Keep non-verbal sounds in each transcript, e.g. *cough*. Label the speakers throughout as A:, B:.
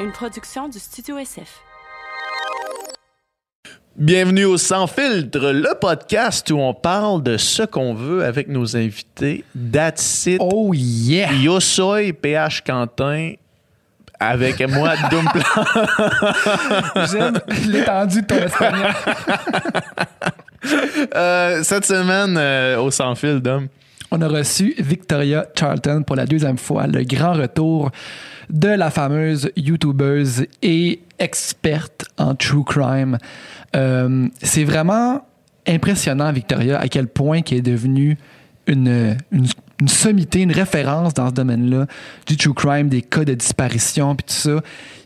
A: une production du Studio SF.
B: Bienvenue au Sans Filtre, le podcast où on parle de ce qu'on veut avec nos invités. That's it.
C: Oh yeah!
B: Yo soy PH Quentin avec moi *laughs* Dumplan.
C: J'aime l'étendue de ton espagnol.
B: Euh, cette semaine euh, au Sans Fil, Dom.
C: On a reçu Victoria Charlton pour la deuxième fois, le grand retour de la fameuse YouTubeuse et experte en true crime. Euh, c'est vraiment impressionnant, Victoria, à quel point qui est devenue une, une, une sommité, une référence dans ce domaine-là du true crime, des cas de disparition, puis tout ça.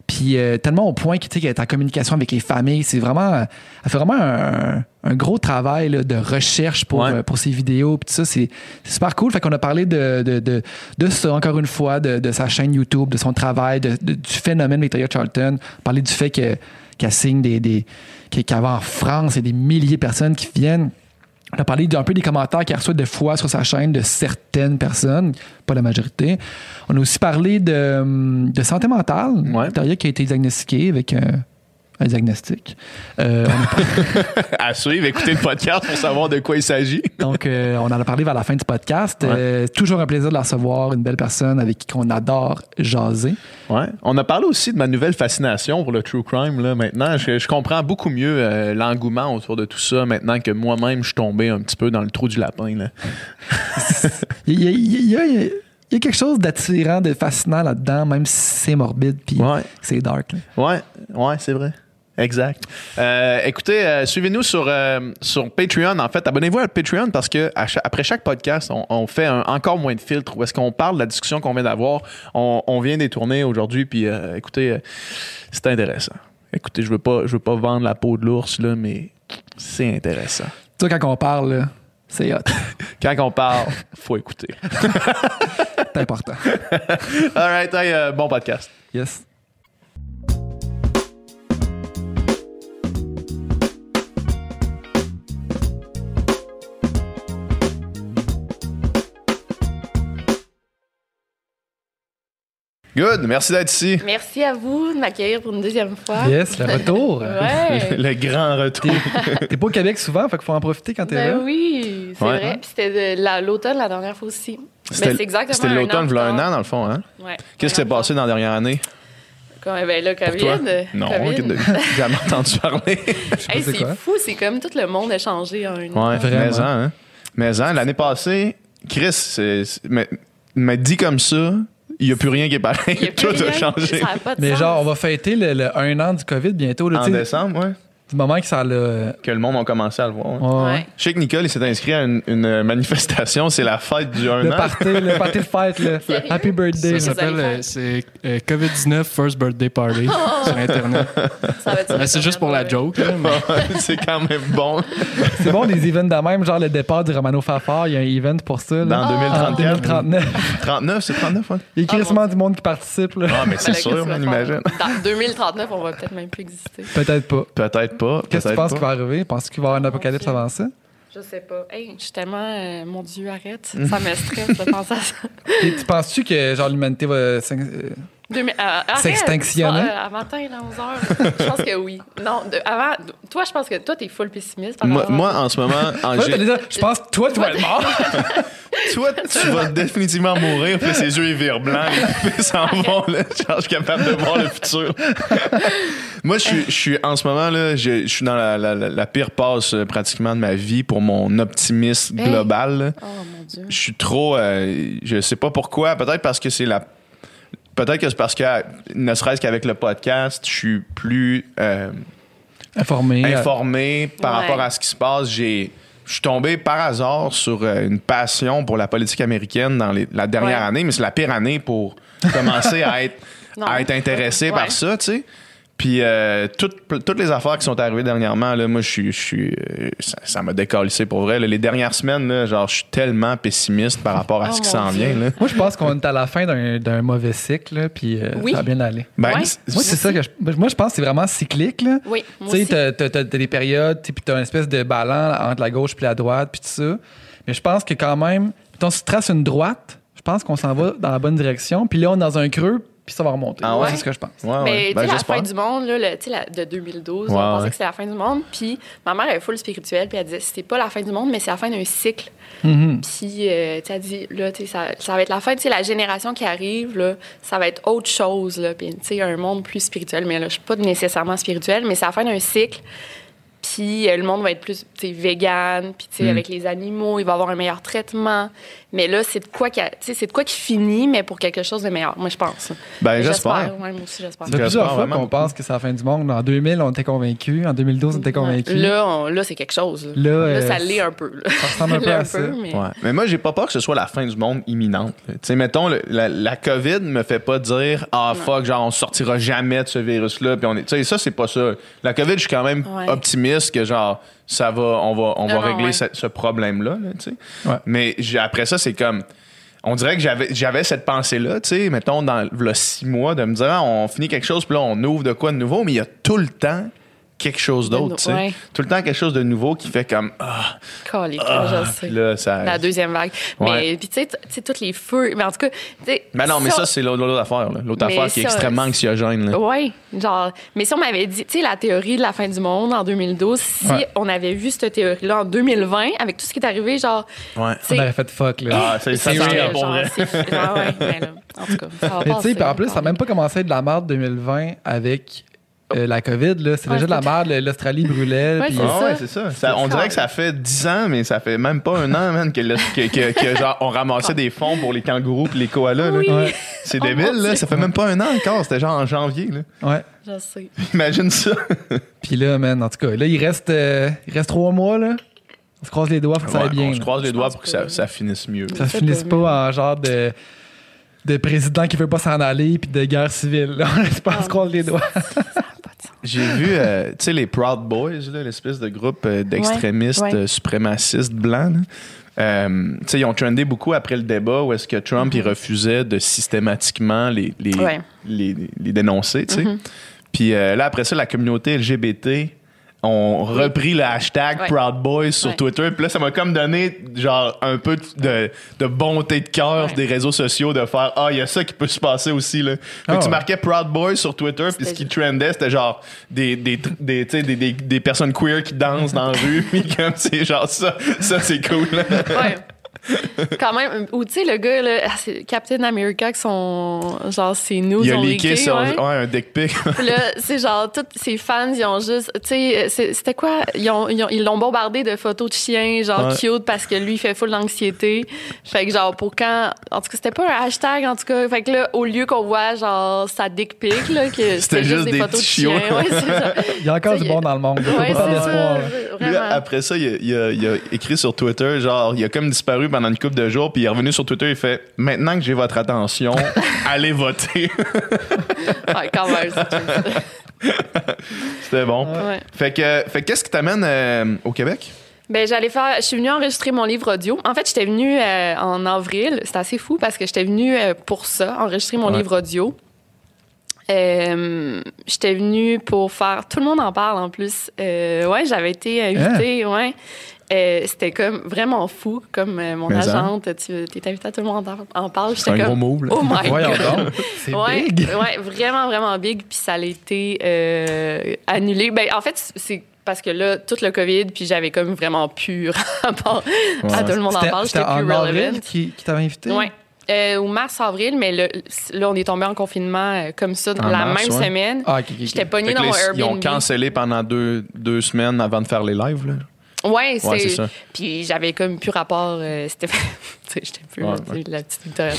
C: Puis euh, tellement au point que, tu sais, qu'elle est en communication avec les familles. C'est vraiment... Elle fait vraiment un, un gros travail là, de recherche pour,
B: Ouais.
C: euh, pour ses vidéos. Puis tout ça, c'est super cool. Fait qu'on a parlé de, de, de, de ça, encore une fois, de, de sa chaîne YouTube, de son travail, de, du phénomène Victoria Charlton. Parler du fait que- qu'elle signe des... des qu'elle va en France, a des milliers de personnes qui viennent. On a parlé d'un peu des commentaires qu'elle reçoit des fois sur sa chaîne de certaines personnes, pas la majorité. On a aussi parlé de, hum, de santé mentale.
B: Ouais.
C: Qui a été diagnostiquée avec un, un diagnostic. Euh, on a *laughs*
B: À suivre, écoutez le podcast pour savoir de quoi il s'agit. *laughs*
C: donc, euh, on en a parlé vers la fin du podcast. Euh, toujours un plaisir de la recevoir, une belle personne avec qui on adore jaser.
B: Ouais. On a parlé aussi de ma nouvelle fascination pour le true crime. Là, maintenant, je, je comprends beaucoup mieux l'engouement autour de tout ça maintenant que moi-même, je suis tombé un petit peu dans le trou du lapin. Là. *laughs*
C: Il y a, il y a- il y a- il y a quelque chose d'attirant, de fascinant là-dedans, même si c'est morbide puis c'est dark. là.
B: Ouais, ouais, c'est vrai. Exact. Euh, écoutez, euh, suivez-nous sur, euh, sur Patreon. En fait, abonnez-vous à Patreon parce que à cha- après chaque podcast, on, on fait un- encore moins de filtres où est-ce qu'on parle de la discussion qu'on vient d'avoir. On, on vient des tournées aujourd'hui, puis écoutez, c'est intéressant. Écoutez, je veux pas, je veux pas vendre la peau de l'ours là, mais c'est intéressant.
C: Tu sais, quand on parle, c'est hot. *laughs*
B: Quand on parle, faut écouter. *laughs*
C: C'est important. *laughs*
B: All right, hey, bon podcast.
C: Yes.
B: Good, merci d'être ici.
D: Merci à vous de m'accueillir pour une deuxième fois.
C: Yes, le retour. *laughs*
D: Ouais. *laughs*
B: Le grand retour.
C: T'es pas au Québec souvent, fait qu'il faut en profiter quand t'es
D: Ben
C: là.
D: oui, c'est
B: Ouais.
D: vrai. Puis c'était de l'automne la dernière fois aussi.
B: C'était
D: Mais c'est exactement
B: c'était
D: un
B: l'automne, voilà un an dans le fond. Hein?
D: Ouais.
B: Qu'est-ce qui s'est passé dans la dernière année?
D: Comme, ben là,
B: Pour
D: COVID.
B: toi? Non,
D: COVID.
B: j'ai *laughs* jamais entendu parler.
D: Hey,
C: c'est
D: fou, c'est comme tout le monde a changé en un an.
B: Ouais,
C: Vraiment.
B: mais hein. Mais hein, l'année passée, Chris, c'est- c'est- m'a m'a dit comme ça, il n'y a plus rien qui est pareil. *laughs* Tout a changé.
C: Mais genre, on va fêter le, le un an du COVID bientôt. Là,
B: En
C: tu sais,
B: décembre, ouais.
C: Du moment que ça l'a.
B: Que le monde a commencé à le voir. ouais.
C: Ouais.
D: Ouais.
B: Je sais que Nicole il s'est inscrit à une, une manifestation, c'est la fête du 1
C: Le
B: an.
C: party, le party de fête, là.
D: Sérieux?
C: Happy birthday.
D: Ça
E: Ça s'appelle euh, c'est euh, COVID-19 First Birthday Party sur Internet.
D: Ça va être
E: Ben, c'est juste pour la joke. là, mais-
B: c'est quand même bon.
C: C'est bon, des events de même, genre le départ du Romano Fafard, il y a un event pour ça. Là.
B: Dans
C: En
B: 2034.
C: 2039.
B: 39, c'est 39, ouais.
C: Il y a
D: Ah,
C: quasiment du monde qui participe. Là.
B: Ah, mais c'est sûr,
D: qu'est-ce
B: on
D: qu'on va
B: imagine.
D: faire? Dans 2039, on va peut-être même plus exister.
C: Peut-être pas.
B: Peut-être pas.
C: Qu'est-ce que tu penses qui va arriver? Penses-tu qu'il va y avoir un apocalypse
D: Dieu.
C: avant ça?
D: Je sais pas. Hey, je suis tellement. euh, mon Dieu, arrête. *laughs* Ça me stresse de penser à ça.
C: Et tu penses-tu que genre l'humanité va. S'in- euh,
D: 2000, euh, arrête.
C: S'extinctionner?
D: Euh, avant matin, là, 11 heures. Je pense que oui. Non, de- avant. Toi, je pense que toi, t'es full pessimiste.
B: Moi, en ce moment, *laughs* en
C: je pense que toi, tu vas être mort. *laughs*
B: Toi, tu vas définitivement mourir, puis ses yeux ils virent blancs, pupilles *laughs* s'en vont, là. Genre, je suis capable de voir le futur. Moi, je suis, je suis, en ce moment, là, je, je suis dans la, la- la- la pire passe euh, pratiquement de ma vie pour mon optimisme
D: Hey.
B: global. là.
D: Oh mon Dieu.
B: Je suis trop, euh, je sais pas pourquoi, peut-être parce que c'est la, peut-être que c'est parce que, ne serait-ce qu'avec le podcast, je suis plus, euh,
C: Informé. euh,
B: informé par
D: Ouais.
B: rapport à ce qui se passe. J'ai, je suis tombé par hasard sur euh, une passion pour la politique américaine dans les- la dernière
D: Ouais.
B: année, mais c'est la pire année pour commencer à être, *laughs*
D: Non.
B: à être intéressé
D: Ouais.
B: par ça, tu sais. Puis euh, toutes, toutes les affaires qui sont arrivées dernièrement, là, moi, je suis, je suis, euh, ça, ça m'a décalissé pour vrai. là. Les dernières semaines, là, genre, je suis tellement pessimiste par rapport à
D: Oh
B: ce qui
D: mon
B: s'en vient. Là.
C: Moi, je pense qu'on est à la fin d'un d'un mauvais cycle, là, puis euh,
D: Oui.
C: ça va bien aller.
B: Ben,
D: Ouais.
C: Moi, c'est ça que je, moi, je pense que c'est vraiment cyclique. Là.
D: Oui,
C: Tu sais, t'as, t'as- t'as- t'as des périodes, puis t'as une espèce de ballon entre la gauche puis la droite, puis tout ça. Mais je pense que quand même, quand on se trace une droite, je pense qu'on s'en va dans la bonne direction. Puis là, on est dans un creux, puis ça va remonter.
B: Ah ouais?
C: C'est ce que je pense.
B: Ouais, ouais.
D: Mais tu
B: Ben,
D: sais, la
B: j'espère.
D: fin du monde, là, le- tu sais, la- de 2012,
B: Ouais,
D: on pensait
B: ouais.
D: que c'était la fin du monde. Puis ma mère, elle est full spirituelle, puis elle disait c'était pas la fin du monde, mais c'est la fin d'un cycle.
C: Mhm.
D: Puis euh, tu elle dit là, tu sais, ça, ça va être la fin, tu sais, la génération qui arrive, là, ça va être autre chose, là. Puis tu sais, un monde plus spirituel. Mais là, je suis pas nécessairement spirituelle, mais c'est la fin d'un cycle. Puis euh, le monde va être plus, tu sais, vegan, puis tu sais,
B: Mm.
D: avec les animaux, il va avoir un meilleur traitement. Mais là, c'est de quoi qui, a- tu sais, c'est de quoi qui finit, mais pour quelque chose de meilleur. Moi, je pense.
B: Ben, j'espère.
D: Ouais, moi aussi, j'espère.
C: Plusieurs fois qu'on pense que c'est la fin du monde. En 2000, on était convaincus. En 2012, on était convaincus.
D: Là, on- là c'est quelque chose. Là,
C: Là,
D: Là,
C: euh,
D: ça l'est un peu. Là.
C: Ça ressemble un *laughs* peu à ça.
D: mais...
B: Ouais. Mais moi, j'ai pas peur que ce soit la fin du monde imminente. Tu sais, mettons, le- la, la COVID me fait pas dire Ah, fuck, genre, on sortira jamais de ce virus-là. Puis on est. Tu sais, ça, c'est pas ça. La COVID, je suis quand même
D: Ouais.
B: optimiste que, genre, ça va, on va, on
D: Non,
B: va
D: non,
B: régler
D: ouais.
B: ce, ce problème-là. là, tu sais.
C: Ouais.
B: Mais après ça, c'est comme. On dirait que j'avais, j'avais cette pensée-là, tu sais, mettons, dans le six mois, de me dire, ah, on finit quelque chose, puis là, on ouvre de quoi de nouveau, mais il y a tout le temps quelque chose d'autre, tu sais.
D: ouais.
B: Tout le temps quelque chose de nouveau qui fait comme, ah,
D: Calique,
B: ah,
D: je sais.
B: puis là, ça.
D: La deuxième vague.
B: Ouais.
D: Mais puis tu sais, t- tu sais, tous les feux. Mais en tout cas, tu sais.
B: Ben non, mais ça, c'est l'autre l'autre affaire. là. L'autre
D: Mais
B: affaire qui est extrêmement
D: c'est-
B: anxiogène. là.
D: Oui, genre. Mais si on m'avait dit, tu sais, la théorie de la fin du monde en 2012, si
C: Ouais.
D: on avait vu cette théorie-là en 2020, avec tout ce qui est arrivé, genre.
B: Ouais.
D: tu
C: On aurait fait fuck, là.
B: Ah, c'est ça,
D: ah mais là, en tout cas, ça va
C: Mais tu sais, en plus,
D: là,
C: ça n'a même pas commencé à être de la merde 2020 avec euh, la COVID. là. C'est
D: Ouais,
C: déjà de la merde. L'Australie brûlait. *laughs*
D: Ouais,
C: puis-
D: c'est
B: Ah
D: ça.
B: ouais, c'est ça. Ça- On dirait que ça fait 10 ans, mais ça fait même pas un an, man, que, le- que, que- que, genre, on ramassait des fonds pour les kangourous et les koalas. là.
D: Oui.
C: Ouais.
B: C'est
D: Oh,
B: débile, là. Ça fait même pas un an encore. C'était genre en janvier, là.
C: Ouais.
D: Je sais.
B: Imagine ça. *laughs*
C: Puis là, man, en tout cas, là, il reste, euh, il reste trois mois, là. On se croise les doigts pour que ça aille bien.
B: on se croise les doigts pour que
D: que-
B: ça, ça finisse mieux.
C: Ça
D: Ça
C: finisse pas en genre de, de président qui veut pas s'en aller puis de guerre civile. Là. *laughs* On espère
D: Ah,
C: se les doigts.
D: Sens.
B: J'ai vu, euh, tu sais, les Proud Boys, là, l'espèce de groupe euh, d'extrémistes
D: Ouais, ouais.
B: euh, suprémacistes blancs. Euh, tu sais, ils ont trendé beaucoup après le débat où est-ce que Trump il refusait de systématiquement les, les.
D: Ouais.
B: les, les dénoncer, tu sais.
D: Mhm.
B: Puis euh, là, après ça, la communauté LGBT ont repris le hashtag
D: Ouais.
B: Proud Boys sur
D: Ouais.
B: Twitter. Puis là, ça m'a comme donné genre un peu de, de bonté de cœur
D: Ouais.
B: des réseaux sociaux de faire Ah, il y a ça qui peut se passer aussi. Là. Fait
C: Ah
B: que tu
C: ouais.
B: marquais Proud Boys sur Twitter, puis ce qui trendait, c'était genre des, des, tr- des, tu sais, des, des, des personnes queer qui dansent dans la rue. *laughs* Puis comme c'est genre ça, ça c'est cool. *laughs*
D: Quand même, ou tu sais, le gars, là, ah, c'est Captain America, qui sont. Genre, c'est nous,
B: Il a
D: ont
B: leaké sur
D: ouais.
B: ouais, un dick pic.
D: Là, *laughs* c'est genre, tous ses fans, ils ont juste. Tu sais, c'était quoi? Ils ont- ils ont- ils l'ont bombardé de photos de chiens, genre
B: Ouais.
D: cute, parce que lui, il fait full d'anxiété. Fait que, genre, pour quand. En tout cas, c'était pas un hashtag, en tout cas. Fait que là, au lieu qu'on voit, genre, sa dick pic, là, que *laughs* c'était juste, des, photos de chiens. Ouais, ça.
C: Il y a encore du bon dans le monde.
D: Ouais, c'est ça.
B: après ça, il a, il a- il a écrit sur Twitter, genre, il a comme disparu pendant une couple de jours, puis il est revenu sur Twitter, il fait Maintenant que j'ai votre attention, *laughs* allez voter.
D: Ouais, quand même. c'est- *laughs*
B: C'était bon.
D: Ouais.
B: Fait que, fait que qu'est-ce qui t'amène euh, au Québec?
D: Ben, j'allais faire. Je suis venue enregistrer mon livre audio. En fait, j'étais venue euh, en avril. C'est assez fou parce que j'étais venue euh, pour ça, enregistrer mon
B: Ouais.
D: livre audio. Euh, j'étais venue pour faire. Tout le monde en parle en plus. Euh, ouais, j'avais été invitée. Ouais. Euh, C'était comme vraiment fou, comme euh, mon
B: Mais
D: agente. Tu es invitée à tout le monde en, en parle.
B: C'est un
D: J'étais
B: gros
D: comme.
B: move, là.
D: Oh my *laughs* god.
C: C'est
D: Ouais,
C: big.
D: ouais, vraiment, vraiment big. Puis ça a été euh, annulé. Ben, en fait, c'est parce que là, tout le COVID, puis j'avais comme vraiment pu *laughs* rapport à tout le monde en parle. J'étais
C: C'était
D: plus
C: en
D: relevant.
C: avril qui, qui t'avait invité?
D: Ouais. Euh, au mars-avril, mais le- là, on est tombé en confinement euh, comme ça
B: En
D: la
B: mars,
D: même
B: ouais.
D: semaine.
C: Ah, ok, ok, ok.
D: J'étais pognée dans mon
B: ils ont
D: Airbnb.
B: cancellé pendant deux, deux semaines avant de faire les lives. Là.
D: Ouais, c'est
B: Ouais, c'est ça.
D: Puis j'avais comme plus rapport. euh, C'était. *laughs* tu sais, j'étais plus
B: Ouais,
D: la petite Victoria.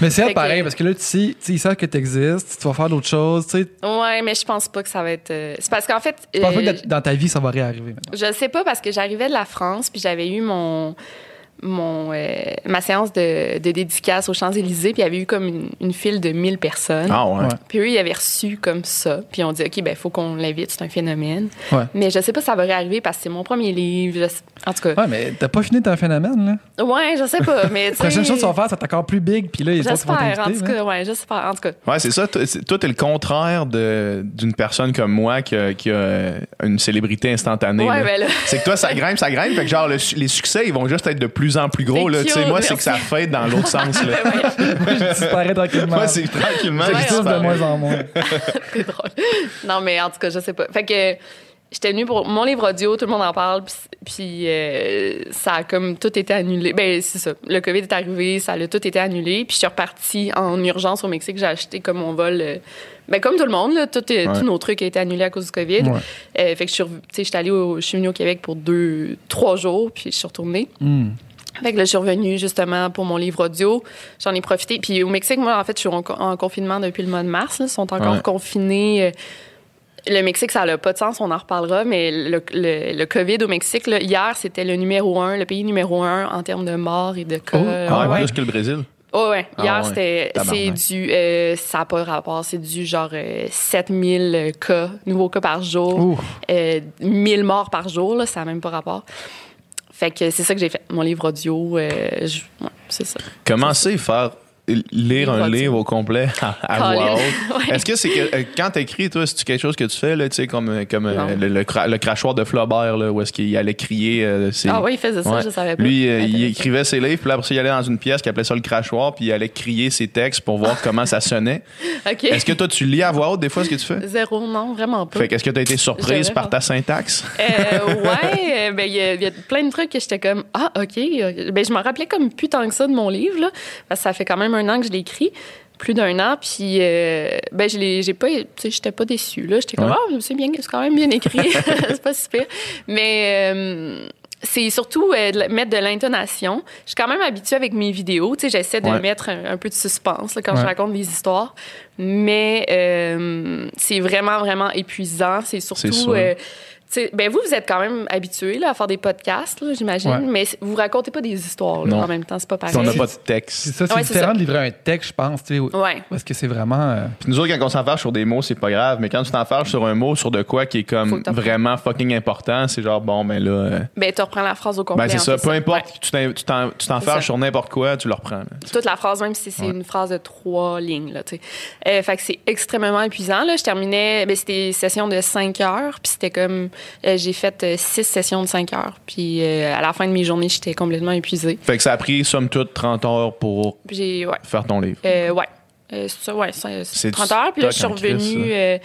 C: Mais c'est
D: que-
C: pareil, parce que là, tu sais, tu sais, ils savent que tu existes, tu vas faire d'autres choses. Tu sais, je
D: Ouais, mais je pense pas que ça va être. euh, C'est parce qu'en fait.
C: pense pas
D: euh,
C: que dans ta vie, ça va réarriver maintenant?
D: Je sais pas parce que j'arrivais de la France puis j'avais eu mon mon euh, ma séance de, de dédicace aux Champs-Élysées puis il y avait eu comme une, une file de 1000 personnes.
B: Ah ouais.
D: Puis eux ils avaient reçu comme ça puis on dit OK ben faut qu'on l'invite, c'est un phénomène.
C: Ouais.
D: Mais je sais pas si ça va réarriver parce que c'est mon premier livre. Je sais- En tout cas,
C: Ouais, mais t'as pas fini ton phénomène, là?
D: ouais, je sais pas, mais *laughs* sais.
C: Prochaine chose que tu vas faire, c'est encore plus big, puis là, autres vont
D: J'espère, en tout cas, ouais, j'espère, en tout cas.
B: Ouais, c'est ça. Toi, t'es le contraire d'une personne comme moi qui a, qui a, euh, une célébrité instantanée.
D: Ouais,
B: là.
D: ben là.
B: C'est que toi, ça *laughs* grimpe, ça grimpe. Fait que genre, le les succès, ils vont juste être de plus en plus gros. Là.
D: Cute,
B: moi, c'est que ça fade dans l'autre sens. Là. *laughs*
C: Je disparais tranquillement.
B: Moi, c'est tranquillement. Je
C: de moins en moins. *laughs*
D: C'est drôle. Non, mais en tout cas, je sais pas. Fait que j'étais venue pour mon livre audio, tout le monde en parle, puis, puis, euh, ça a comme tout été annulé. Ben, c'est ça. Le COVID est arrivé, ça a tout été annulé, puis je suis repartie en urgence au Mexique. J'ai acheté comme mon vol. euh, ben, comme tout le monde, là, tout
B: Ouais.
D: tous nos trucs ont été annulés à cause du COVID.
C: Ouais.
D: Euh, fait que je suis, rev- tu sais, j'étais allée au, je suis venue au Québec pour deux, trois jours, puis je suis retournée.
C: Hmm.
D: Fait que là, je suis revenue justement pour mon livre audio. J'en ai profité. Puis au Mexique, moi, en fait, je suis en, en confinement depuis le mois de mars. là. Ils sont encore
B: Ouais.
D: confinés. Le Mexique, ça n'a pas de sens, on en reparlera, mais le, le- le COVID au Mexique, là, hier, c'était le numéro un, le pays numéro un en termes de morts et de cas.
C: Oh,
B: Ah,
D: Ouais, ouais.
B: plus que le Brésil?
D: Oh, ouais.
B: Ah,
D: Hier,
B: ouais.
D: c'était, c'est du, euh, ça n'a pas rapport, c'est du genre euh, 7000 cas, nouveaux cas par jour, euh, 1000 morts par jour, là, ça n'a même pas rapport. Fait que c'est ça que j'ai fait, mon livre audio, euh, je- ouais, c'est ça.
B: Commencer à faire lire un livre au complet *laughs* à, voix haute. *laughs* Est-ce que c'est que euh, quand t'écris, toi, c'est quelque chose que tu fais, là, tu sais, comme, comme euh, le, le, cra- le crachoir de Flaubert, là, où est-ce qu'il allait crier euh, ses-
D: Ah oui, il faisait ça,
B: Ouais.
D: je savais pas.
B: Lui, euh, il écrivait ses livres, puis là, après ça, il allait dans une pièce qui appelait ça le crachoir, puis il allait crier ses textes pour voir comment ça sonnait. *laughs*
D: OK.
B: Est-ce que toi, tu lis à voix haute des fois ce que tu fais?
D: Zéro, non, vraiment pas.
B: Fait qu'est-ce que tu as été surprise par ta syntaxe?
D: Euh, ouais, euh, ben il y, y a plein de trucs que j'étais comme ah ok, euh, ben je me rappelais comme plus tant que ça de mon livre là, parce que ça fait quand même un an que je l'ai écrit, plus d'un an, puis euh, ben je j'ai pas, j'étais pas déçue là, j'étais comme
B: Ouais.
D: ah c'est bien, c'est quand même bien écrit, *laughs* *laughs* c'est pas super, mais euh, c'est surtout euh, de mettre de l'intonation. Je suis quand même habituée avec mes vidéos. Tu sais, j'essaie de
B: Ouais.
D: mettre un, un peu de suspense là, quand
C: Ouais.
D: je raconte des histoires. Mais euh, c'est vraiment, vraiment épuisant. C'est surtout... ben vous, vous êtes quand même habitué là, à faire des podcasts, là, j'imagine,
C: Ouais.
D: mais vous racontez pas des histoires là, en même temps, c'est pas pareil.
B: On n'a pas de
C: C'est
B: texte.
C: ça, c'est
D: Ouais,
C: différent
D: ça.
C: de livrer un texte, je pense. tu sais,
D: Ouais.
C: Parce que c'est vraiment. euh,
B: Puis nous autres, quand on s'enfarge sur des mots, c'est pas grave, mais quand tu t'enfarges sur un mot, sur de quoi qui est comme vraiment fucking important, c'est genre, bon, ben là... euh,
D: Ben, tu reprends la phrase au complet.
B: Ben c'est ça, peu importe,
D: Ouais.
B: tu t'en- tu t'en- tu t'enfarges sur n'importe quoi, tu le reprends. là.
D: toute la phrase, même si c'est une phrase de trois lignes. Là, tu sais. euh, fait que c'est extrêmement épuisant. Là. Je terminais, ben, c'était une session de cinq heures, puis c'était comme, j'ai fait euh, six sessions de cinq heures, puis euh, à la fin de mes journées, j'étais complètement épuisée.
B: Fait que ça a pris, somme toute, 30 heures pour
D: ouais,
B: faire ton livre.
D: euh, ouais. Euh, c'est ça, ouais, c'est-
B: C'est
D: c'est 30 heures. Puis là, je suis revenue. euh,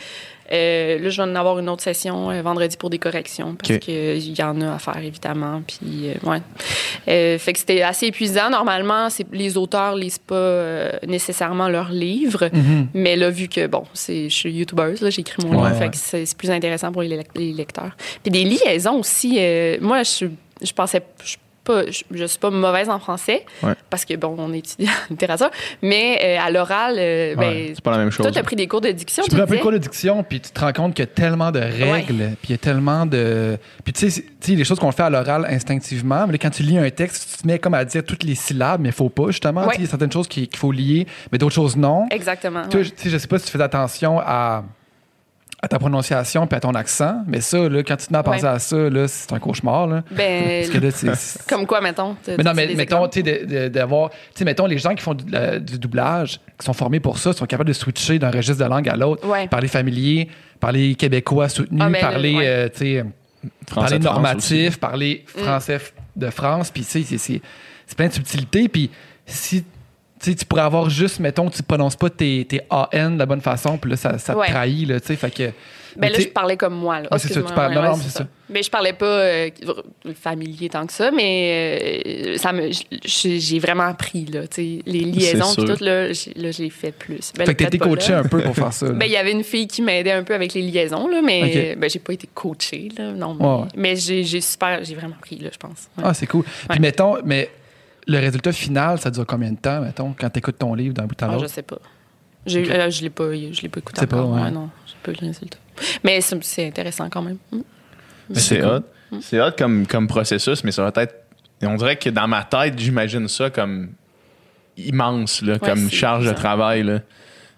D: euh, là, je vais en avoir une autre session euh, vendredi pour des corrections parce
B: Ok.
D: qu'il y en a à faire, évidemment. Puis, ouais. Fait que c'était assez épuisant. Normalement, c'est, les auteurs lisent pas nécessairement leurs livres.
C: mhm.
D: Mais là, vu que, bon, c'est, je suis youtubeuse, là, j'écris mon
C: Ouais,
D: livre, fait que c'est, plus intéressant pour les, lec- les lecteurs. Puis des liaisons aussi. moi, je, je pensais. Je, pas, je, je suis pas mauvaise en français
B: Ouais.
D: parce que bon on étudie en littérature mais euh, à l'oral euh, ben,
B: Ouais, c'est pas la même chose.
D: toi t'as pris des cours de diction
C: Tu
D: tu
C: prends un peu de
D: disais?
C: cours de diction, puis tu te rends compte qu'il y a tellement de règles, puis il y a tellement de. Puis tu sais, tu les choses qu'on fait à l'oral instinctivement, mais là, quand tu lis un texte, tu te mets comme à dire toutes les syllabes, mais il faut pas, justement. Tu Il y a certaines choses qui- qu'il faut lier, mais d'autres choses non.
D: exactement
C: Toi, tu je sais pas si tu fais attention à, à ta prononciation puis à ton accent, mais ça, là, quand tu te mets à penser
D: Ouais.
C: à ça, là, c'est un cauchemar. Là.
D: ben
C: Parce que là, c'est- *laughs* c'est.
D: comme quoi mettons
C: Mais non, mais mettons, tu sais, d'avoir. Tu sais, mettons, les gens qui font du, la- du doublage, qui sont formés pour ça, sont capables de switcher d'un registre de langue à l'autre.
D: Ouais.
C: Parler familier, parler québécois soutenu,
D: Ah, là,
C: parler,
D: ouais.
C: euh, tu sais, parler normatif, parler
D: Mm.
C: français de France. Puis, tu sais, c'est plein de subtilités. Puis, si. Tu sais, tu pourrais avoir juste, mettons, tu prononces pas tes, tes AN de la bonne façon, puis là, ça, ça te trahit, là, tu sais, fait que... mais
D: Ben là,
C: tu
D: je parlais comme moi. Là.
C: Ouais, c'est ça, tu parles-
D: ouais,
C: non, c'est ça.
D: Mais je parlais pas euh, familier tant que ça, mais euh, ça me, j'ai vraiment appris là, tu sais, les liaisons puis tout là, j'ai, là, j'ai fait plus. Ben,
C: fait que t'as été
D: peut-être pas
C: coaché
D: là.
C: un peu pour faire ça. là.
D: Ben, il y avait une fille qui m'aidait un peu avec les liaisons, là, mais
C: Ok.
D: ben, j'ai pas été coachée, là, non. Mais,
C: Ouais, ouais.
D: mais j'ai, j'ai super, j'ai vraiment appris, là, je pense. Ouais.
C: Ah, c'est cool. Puis, mettons, mais le résultat final, ça dure combien de temps, mettons, quand t'écoutes ton livre d'un bout à
D: Ah,
C: l'autre?
D: je sais pas. J'ai,
C: Ok.
D: euh, je l'ai pas, je l'ai pas écouté
C: C'est pas,
D: encore.
C: ouais.
D: non, j'ai pas eu le résultat. Mais c'est, intéressant quand même. Mm.
B: Mais c'est
C: cool.
B: hot. C'est hot comme, comme processus, mais ça va être. et on dirait que dans ma tête, j'imagine ça comme immense, là, comme charge de travail. Là.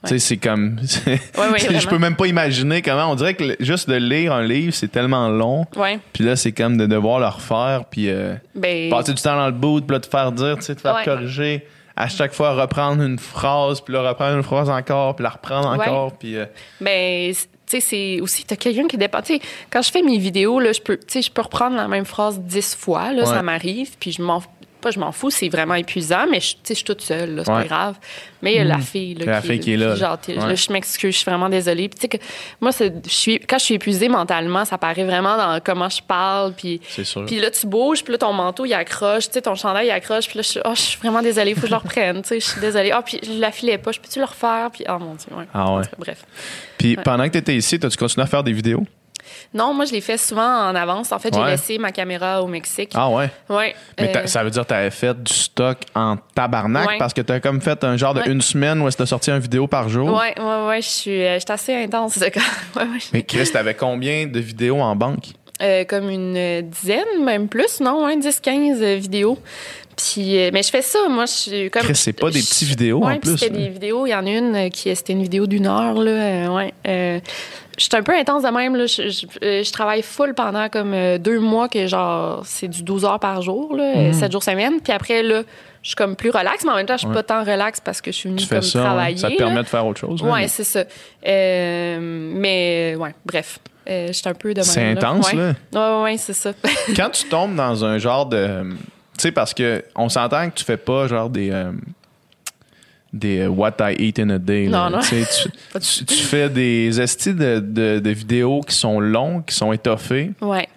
B: Tu sais, c'est comme. *laughs*
D: Ouais, ouais,
B: je peux même pas imaginer comment. On dirait que juste de lire un livre, c'est tellement long.
D: Ouais.
B: Puis là, c'est comme de devoir le refaire, puis euh,
D: Ben,
B: passer du temps dans le boot, puis là, te faire dire, te faire
D: Ouais.
B: corriger. À chaque fois, reprendre une phrase, puis là, reprendre une phrase encore, puis la reprendre
D: Ouais.
B: encore, puis. euh,
D: Ben, tu sais, c'est aussi, t'as quelqu'un qui dépend. Tu sais, quand je fais mes vidéos, là, je peux, tu sais, je peux reprendre la même phrase dix fois, là,
B: Ouais.
D: ça m'arrive, puis je m'en pas je m'en fous, c'est vraiment épuisant, mais je, je suis toute seule, là, c'est
B: Ouais.
D: pas grave. Mais il y a la fille, là,
B: La fille qui est là.
D: genre, t'es-
B: Ouais.
D: là, je m'excuse, je suis vraiment désolée. Puis, que moi, je suis, quand je suis épuisée mentalement, ça paraît vraiment dans comment je parle, puis...
B: C'est sûr.
D: Puis là, tu bouges, puis là, ton manteau, il accroche, ton chandail, il accroche, puis là, je suis, oh, je suis vraiment désolée, il faut que je le reprenne, je suis désolée. Ah, puis je la filais pas, je peux-tu le refaire? Puis, oh mon Dieu, ouais.
B: Ah ouais.
D: Cas, Bref.
B: Puis pendant que tu étais ici, as-tu continué à faire des vidéos?
D: Non, moi, je l'ai fait souvent en avance. En fait, j'ai
B: Ouais.
D: laissé ma caméra au Mexique.
B: Ah ouais?
D: Ouais.
B: Mais
D: euh,
B: ça veut dire que tu avais fait du stock en tabarnak
D: Ouais.
B: parce que tu as comme fait un genre de
D: Ouais.
B: une semaine où tu as sorti une vidéo par jour?
D: Ouais, ouais, ouais, je suis, euh, assez intense. de-. *laughs*
B: Mais Chris, t'avais combien de vidéos en banque?
D: Euh, comme une dizaine, même plus, non, hein, 10, 15 euh, vidéos. Puis, euh, mais je fais ça, moi, je suis comme.
B: C'est pas des petites vidéos
D: ouais,
B: en plus.
D: C'était des vidéos. Il y en a une qui c'était une vidéo d'une heure, là. euh, ouais. Euh, je suis un peu intense de même, là. Je, je- euh, je travaille full pendant comme euh, deux mois, que genre, c'est du 12 heures par jour, là,
B: Mhm.
D: 7 jours semaine. Puis après, là, je suis comme plus relax, mais en même temps, je suis
B: Ouais.
D: pas tant relax parce que je suis venue
B: Tu fais
D: comme
B: ça,
D: travailler.
B: ça te
D: là.
B: permet de faire autre chose.
D: Ouais, c'est ça. Euh, mais, ouais, bref. Euh, J'étais un peu de même.
B: C'est intense, là.
D: Ouais, ouais, c'est ça.
B: Quand tu tombes dans un genre de. Tu sais, parce que on s'entend que tu fais pas genre des. euh, des euh, What I Eat in a Day.
D: Non, non. *laughs*
B: Tu, fais des estis de, de- de vidéos qui sont longues, qui sont étoffées,
D: ouais.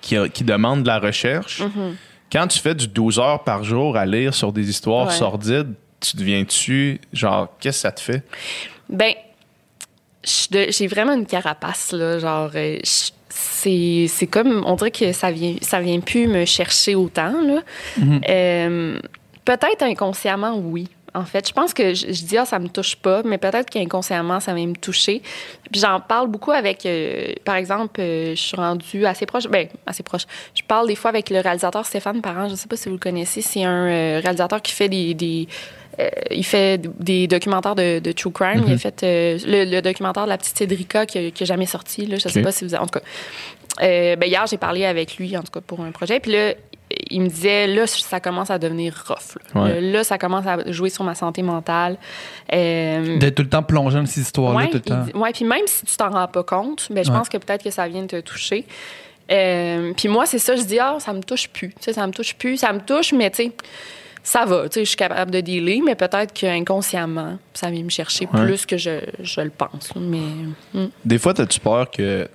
B: qui, qui demandent de la recherche.
D: Mm-hmm.
B: Quand tu fais du 12 heures par jour à lire sur des histoires
D: Ouais.
B: sordides, tu deviens-tu. Genre, qu'est-ce que ça te fait?
D: Ben, j'ai vraiment une carapace, là. Genre, euh, c'est comme, on dirait que ça vient, ça vient plus me chercher autant, là. Euh, peut-être inconsciemment, oui. En fait, je pense que je, je dis, ah, ça me touche pas, mais peut-être qu'inconsciemment, ça vient me toucher. Puis j'en parle beaucoup avec, euh, par exemple, euh, je suis rendue assez proche, ben, assez proche. Je parle des fois avec le réalisateur Stéphane Parent, je sais pas si vous le connaissez, c'est un euh, réalisateur qui fait des. des euh, il fait des documentaires de, de true crime. Il a fait euh, le, le documentaire de la petite Cédrica qui n'a jamais sorti. Là, je sais
B: Ok.
D: pas si vous. En tout cas, euh, ben hier, j'ai parlé avec lui, en tout cas, pour un projet. Puis là, il me disait, là, ça commence à devenir rough. Là,
B: Ouais.
D: Euh, là ça commence à jouer sur ma santé mentale. Euh,
C: D'être tout le temps plongé dans ces histoires-là,
D: ouais,
C: tout le temps.
D: ouais, puis même si tu t'en rends pas compte, ben, je
C: Ouais.
D: pense que peut-être que ça vient de te toucher. Euh, puis moi, c'est ça, je dis, ah, ça me touche plus. Tu sais, ça me touche plus, ça me touche, mais tu sais, ça va. Tu sais, je suis capable de dealer, mais peut-être qu'inconsciemment, ça vient me chercher
B: Ouais.
D: plus que je, je le pense. Mais. hmm.
B: Des fois, as-tu peur que,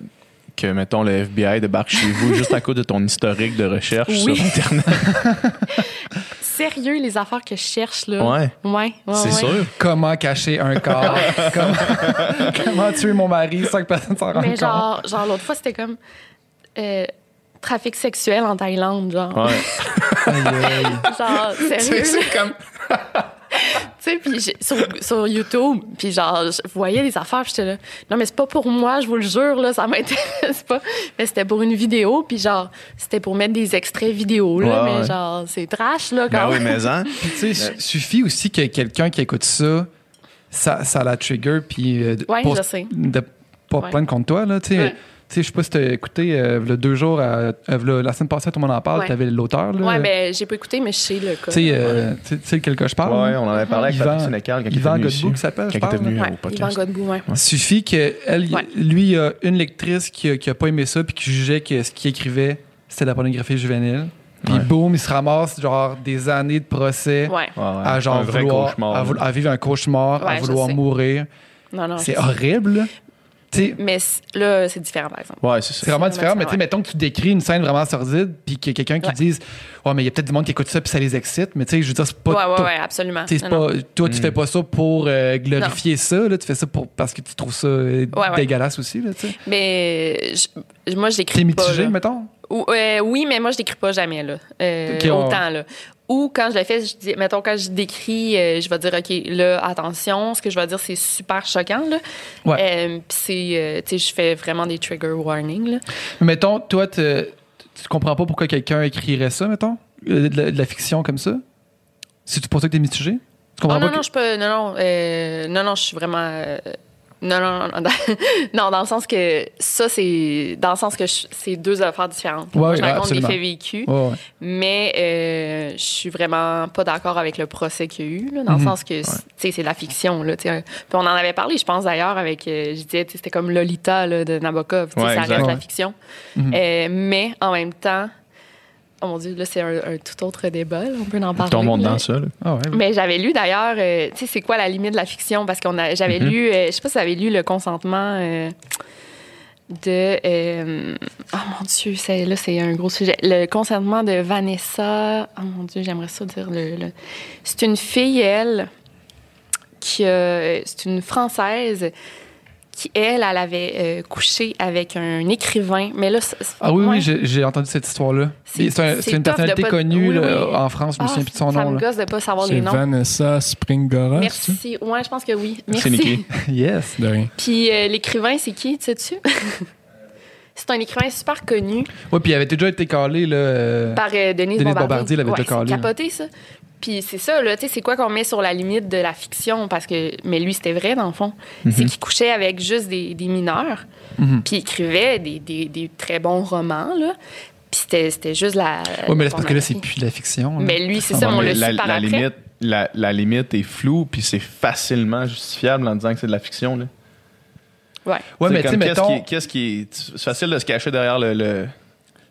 B: que, mettons, le FBI débarque chez vous juste à cause de ton historique de recherche
D: Oui.
B: sur Internet? *laughs*
D: Sérieux, les affaires que je cherche, là.
B: Ouais.
D: Ouais, ouais,
B: C'est
D: ouais.
B: sûr.
C: Comment cacher un corps? *laughs* comment, comment tuer mon mari sans que personne s'en rende
D: Mais
C: compte?
D: genre, genre l'autre fois, c'était comme. euh, trafic sexuel en Thaïlande, genre.
B: Ouais.
C: Aïe, *laughs* aïe.
D: Genre,
B: c'est
D: sérieux?
B: c'est comme.
D: Tu sais, puis sur, sur YouTube, puis genre, je voyais des affaires, j'étais là, non, mais c'est pas pour moi, je vous le jure, là, ça m'intéresse pas. Mais c'était pour une vidéo, puis genre, c'était pour mettre des extraits vidéo, là,
B: Ouais,
D: mais
B: ouais.
D: genre, c'est trash, là,
B: Ben
D: quand
B: oui,
D: même.
B: mais hein. *laughs*
C: Tu sais, suffit aussi que quelqu'un qui écoute ça, ça, ça la trigger, puis euh,
D: Ouais, je sais.
C: de pas plaindre contre toi, là, tu sais. Sais, je sais pas si t'as écouté, euh, le deux jours, à- euh, la semaine passée, tout le monde en parle,
D: Ouais.
C: t'avais l'auteur, là.
D: Ouais, ben, j'ai pas écouté, mais je sais le cas.
C: Tu sais, euh, tu sais- tu sais lequel que je parle?
B: Ouais,
C: là?
B: on en avait parlé avec
C: Yvan-
B: Patrick Sénécal quand il était
C: Yvan
B: venu
C: Godbout
B: ici.
C: qui s'appelle, je
B: Quand il était
C: parle,
B: venu
D: Ouais,
B: au
D: Yvan
B: podcast.
D: Godbout, ouais.
C: Suffit que elle,
D: Ouais.
C: lui, il y a une lectrice qui a, qui a pas aimé ça puis qui jugeait que ce qu'il écrivait, c'était de la pornographie juvénile. Puis
B: Ouais.
C: boum, il se ramasse genre des années de procès
D: Ouais.
B: Ouais, ouais.
C: à genre
B: un vrai
C: vouloir,
B: cauchemar.
C: à, vivre un cauchemar, à
D: je
C: vouloir
D: sais.
C: mourir.
D: Non, non.
C: C'est horrible. là.
D: Mais là, c'est différent, par exemple.
B: Ouais, c'est ça.
C: c'est vraiment différent, mais tu sais,
D: ouais.
C: mettons que tu décris une scène vraiment sordide, puis qu'il y a quelqu'un qui
D: Ouais.
C: dise Ouais, mais il y a peut-être du monde qui écoute ça, puis ça les excite, mais tu sais, je veux dire, c'est pas.
D: ouais, ouais,
C: toi-
D: ouais, absolument. Non,
C: pas, toi, tu
B: Mm.
C: fais pas ça pour euh, glorifier ça, là, tu fais ça pour, parce que tu trouves ça euh,
D: Ouais,
C: dégueulasse aussi. Là, tu sais.
D: Mais je- moi, je l'écris
C: T'es mitigé,
D: là.
C: mettons?
D: Ou- euh, oui, mais moi, je décris pas jamais, là. Euh, autant, là. Ou quand je le fais, je dis, mettons, quand je décris, euh, je vais dire, OK, là, attention, ce que je vais dire, c'est super choquant, là.
C: Ouais.
D: Puis c'est, tu sais, je fais vraiment des trigger warnings, là.
C: Mettons, toi, tu comprends pas pourquoi quelqu'un écrirait ça, mettons, de la, de la fiction comme ça? C'est pour ça que t'es mitigé? Tu comprends
D: Oh, non,
C: pas
D: non,
C: que-
D: je peux. Non, non, non, non, je suis vraiment. Non, non, non, non, dans, *laughs* non, dans le sens que ça, c'est. Dans le sens que c'est deux affaires différentes.
C: Ouais,
D: je raconte des faits vécus,
C: Ouais, ouais.
D: mais euh, je suis vraiment pas d'accord avec le procès qu'il y a eu, là, dans
C: Mhm.
D: le sens que, tu sais, c'est de la fiction, là, tu sais. Puis on en avait parlé, je pense, d'ailleurs, avec. euh, je disais, c'était comme Lolita, là, de Nabokov. ça
B: exact.
D: reste
C: Ouais.
D: la fiction.
C: Mhm.
D: Euh, mais en même temps. Oh mon Dieu, là, c'est un, un tout autre débat. là. On peut en parler.
B: Tombons
D: là.
B: dans ça. là.
C: Ah ouais.
D: Mais j'avais lu d'ailleurs, euh, tu sais, c'est quoi la limite de la fiction? Parce qu'on a, j'avais
B: Mhm.
D: lu, euh, je sais pas si vous avez lu le consentement euh, de. euh, oh mon Dieu, c'est, là, c'est un gros sujet. Le consentement de Vanessa. Oh mon Dieu, j'aimerais ça dire. Le, le- c'est une fille, elle, qui. a- c'est une Française qui, elle, elle avait euh, couché avec un écrivain. Mais là, c'est-
C: Ah oui,
D: ouais.
C: oui, j'ai entendu cette histoire-là.
D: C'est-
C: C'est un-
D: c'est
C: c'est une personnalité
D: pas-
C: connue
D: oui,
C: là,
D: oui.
C: en France, je me
D: Ah,
C: souviens plus de son
D: ça
C: nom.
D: me gosse de pas savoir les noms.
E: Vanessa Springora. c'est ça?
D: Merci. Ouais, je pense que oui. Merci.
B: C'est *laughs*
C: yes.
E: De rien.
D: Puis euh, l'écrivain, c'est qui, tu sais-tu? *laughs* c'est un écrivain super connu
C: Ouais, puis il avait déjà été calé, là. euh,
D: par euh, Denise,
C: Denise
D: Bombardier.
C: Bombardier l'avait
D: ouais,
C: déjà calé,
D: capoté, ça. Puis c'est ça, là, tu sais, c'est quoi qu'on met sur la limite de la fiction? Parce que, mais lui, c'était vrai, dans le fond. C'est qu'il couchait avec juste des, des mineurs,
C: Mhm.
D: puis il écrivait des, des- des très bons romans, là. Puis c'était, c'était juste la.
C: Ouais, mais là, c'est parce que là, c'est plus de la fiction. là.
D: Mais lui, c'est ça, on le
B: la,
D: par
B: la
D: après.
B: limite, la, la limite est floue, puis c'est facilement justifiable en disant que c'est de la fiction. Là.
D: Ouais.
C: Ouais, mais tu sais,
B: comme, qu'est-ce
C: mettons,
B: qui est- qu'est-ce qui est. C'est facile de se cacher derrière le. le-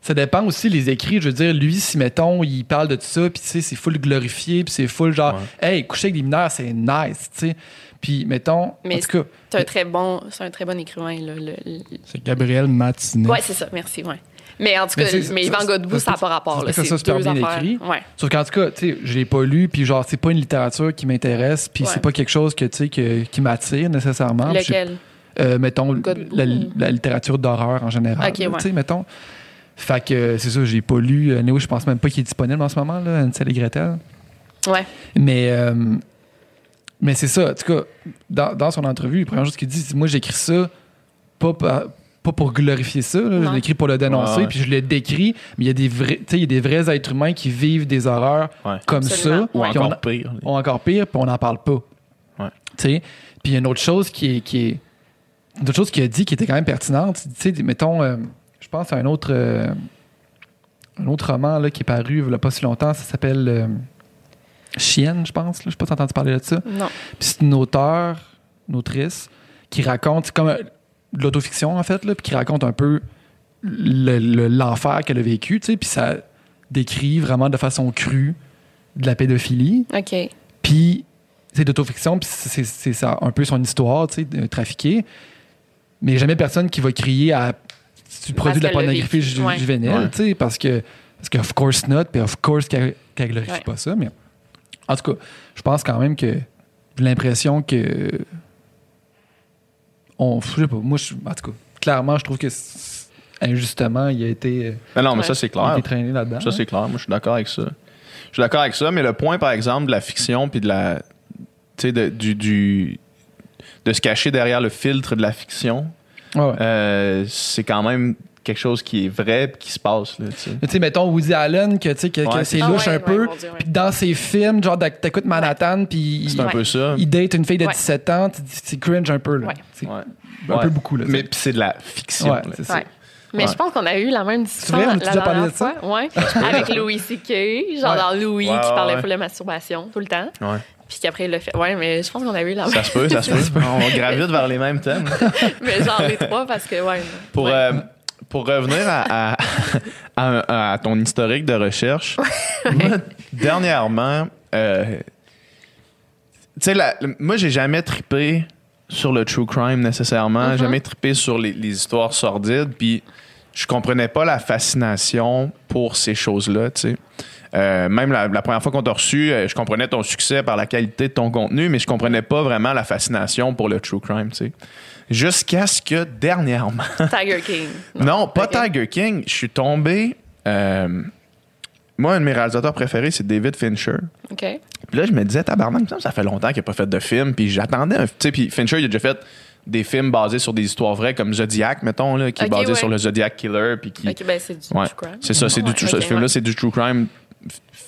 C: ça dépend aussi les écrits. Je veux dire, lui, si, mettons, il parle de tout ça, puis tu sais, c'est full glorifié, puis c'est full genre, hey, coucher avec des mineurs, c'est nice, tu sais. Puis, mettons,
D: Mais
C: en tout cas,
D: C'est un très bon, c'est un très bon écrivain, là. le- le-
E: C'est Gabriel Matinet.
D: Ouais, c'est ça, merci, ouais. Mais en tout
C: Mais
D: cas, mais
C: ça-
D: Yvan Godbout,
C: ça-
D: ça n'a pas rapport. C'est
C: ça, super bien
D: affaires.
C: écrit.
D: Ouais.
C: Sauf qu'en tout cas, tu sais, je l'ai pas lu, puis genre, c'est pas une littérature qui m'intéresse, puis
D: Ouais.
C: c'est pas quelque chose que, tu sais, que- qui m'attire nécessairement.
D: Lequel?
C: euh, mettons, la, littérature d'horreur en général.
D: Ok,
C: là,
D: ouais.
C: Tu sais, mettons. Fait que c'est ça, j'ai pas lu. Euh, Néo, je pense même pas qu'il est disponible en ce moment, là, Ansel et Gretel.
D: Ouais.
C: Mais, euh, mais c'est ça. En tout cas, dans, dans son entrevue, la première chose qu'il dit, c'est Moi, j'écris ça pas, par- pas pour glorifier ça. là. Je l'écris pour le dénoncer, puis je le décris. Mais il y a des vrais, tu sais, il y a des vrais êtres humains qui vivent des horreurs
B: Ouais.
C: comme
D: Absolument.
C: ça.
B: Ou
C: on
B: encore pire.
C: ou encore pire, puis on n'en parle pas.
B: Ouais.
C: Tu sais? Puis il y a une autre chose qui est. Qui est une autre chose qu'il a dit qui était quand même pertinente. Tu sais, mettons, euh, pense à un autre. euh, un autre roman là, qui est paru il n'y a pas si longtemps, ça s'appelle euh, Chienne, je pense. Je sais pas si entendu parler de ça.
D: Non.
C: Puis c'est une auteure, une autrice, qui raconte, comme euh, de l'autofiction en fait, là, puis qui raconte un peu le- le- l'enfer qu'elle a vécu, puis ça décrit vraiment de façon crue de la pédophilie.
D: OK.
C: Puis c'est d'autofiction, puis c'est- c'est c'est ça, un peu son histoire, tu sais, de trafiquer. Mais jamais personne qui va crier à si tu produis de la pornographie ju-
D: ouais.
C: juvénile,
B: Ouais.
C: tu sais, parce que parce que of course not, puis of course qu'elle qu'elle glorifie
D: Ouais.
C: pas ça, mais en tout cas, je pense quand même que j'ai l'impression que on, je sais pas, moi, je- en tout cas, clairement, je trouve que c'est- injustement, il a été, euh,
B: Mais non, mais
D: Ouais.
B: ça, c'est
C: il a
B: clair.
C: été traîné là-dedans.
B: Ça, c'est clair. Moi, je suis d'accord avec ça. Je suis d'accord avec ça, mais le point, par exemple, de la fiction puis de la. Tu sais, du- de se cacher derrière le filtre de la fiction,
C: Ouais, ouais.
B: euh, c'est quand même quelque chose qui est vrai qui se passe. Là, tu sais.
C: Mais Tu sais, mettons Woody Allen, que, tu sais, que, que
B: Ouais,
C: c'est
D: Ah
C: louche
D: ouais,
C: un
D: ouais,
C: peu. Puis dans ses films, genre, t'écoutes Manhattan, puis il,
B: un
D: Ouais.
B: peu ça.
C: il date une fille de
D: Ouais.
C: 17 ans, tu dis, c'est cringe un peu, là. Un
B: Ouais.
C: peu beaucoup, là.
B: Mais c'est de la fiction.
C: Ouais,
B: là.
C: c'est ça.
D: Ouais. Mais
B: Ouais.
D: je pense qu'on a eu la même discussion
C: vrai? On a
D: la
C: déjà parlé
D: dernière
C: de ça?
D: fois. Ouais. Avec Louis C.K., genre
C: Ouais.
D: Louis
B: Ouais,
D: qui
B: ouais,
D: parlait full de masturbation tout le temps. Puis qu'après, il l'a fait. Ouais, mais je pense qu'on a eu la même.
B: Ça se peut, ça se peut. On gravite vers les mêmes thèmes. *laughs*
D: mais genre les trois parce que, ouais.
B: Pour,
D: ouais.
B: euh, pour revenir à, à, à- à ton historique de recherche, moi, dernièrement, euh, tu sais, moi, j'ai jamais trippé sur le true crime nécessairement,
D: Mhm.
B: jamais trippé sur les, les histoires sordides, puis je comprenais pas la fascination pour ces choses-là, tu sais. Euh, même la, la première fois qu'on t'a reçu, euh, je comprenais ton succès par la qualité de ton contenu, mais je comprenais pas vraiment la fascination pour le true crime, tu sais. Jusqu'à ce que dernièrement, *laughs*
D: Tiger King.
B: non, pas. Tiger King. Je suis tombé. euh, moi, un de mes réalisateurs préférés, c'est David Fincher.
D: OK.
B: Puis là, je me disais, tabarnak, ça, ça fait longtemps qu'il n'a pas fait de film. Puis j'attendais un. Tu sais, puis Fincher, il a déjà fait des films basés sur des histoires vraies, comme Zodiac, mettons, là, qui est basé
D: ouais.
B: sur le Zodiac Killer. Puis qui.
D: OK, ben c'est du
B: Ouais.
D: true crime.
B: C'est ça, c'est
D: Ouais,
B: du true-
D: ok,
B: ce film-là, c'est du true crime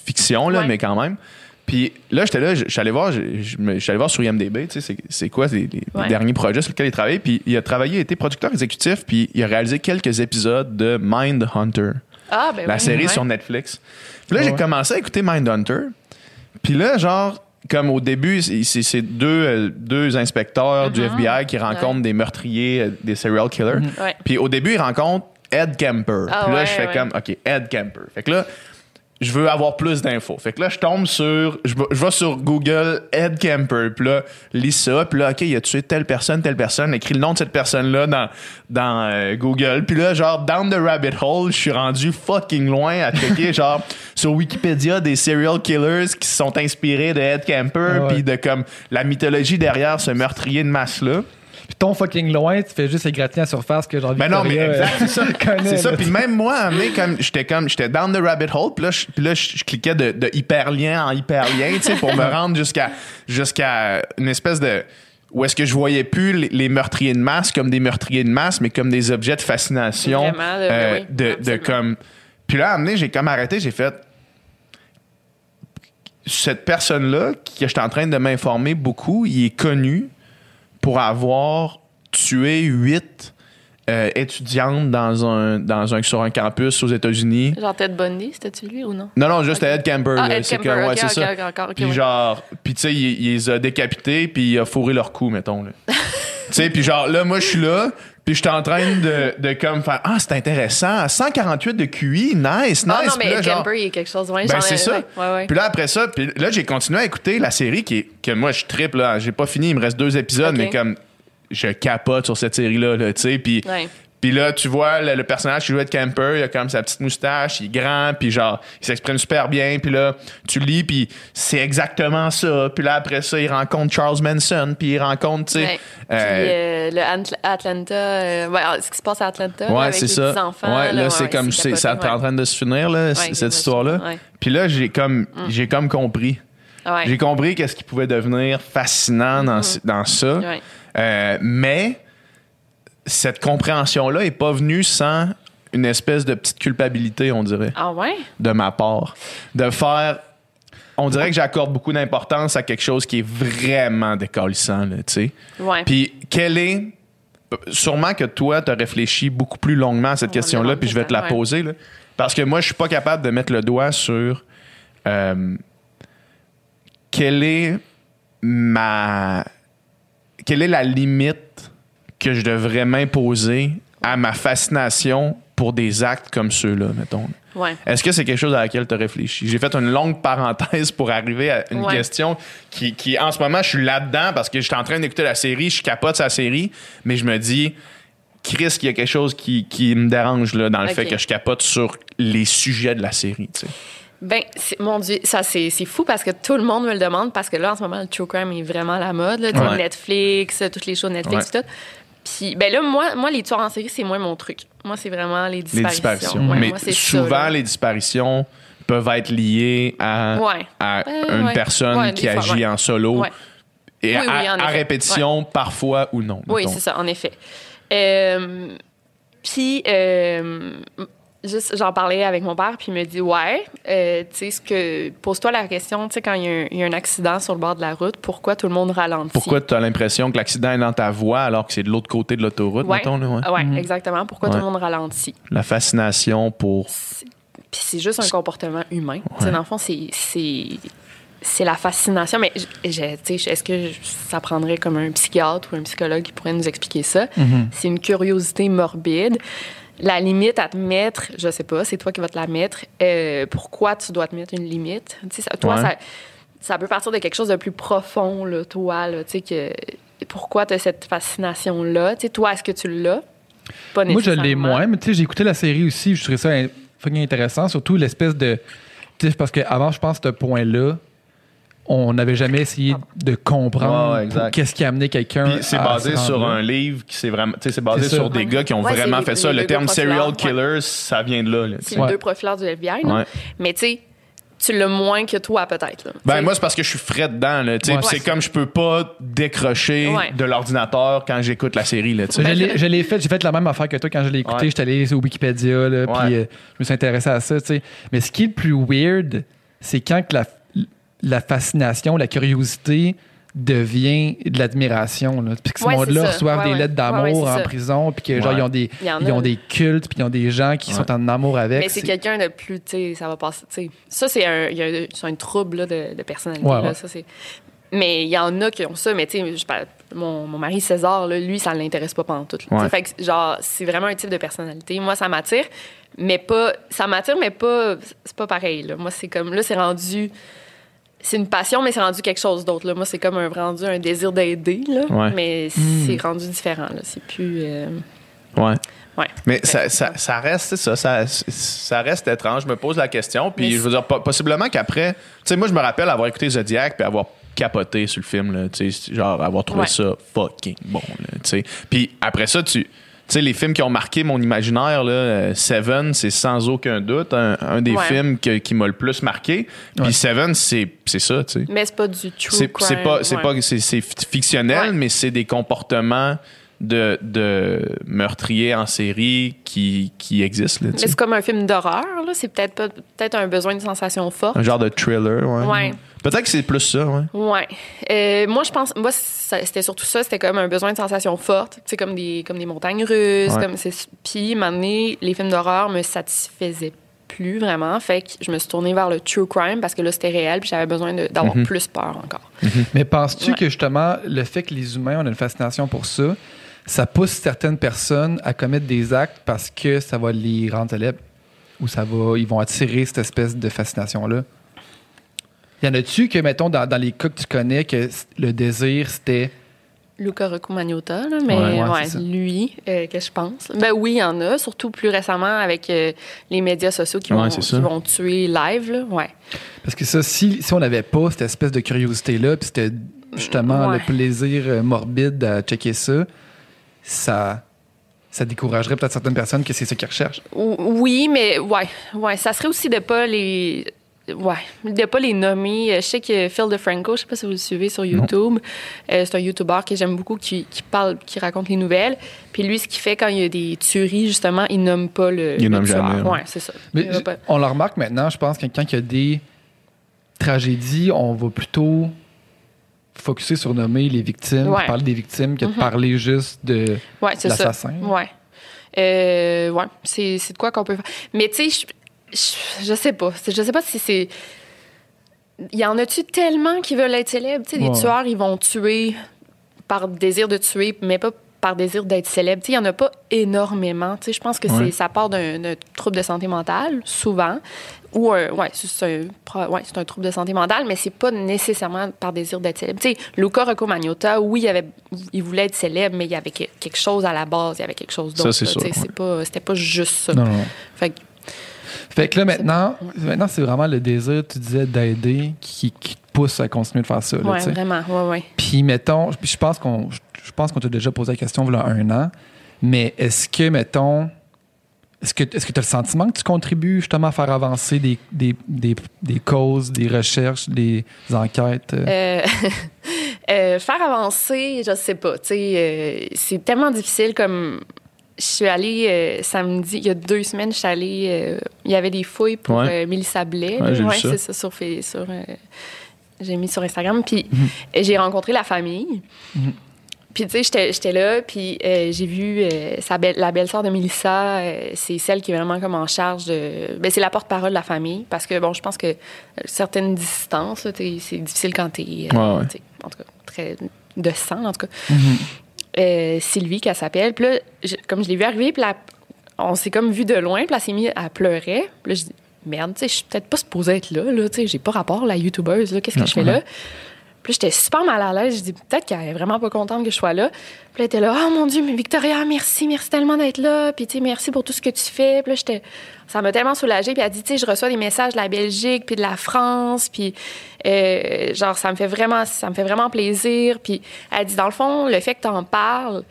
B: fiction, là,
D: Ouais.
B: mais quand même. Puis là, j'étais là, je suis allé voir, voir sur IMDb, tu sais, c'est- quoi les, les-
D: Ouais.
B: derniers projets sur lesquels il travaille. Puis il a travaillé, il été producteur exécutif, puis il a réalisé quelques épisodes de Mind Hunter,
D: Ah, ben
B: la
D: oui,
B: série
D: ouais.
B: sur Netflix. Puis là, j'ai
C: Ouais.
B: commencé à écouter Mind Hunter. Puis là, genre, comme au début, c'est deux, euh, deux inspecteurs du
D: Mhm.
B: FBI qui rencontrent
D: Ouais.
B: des meurtriers, euh, des serial killers.
D: Ouais.
B: Puis au début, ils rencontrent Ed Kemper.
D: Ah
B: Puis là,
D: ouais,
B: je fais
D: ouais.
B: comme, OK, Ed Kemper. Fait que là, je veux avoir plus d'infos. Fait que là, je tombe sur, je je vais sur Google Ed Kemper. Puis là, lis ça. Puis là, OK, il a tué telle personne, telle personne. Écris le nom de cette personne-là dans, dans euh, Google. Puis là, genre, down the rabbit hole, je suis rendu fucking loin à checker, *laughs* genre, sur Wikipédia des serial killers qui se sont inspirés de Ed Kemper.
C: Ah.
B: Puis de comme la mythologie derrière ce meurtrier de masse-là.
C: Puis ton fucking loin, tu fais juste égratigner à la surface que genre
B: Ben non, mais exact, c'est ça. *laughs*
C: euh, connaît,
B: C'est ça. Puis même moi, donné, comme j'étais comme j'étais down the rabbit hole, puis là, je, puis là, je, je cliquais de, de hyperlien en hyperlien, tu sais, pour me *laughs* rendre jusqu'à jusqu'à une espèce de où est-ce que je voyais plus les, meurtriers de masse comme des meurtriers de masse, mais comme des objets de fascination,
D: Vraiment, là, oui,
B: de, de
D: absolument.
B: comme. Puis là, donné, j'ai comme arrêté, j'ai fait cette personne-là, que j'étais en train de m'informer beaucoup, il est connu pour avoir tué huit euh, étudiantes dans un, dans un, sur un campus aux États-Unis.
D: Genre Ted Bundy, c'était-tu lui ou non?
B: Non, non, juste Ed Kemper.
D: Ah. Ed
B: C'est
D: Kemper,
B: que- ouais, c'est ça. puis genre, puis tu sais, il, il les a décapités, puis il a fourré leur cou, mettons. *laughs* tu sais, puis genre, là, moi, je suis là, puis je suis en train de, de comme faire Ah, c'est intéressant. 148 de QI, nice, nice.
D: Ah non,
B: Puis
D: mais
B: là,
D: Ed
B: genre,
D: Kemper, il y a quelque chose. Ouais,
B: ben, c'est ça.
D: Ouais, ouais, ouais.
B: Puis là, après ça, puis là, j'ai continué à écouter la série qui est, que moi, je triple, là. J'ai pas fini, il me reste deux épisodes, mais comme, je capote sur cette série-là, là, tu sais. Puis
D: Ouais.
B: Puis là, tu vois, le, le personnage qui joue de Camper, il a comme sa petite moustache, il est grand, puis genre, il s'exprime super bien. Puis là, tu lis, puis c'est exactement ça. Puis là, après ça, il rencontre Charles Manson, puis il rencontre, tu sais...
D: Ouais.
B: euh,
D: Puis euh, le Ant- Atlanta, euh, ouais, ce qui se passe à Atlanta, là,
B: Ouais,
D: avec les
B: ça.
D: petits enfants.
B: ouais, là, c'est comme c'est, ça en train de se finir là, cette histoire-là. Puis là, j'ai comme j'ai comme compris. J'ai compris qu'est-ce qui pouvait devenir fascinant dans, ce- dans ça. Mais cette compréhension-là est pas venue sans une espèce de petite culpabilité, on dirait,
D: Ah ouais?
B: de ma part. De faire. On dirait que j'accorde beaucoup d'importance à quelque chose qui est vraiment décalissant, tu sais.
D: Ouais.
B: Puis, quel est. Sûrement que toi, tu as réfléchi beaucoup plus longuement à cette
D: On
B: question-là, puis je vais te la
D: ouais.
B: poser. Là. Parce que moi, je suis pas capable de mettre le doigt sur. euh, quelle est ma. Quelle est la limite que je devrais m'imposer à ma fascination pour des actes comme ceux-là, mettons?
D: Ouais.
B: Est-ce que c'est quelque chose à laquelle tu as réfléchi? J'ai fait une longue parenthèse pour arriver à une
D: Ouais.
B: question qui, qui, en ce moment, je suis là-dedans parce que je suis en train d'écouter la série, je capote sa série, mais je me dis, Chris, qu'il y a quelque chose qui, qui me dérange là, dans le fait que je capote sur les sujets de la série. tu sais.
D: Ben, mon Dieu, ça, c'est fou parce que tout le monde me le demande parce que là, en ce moment, le true crime est vraiment à la mode. Là,
B: Ouais.
D: Netflix, toutes les shows Netflix, tout. Puis, ben là, moi, moi, les tueurs en série, c'est moins mon truc. Moi, c'est vraiment les
B: Les
D: disparitions.
B: disparitions.
D: Ouais,
B: mais
D: moi,
B: souvent,
D: ça,
B: les disparitions peuvent être liées à,
D: Ouais.
B: à
D: Euh,
B: une
D: ouais.
B: personne qui
D: fois,
B: agit en solo et
D: Oui,
B: à,
D: oui, en
B: à répétition, parfois ou non.
D: Oui, c'est ça, en effet. Euh, puis, euh, juste, j'en parlais avec mon père, puis il me dit Ouais, euh, tu sais, ce que. Pose-toi la question, tu sais, quand il y, a un- il y a un accident sur le bord de la route, pourquoi tout le monde ralentit?
B: Pourquoi tu as l'impression que l'accident est dans ta voie alors que c'est de l'autre côté de l'autoroute,
D: Ouais,
B: mettons? Là, ouais?
D: ouais, exactement. Pourquoi tout le monde ralentit?
B: La fascination pour.
D: C'est- Puis c'est juste un comportement humain. Tu sais, Dans le fond, c'est. c'est c'est la fascination, mais je- je- tu sais, est-ce que je- ça prendrait comme un psychiatre ou un psychologue qui pourrait nous expliquer ça? C'est une curiosité morbide. La limite à te mettre, je sais pas, c'est toi qui vas te la mettre. Euh, pourquoi tu dois te mettre une limite? Ça- toi,
B: Ouais.
D: ça, ça peut partir de quelque chose de plus profond, là, toi, là, que pourquoi tu as cette fascination-là? Toi, est-ce que tu l'as? Pas
C: Moi, je l'ai moins, mais j'ai écouté la série aussi, je trouvais ça in- intéressant, surtout l'espèce de. Parce qu'avant, je pense, ce point-là, on n'avait jamais essayé de comprendre
B: Ouais,
C: qu'est-ce qui a amené quelqu'un.
B: C'est
C: à
B: basé
C: se
B: sur un livre qui c'est vraiment. Tu sais, c'est basé sur des gars qui ont
D: Ouais,
B: vraiment fait
D: les-
B: ça.
D: les
B: Le terme serial
D: ouais.
B: killer, ça vient de là.
D: C'est
C: Ouais.
D: les deux profileurs du FBI, là. Mais tu sais, tu l'as moins que toi, peut-être.
B: Ben moi c'est parce que je suis frais dedans là,
C: Ouais.
B: c'est comme je peux pas décrocher
D: Ouais.
B: de l'ordinateur quand j'écoute la série là, tu sais.
C: Je l'ai- je l'ai fait, j'ai fait la même affaire que toi quand je l'ai écouté.
B: Ouais.
C: J'étais allé sur Wikipédia, puis euh, je me suis intéressé à ça. tu sais. Mais ce qui est le plus weird, c'est quand que la, la fascination, la curiosité devient de l'admiration. Puis que ce
D: Ouais,
C: monde-là reçoivent
D: Ouais,
C: des
D: ouais.
C: lettres d'amour
D: Ouais, ouais, c'est
C: en
D: ça.
C: prison, puis que genre, ils ont des,
D: Il
C: ils ont des cultes, puis ils ont des gens qui sont en amour avec.
D: Mais c'est quelqu'un de plus, tu sais, ça va passer, tu sais. Ça, c'est un, il y a un, c'est un trouble là, de, de personnalité.
C: Ouais,
D: là,
C: ouais.
D: ça, c'est... Mais il y en a qui ont ça, mais tu sais, je parle- mon, mon mari César, là, lui, ça ne l'intéresse pas pendant tout.
B: Ouais.
D: Fait que, genre, c'est vraiment un type de personnalité. Moi, ça m'attire, mais pas. Ça m'attire, mais pas. C'est pas pareil, là. Moi, c'est comme. Là, c'est rendu. C'est une passion, mais c'est rendu quelque chose d'autre. là. Moi, c'est comme un, rendu un désir d'aider, là.
B: Ouais.
D: Mais c'est rendu différent, là. C'est plus. euh,
B: Ouais.
D: Ouais.
B: Mais ça, ça, ça reste, c'est ça, ça, ça reste étrange. Je me pose la question. Puis
D: Mais
B: je veux dire, po- possiblement qu'après, tu sais, moi, je me rappelle avoir écouté Zodiac puis avoir capoté sur le film, là, tu sais, genre avoir trouvé
D: Ouais.
B: ça fucking bon, là, tu sais. Puis après ça, tu. Tu sais, les films qui ont marqué mon imaginaire, là, euh, Seven, c'est sans aucun doute un, un des
D: Ouais.
B: films que- qui m'a le plus marqué. Puis
C: Ouais.
B: Seven, c'est c'est ça, tu sais.
D: Mais c'est pas du true
B: C'est
D: crime.
B: c'est pas, c'est
D: ouais.
B: pas, c'est c'est fictionnel,
D: Ouais.
B: mais c'est des comportements de, de meurtriers en série qui, qui existent. Là,
D: Mais c'est comme un film d'horreur, là. C'est peut-être pas peut-être un besoin de sensation forte.
B: Un genre de thriller, ouais.
D: Ouais.
B: Peut-être que c'est plus ça, ouais.
D: Ouais. Euh, moi, je pense, moi, c'était surtout ça. C'était comme un besoin de sensation forte. Tu sais, comme des, comme des montagnes russes.
B: Ouais.
D: Comme c'est, puis, à un moment donné, les films d'horreur me satisfaisaient plus vraiment. Fait que je me suis tournée vers le true crime parce que là, c'était réel. Puis j'avais besoin d'avoir
B: Mhm.
D: plus peur encore.
C: Mais penses-tu
D: Ouais.
C: que justement, le fait que les humains ont une fascination pour ça, ça pousse certaines personnes à commettre des actes parce que ça va les rendre célèbres? Ou ça va, ils vont attirer cette espèce de fascination-là? Y en a-tu que, mettons, dans, dans les cas que tu connais, que le désir, c'était.
D: Luca Rocco Magnotta, là, mais
C: Ouais,
D: ouais,
C: ouais,
D: lui, euh, que je pense. Ben oui, il y en a, surtout plus récemment avec euh, les médias sociaux qui,
B: Ouais,
D: vont, qui vont tuer live. Là. Ouais.
C: Parce que ça, si, si on n'avait pas cette espèce de curiosité-là, puis c'était justement
D: Ouais.
C: le plaisir euh, morbide à checker ça, ça, ça découragerait peut-être certaines personnes que c'est ça qu'ils recherchent.
D: Ou- Oui, mais ouais, ouais, ça serait aussi de pas les ouais, de pas les nommer. Euh, Je sais que Phil DeFranco, je sais pas si vous le suivez sur YouTube, euh, c'est un YouTuber que j'aime beaucoup qui, qui parle qui raconte les nouvelles. Puis lui ce qu'il fait quand il y a des tueries justement, il nomme pas le
B: Il
D: le
B: nomme
D: tueur.
B: jamais, ouais.
D: Ouais, c'est ça.
C: Mais
D: pas-
C: on le remarque maintenant, je pense que quand il y a des tragédies, on va plutôt focuser sur nommer les victimes,
D: Ouais.
C: parler des victimes, que de
D: Mhm.
C: parler juste de
D: Ouais, c'est ça.
C: l'assassin.
D: Ouais. Euh, ouais, c'est c'est de quoi qu'on peut faire. Mais tu sais, je, sais pas. Je sais pas si c'est. Il y en a-tu tellement qui veulent être célèbres? Tu sais,
C: Ouais.
D: les tueurs, ils vont tuer par désir de tuer, mais pas par désir d'être célèbre. Il y en a pas énormément. Je pense que
B: Ouais.
D: c'est ça part d'un trouble de santé mentale, souvent. Ou un, ouais, c'est un, ouais, un trouble de santé mentale, mais c'est pas nécessairement par désir d'être célèbre. Sais, Luca Rocco Magnotta, oui, il, avait, il voulait être célèbre, mais il y avait que- quelque chose à la base, il y avait quelque chose
B: Ça,
D: d'autre.
B: c'est sûr, ouais.
D: c'est pas, c'était pas juste ça.
C: Non, non.
D: Fait que,
C: Fait que là, maintenant, maintenant c'est vraiment le désir, tu disais, d'aider qui, qui te pousse à continuer de faire ça. sais.
D: vraiment, ouais, ouais.
C: Puis, mettons, je- je pense qu'on je pense qu'on t'a déjà posé la question il y a un an, mais est-ce que, mettons, est-ce que tu as le sentiment que tu contribues justement à faire avancer des, des, des, des causes, des recherches, des enquêtes? euh? *laughs*
D: Euh, faire avancer, je sais pas. Euh, c'est tellement difficile comme. Je suis allée euh, samedi, il y a deux semaines, je suis allée. euh, il y avait des fouilles pour
B: Ouais.
D: euh, Mélissa Blais.
B: Ouais, ça.
D: c'est ça sur, j'ai mis sur Instagram. Puis
B: Mhm.
D: j'ai rencontré la famille.
C: Mhm.
D: Puis, tu sais, j'étais- là, puis j'ai vu sa belle- la belle-sœur de Mélissa, c'est celle qui est vraiment comme en charge de... Ben, c'est la porte-parole de la famille, parce que, bon, je pense que certaines distances, c'est difficile quand t'es...
B: Ouais,
D: En tout cas, très de sang, en tout cas.
C: Mhm.
D: Euh, Sylvie, qu'elle s'appelle. Puis là, comme je l'ai vue arriver, puis là, on s'est comme vu de loin, puis là, elle s'est mise à pleurer. Puis là, je dis, merde, tu sais, je suis peut-être pas supposée être là, là, tu sais, j'ai pas rapport, la youtubeuse, là, qu'est-ce que je fais là? Puis j'étais super mal à l'aise. Je dis, peut-être qu'elle est vraiment pas contente que je sois là. Puis elle était là, oh mon Dieu, mais Victoria, merci, merci tellement d'être là. Puis, tu sais, merci pour tout ce que tu fais. Puis là, j'étais, ça m'a tellement soulagée. Puis elle dit, tu sais, je reçois des messages de la Belgique, puis de la France. Puis, euh, genre, ça me fait vraiment, ça me fait vraiment plaisir. Puis elle dit, dans le fond, le fait que tu en parles,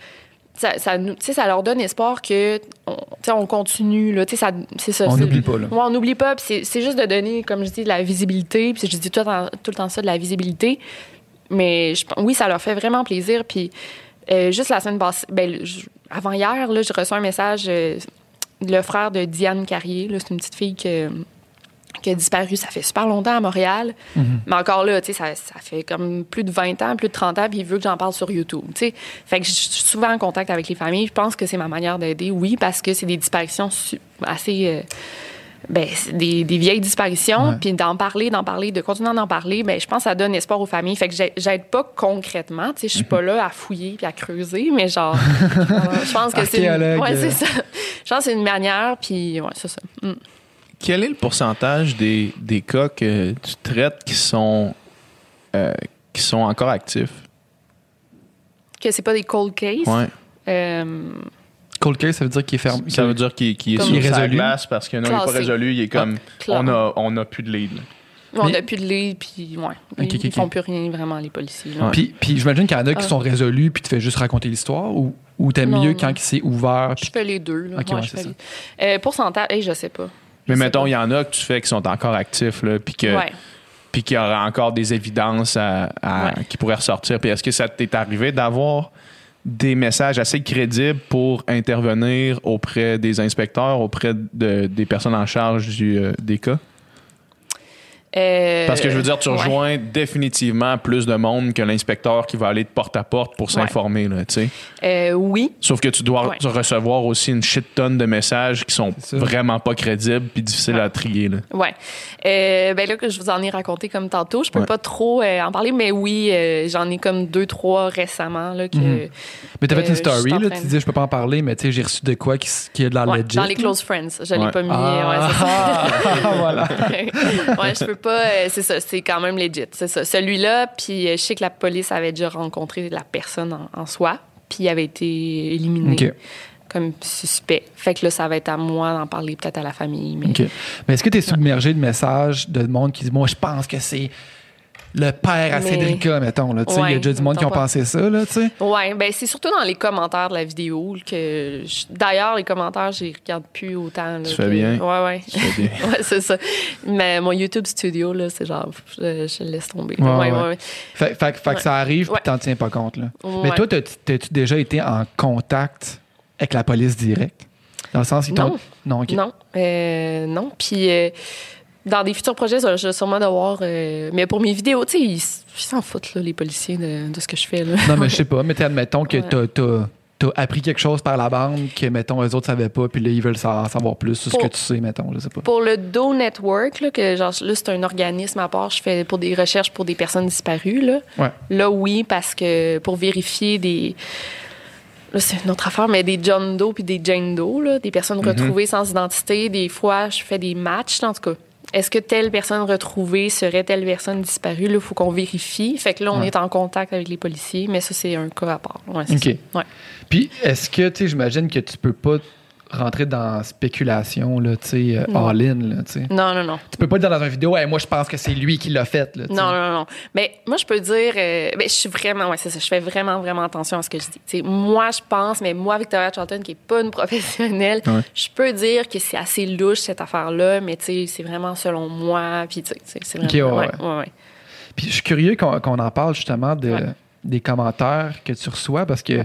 D: ça, ça, ça leur donne espoir que on, on continue. Là, ça, c'est ça.
C: On n'oublie pas, là.
D: Ouais, on n'oublie pas. C'est, c'est juste de donner, comme je dis, de la visibilité. Puis je dis tout le temps, tout le temps ça, de la visibilité. Mais je, oui, ça leur fait vraiment plaisir. Puis euh, juste la semaine passée, ben, je- avant hier, là, j'ai reçu un message euh, le frère de Diane Carrier. là, C'est une petite fille que qui a disparu, ça fait super longtemps à Montréal. Mais encore là, tu sais, ça, ça fait comme plus de 20 ans, plus de 30 ans, puis il veut que j'en parle sur YouTube, tu sais. Fait que je suis souvent en contact avec les familles. Je pense que c'est ma manière d'aider, oui, parce que c'est des disparitions assez... euh, ben, des, des vieilles disparitions,
C: Ouais.
D: puis d'en parler, d'en parler, de continuer d'en parler, ben, je pense que ça donne espoir aux familles. Fait que j'ai- j'aide pas concrètement, tu sais, je suis pas là à fouiller puis à creuser, mais genre, *laughs* je pense que c'est ouais,
C: euh.
D: c'est ça. Je pense que c'est une manière, puis ouais, c'est ça. Mm.
B: Quel est le pourcentage des, des cas que tu traites qui sont, euh, qui sont encore actifs?
D: Que c'est pas des cold cases?
B: Ouais.
D: Euh,
C: Cold case, ça veut dire qu'il est fermé.
B: Ça veut dire qu'il qu'il est
D: Comme-
B: sur
C: Il
B: sa
C: résolu.
B: glace parce que non, il n'est pas résolu. Il est comme,
D: clair.
B: on a, on a plus de lead. là.
D: on n'a plus de lit, puis ouais,
C: Ok,
D: ils, font plus rien vraiment, les policiers. là.
C: Puis, puis j'imagine qu'il y en a qui
D: Ah.
C: sont résolus puis tu fais juste raconter l'histoire ou, ou t'aimes mieux
D: non.
C: quand c'est ouvert.
D: Je fais les deux. Là.
C: Ok,
D: Ouais,
C: ouais,
D: je
C: c'est
D: fais
C: ça.
D: les- Euh, pourcentage, hey, je sais pas.
B: Mais mettons, il y en a que tu fais qui sont encore actifs, là, puis que,
D: Ouais.
B: puis qu'il y aura encore des évidences à- à-
D: Ouais.
B: qui pourraient ressortir. Puis est-ce que ça t'est arrivé d'avoir des messages assez crédibles pour intervenir auprès des inspecteurs, auprès de- des personnes en charge du, euh, des cas?
D: Euh,
B: Parce que je veux dire, tu
D: ouais.
B: rejoins définitivement plus de monde que l'inspecteur qui va aller de porte à porte pour s'informer, tu sais.
D: Euh, oui.
B: Sauf que tu dois
D: Ouais.
B: recevoir aussi une shit tonne de messages qui sont vraiment pas crédibles puis difficiles
D: Ouais.
B: à trier, là.
D: Ouais. Euh, ben là que je vous en ai raconté comme tantôt, je peux
B: Ouais.
D: pas trop euh, en parler, mais oui, euh, j'en ai comme deux trois récemment là que
C: Mhm. Mais t'as fait une story, là, tu disais je peux pas en parler, mais tu sais, j'ai reçu de quoi qui, qui est de la
D: Ouais,
C: legit.
D: dans les close friends, je l'ai pas mis.
C: Ah,
D: ouais, c'est ça.
C: ah, *laughs* voilà. *laughs*
D: ouais, je peux pas. euh, c'est ça, c'est quand même legit. C'est ça. Celui-là, puis euh, je sais que la police avait déjà rencontré la personne en, en soi, puis il avait été éliminé comme suspect. Fait que là, ça va être à moi d'en parler peut-être à la famille. Mais.
C: Mais est-ce que tu es submergé de messages de monde qui dit Moi, je pense que c'est le père à
D: Mais-
C: Cédrica, mettons. là. Il y a déjà du monde qui ont
D: pas.
C: pensé ça, là, tu sais.
D: Ouais, ben c'est surtout dans les commentaires de la vidéo que. je- D'ailleurs, les commentaires, je les regarde plus autant. là,
B: Tu fais
D: que-
B: bien.
D: Ouais, ouais.
B: Tu fais bien. *laughs*
D: ouais, c'est ça. Mais mon YouTube Studio, là, c'est genre, je, je le laisse tomber.
C: Ouais,
D: Ouais, ouais.
C: Fait, fait- fait que ça arrive, puis t'en tiens pas compte, là. Mais toi, t'as- t'as-tu déjà été en contact avec la police direct? Dans le sens, ils t'ont.
D: Non.
C: Non.
D: Non, euh, non. Puis euh, dans des futurs projets, je vais sûrement devoir. euh, mais pour mes vidéos, tu sais, ils s'en foutent, là, les policiers, de, de ce que je fais. Là.
C: Non, mais je sais pas. Mais admettons que
D: Ouais.
C: t'as- appris quelque chose par la bande que, mettons, eux autres savaient pas, puis là, ils veulent sa- en savoir plus sur ce
D: Pour-
C: que tu sais, mettons, je sais pas.
D: Pour le Do Network, là, que genre, là, c'est un organisme à part, je fais pour des recherches pour des personnes disparues. Là,
C: Ouais.
D: là oui, parce que pour vérifier des. Là, c'est une autre affaire, mais des John Doe puis des Jane Doe, là, des personnes
C: Mhm.
D: retrouvées sans identité. Des fois, je fais des matchs, en tout cas. Est-ce que telle personne retrouvée serait telle personne disparue? Là, il faut qu'on vérifie. Fait que là, on
C: Ouais.
D: est en contact avec les policiers, mais ça, c'est un cas à part. Ouais,
C: OK.
D: ça. Ouais.
C: Puis, est-ce que, tu sais, j'imagine que tu peux pas rentrer dans spéculation, là, tu sais, euh, all-in, là, tu sais.
D: Non, non, non.
C: Tu peux pas dire dans une vidéo, Hey, moi, je pense que c'est lui qui l'a fait, là.
D: Non, non, non. Mais moi, je peux dire, euh, ben, je suis vraiment, ouais, c'est ça, je fais vraiment, vraiment attention à ce que je dis. Moi, je pense, mais moi, Victoria Charlton, qui n'est pas une professionnelle,
B: Ouais.
D: je peux dire que c'est assez louche, cette affaire-là, mais tu sais, c'est vraiment selon moi. Puis, tu sais, c'est- vraiment.
C: ouais,
D: ouais, ouais, ouais.
C: Puis, je suis curieux qu'on en parle, justement, de, des commentaires que tu reçois, parce que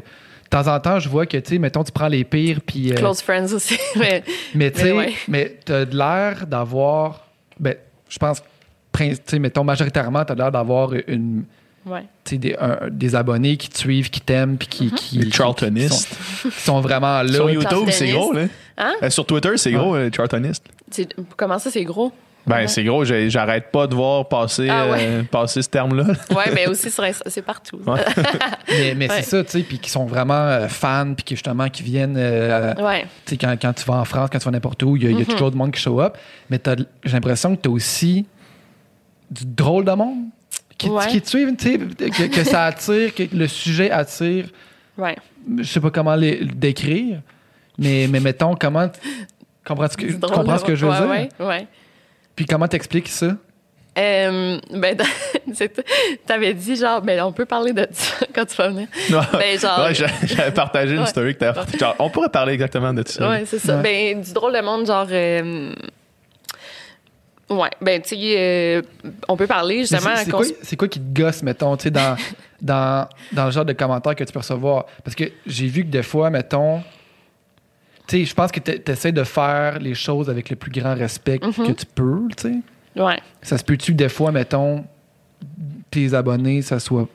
C: de temps en temps, je vois que, tu sais, mettons, tu prends les pires, puis... euh,
D: Close friends aussi. *laughs* mais,
C: mais, tu sais,
D: mais ouais.
C: mais t'as de l'air d'avoir... Ben, je pense, tu sais, mettons, majoritairement, t'as l'air d'avoir une...
D: ouais.
C: des, un- des abonnés qui te suivent, qui t'aiment, puis qui, qui,
B: Les Charltonistes.
C: qui sont, qui sont vraiment là.
B: Sur YouTube, c'est gros, là.
D: Hein?
B: Euh, sur Twitter, c'est gros, euh, Charltoniste.
D: C'est- Comment ça, c'est gros?
B: Ben,
D: Ouais.
B: c'est gros. J'arrête pas de voir passer,
D: Ah ouais.
B: euh, passer ce terme-là. *laughs*
D: Ouais, mais aussi c'est partout.
B: Ouais. *laughs*
C: Mais, mais
D: Ouais.
C: c'est ça, tu sais, puis qui sont vraiment euh, fans, puis qui justement qui viennent, euh,
D: Ouais.
C: tu sais, quand, quand tu vas en France, quand tu vas n'importe où, il y a, il y a
D: Mm-hmm.
C: toujours du monde qui show up. Mais t'as- j'ai l'impression que tu as aussi du drôle de monde qui,
D: Ouais.
C: qui te suivent, tu sais, que, que ça attire, que le sujet attire.
D: Ouais.
C: Je sais pas comment les- le décrire, mais, mais mettons, comment. Comprends -tu, que-
D: C'est
C: tu
D: drôle
C: comprends ce que je veux dire? Puis comment t'expliques ça?
D: Euh, ben, *laughs* t'avais dit genre, ben, on peut parler de *laughs* ça quand tu vas venir. Ben, genre-
B: Ouais, j'a- *laughs* j'avais partagé une
D: Ouais.
B: story que t'avais genre, On pourrait parler exactement de ça.
D: Ouais, c'est ça. Ben, du drôle de monde, genre. euh, Ouais, ben, tu sais, euh, on peut parler justement.
C: c'est- quoi, quoi qui te gosse, mettons, tu sais, dans, dans, dans le genre de commentaires que tu peux recevoir? Parce que j'ai vu que des fois, mettons, sais, je pense que tu essaies de faire les choses avec le plus grand respect
D: Mhm.
C: que tu peux, tu sais.
D: Ouais.
C: Ça se peut-tu que des fois, mettons, tes abonnés, ça soit.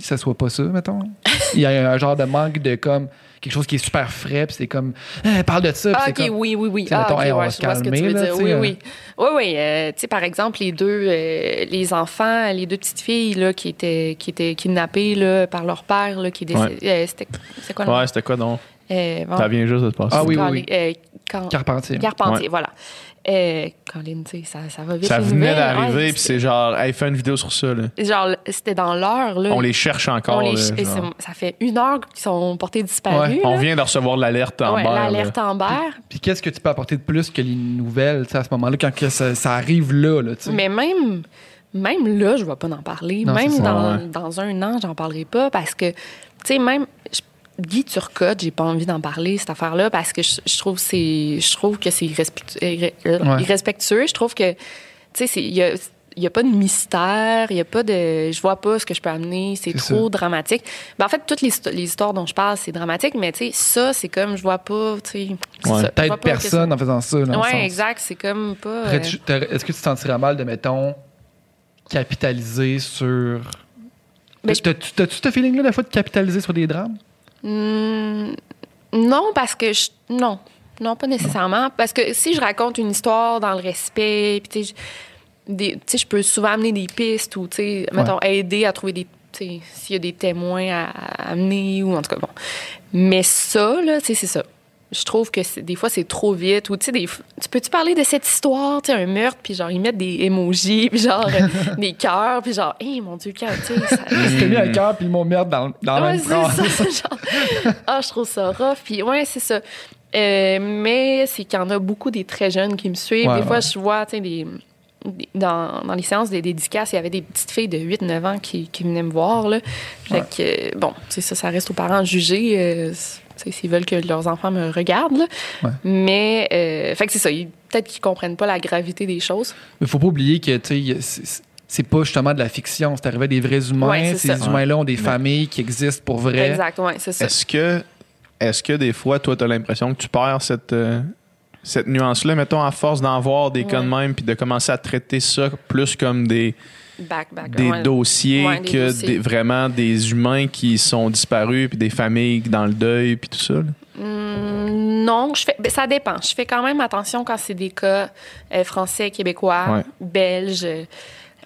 C: Ça soit pas ça, mettons? *laughs* Il y a un genre de manque de comme quelque chose qui est super frais, puis c'est comme Eh, parle de ça,
D: Ah,
C: c'est
D: ok,
C: comme-
D: oui, oui, oui. Ah,
C: mettons,
D: ok,
C: hey, on
D: ouais,
C: va se calmer, là,
D: dire. Oui,
C: euh.
D: oui. Oui, oui. euh, tu sais, par exemple, les deux, euh, les enfants, les deux petites filles là, qui, étaient, qui étaient kidnappées là, par leur père, là, qui euh, C'était quoi?
B: Ouais, c'était quoi donc?
D: Euh, bon,
B: Ça vient juste de se passer.
C: Ah oui, oui, oui.
D: euh, Car-
C: Carpentier.
D: Carpentier,
B: Ouais.
D: voilà. Euh, Colin, tu sais, ça, ça va vite.
B: Ça venait d'arriver, puis c'est genre, hey, fais une vidéo sur ça. Là.
D: Genre, c'était dans l'heure, là.
B: On les cherche encore.
D: On les
B: là,
D: ch- et
B: genre.
D: c'est- ça fait une heure qu'ils sont portés disparus.
C: Ouais.
B: On vient de recevoir l'alerte en
D: Ouais,
B: bas.
D: l'alerte Amber.
C: Puis qu'est-ce que tu peux apporter de plus que les nouvelles, tu sais, à ce moment-là, quand que ça, ça arrive là, là, tu sais?
D: Mais même, même là, je ne vais pas en parler.
C: Non,
D: même dans,
B: ouais.
D: dans un an, j'en parlerai pas parce que, tu sais, même je- Guy Turcotte, j'ai pas envie d'en parler, cette affaire-là, parce que je, je trouve, c'est, je trouve que c'est euh,
C: Ouais.
D: irrespectueux. Je trouve que, tu sais, il y a. Il n'y a pas de mystère, il y a pas de. Je vois pas ce que je peux amener, c'est trop
C: ça.
D: dramatique. Ben, en fait, toutes les, histo- les histoires dont je parle, c'est dramatique, mais tu sais, ça, c'est comme, je vois pas, tu
B: Ouais.
D: ça, je que
C: personne en faisant ça, dans
D: Ouais, exact, c'est comme pas. euh,
C: Est-ce que tu te sentirais mal de, mettons, capitaliser sur.
D: Ben, je-
C: T'as-tu t'as-tu ce feeling-là, des fois, de capitaliser sur des drames?
D: Hmm, non, parce que je, non, non pas nécessairement, parce que si je raconte une histoire dans le respect, puis tu sais, je- peux souvent amener des pistes ou tu sais, mettons aider à trouver des, tu sais, s'il y a des témoins à, à amener ou en tout cas bon. Mais ça là, tu sais, c'est ça. Je trouve que des fois c'est trop vite ou tu sais tu peux tu parler de cette histoire, tu sais un meurtre puis genre ils mettent des emojis puis genre *laughs* euh, des cœurs puis genre hey mon dieu tu sais ça- *laughs*
C: C'était mis un cœur puis le mot merde dans, dans
D: Ouais, c'est ça. *laughs* genre, ah, je trouve ça rough. Puis, ouais, c'est ça. Euh, mais c'est qu'il y en a beaucoup des très jeunes qui me suivent.
C: Ouais,
D: des fois,
C: ouais.
D: je vois, tu sais, des, dans, dans les séances des dédicaces, il y avait des petites filles de 8-9 ans qui, qui venaient me voir. Là. Fait que, euh, bon, tu sais, ça, ça reste aux parents de juger euh, s'ils veulent que leurs enfants me regardent. là.
C: Ouais.
D: Mais, euh, fait que c'est ça. Peut-être qu'ils comprennent pas la gravité des choses.
C: Mais faut pas oublier que, tu sais, c'est- pas justement de la fiction. C'est arrivé à des vrais humains.
D: Ouais, c'est
C: Ces humains-là ont des familles qui existent pour vrai.
D: Exact, ouais, c'est ça.
B: Est-ce que, est-ce que des fois, toi, tu as l'impression que tu perds cette, euh, cette nuance-là, mettons, à force d'en voir des cas de même, puis de commencer à traiter ça plus comme des,
D: Back, back.
B: des
D: ouais.
B: dossiers
D: Ouais, des
B: que
D: dossiers.
B: des- vraiment des humains qui sont disparus, puis des familles dans le deuil, puis tout ça? là?
D: Hum, non, je fais, ben, ça dépend. Je fais quand même attention quand c'est des cas euh, français, québécois,
B: Ouais.
D: belges,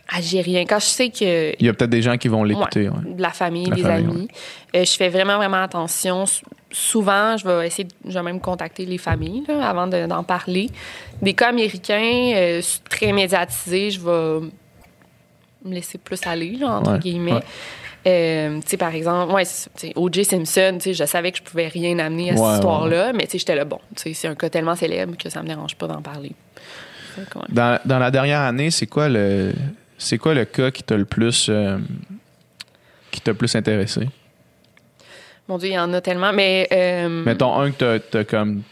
D: algériens. Quand je sais que
B: Il y a peut-être des gens qui vont l'écouter.
D: de la famille,
B: La
D: des
B: famille,
D: amis, euh, je fais vraiment, vraiment attention. Souvent, je vais essayer, je vais même contacter les familles là, avant de- d'en parler. Des cas américains euh, très médiatisés, je vais me laisser plus aller, là, entre
B: Ouais,
D: guillemets.
C: ouais.
D: Euh, tu sais, par exemple, ouais, O.J. Simpson, tu sais, je savais que je pouvais rien amener à
B: Ouais,
D: cette histoire-là, mais tu sais, j'étais là, bon, tu sais, c'est un cas tellement célèbre que ça me dérange pas d'en parler.
B: Dans, dans la dernière année, c'est quoi le c'est quoi le cas qui t'a le plus euh, qui t'a le plus intéressé?
D: Mon Dieu, il y en a tellement, mais... euh,
B: Mettons un que t'as- comme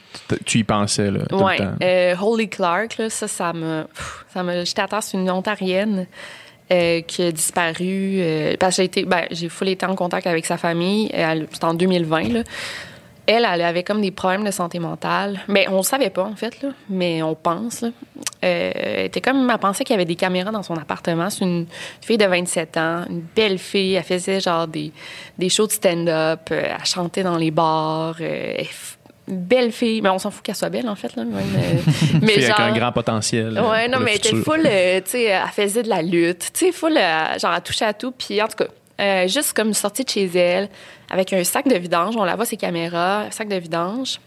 B: tu y pensais là, tout
D: Ouais,
B: le temps.
D: euh, Holy Clark, là, ça, ça me, ça me, j'étais à terre, c'est une Ontarienne euh, qui a disparu euh, parce que j'ai été, ben, j'ai full été en contact avec sa famille. Elle- C'était en 2020 là. Elle, elle avait comme des problèmes de santé mentale. Mais on le savait pas, en fait, là. Mais on pense. Euh, elle était comme, elle pensait qu'il y avait des caméras dans son appartement. C'est une fille de 27 ans, une belle fille. Elle faisait genre des, des shows de stand-up. euh, elle chantait dans les bars. euh, elle belle fille. Mais on s'en fout qu'elle soit belle, en fait, là. euh, mais *laughs*
B: Fille avec
D: genre-
B: un grand potentiel.
D: Ouais, non, mais elle était full, euh, tu sais, elle faisait de la lutte, tu sais, full, euh, genre, elle touchait à tout. Puis, en tout cas, euh, juste comme sortie de chez elle, avec un sac de vidange, on la voit ses caméras, un sac de vidange.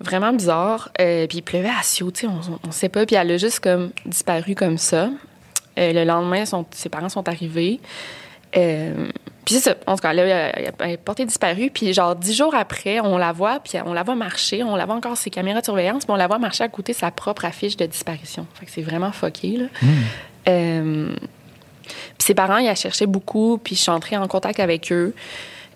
D: Vraiment bizarre. Euh, puis il pleuvait à Sio, tu sais, on, on sait pas. Puis elle a juste comme disparu comme ça. Euh, le lendemain, son- ses parents sont arrivés. Euh, puis c'est ça. En tout cas, elle, a- elle est portée disparue. Puis genre dix jours après, on la voit, puis on la voit marcher. On la voit encore ses caméras de surveillance, puis on la voit marcher à côté de sa propre affiche de disparition. Fait que c'est vraiment fucké, là. Euh, puis ses parents, ils la cherchaient beaucoup, puis je suis entrée en contact avec eux.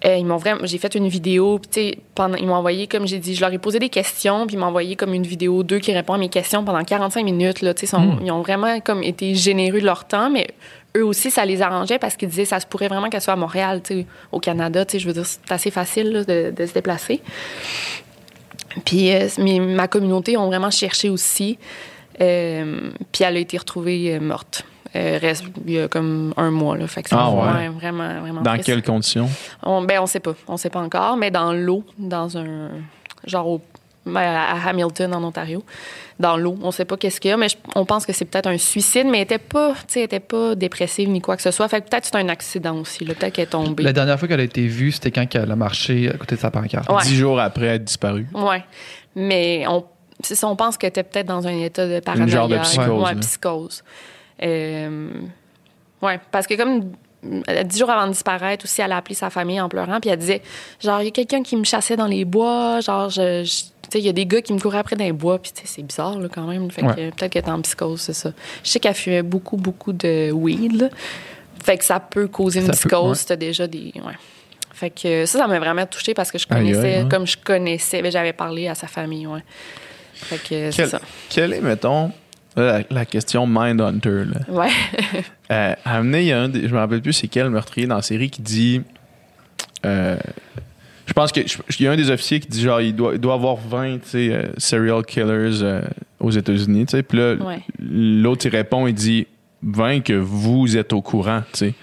D: Euh, ils m'ont vraiment, j'ai fait une vidéo, puis tu sais, pendant, ils m'ont envoyé, comme j'ai dit, je leur ai posé des questions, puis ils m'ont envoyé comme une vidéo d'eux qui répond à mes questions pendant 45 minutes, là, tu sais, sont- ils ont vraiment comme été généreux de leur temps, mais eux aussi, ça les arrangeait parce qu'ils disaient ça se pourrait vraiment qu'elle soit à Montréal, tu sais, au Canada, tu sais, je veux dire, c'est assez facile là, de, de se déplacer. Puis euh, mes- ma communauté ont vraiment cherché aussi. Euh, puis elle a été retrouvée euh, morte. Euh, reste, il y a comme un mois. Là, fait que c'est
B: Ah ouais?
D: vraiment, vraiment
B: Dans
D: triste.
B: quelles conditions?
D: On, ben, on sait pas. On sait pas encore, mais dans l'eau, dans un. Genre au- à Hamilton, en Ontario. Dans l'eau. On sait pas qu'est-ce qu'il y a, mais je- on pense que c'est peut-être un suicide, mais elle était pas, tu sais, elle était pas dépressive ni quoi que ce soit. Fait que peut-être c'est un accident aussi. là. Peut-être qu'elle est tombée.
C: La dernière fois qu'elle a été vue, c'était quand elle a marché à côté de sa pancarte.
D: Ouais.
B: Dix jours après être disparu.
D: Ouais. Mais on, c'est ça, on pense que tu peut-être dans un état de paranoïa.
B: Une genre de psychose,
D: Ouais, psychose. Euh, ouais, parce que comme dix jours avant de disparaître aussi, elle a appelé sa famille en pleurant, puis elle disait, genre, il y a quelqu'un qui me chassait dans les bois, genre, je, je- tu sais, il y a des gars qui me couraient après dans les bois, puis c'est bizarre, là, quand même. Fait que
C: Ouais.
D: peut-être qu'elle était en psychose, c'est ça. Je sais qu'elle fumait beaucoup, beaucoup de weed, là. Fait que ça peut causer une
C: Ça
D: psychose,
C: ouais.
D: t'as déjà des... Ouais. Fait que ça, ça m'a vraiment touchée parce que je connaissais, comme je connaissais, j'avais parlé à sa famille, ouais. Fait que c'est ça.
B: quel est, mettons, la, la question Mindhunter, là?
D: Ouais. *laughs*
B: Euh, à amener, il y a un, des- je me rappelle plus c'est quel meurtrier dans la série qui dit. euh, je pense que je- il y a un des officiers qui dit genre il doit, il doit avoir 20 tu sais, euh, serial killers euh, aux États-Unis. Puis là,
D: Ouais.
B: l'autre il répond, il dit 20 que vous êtes au courant, sais.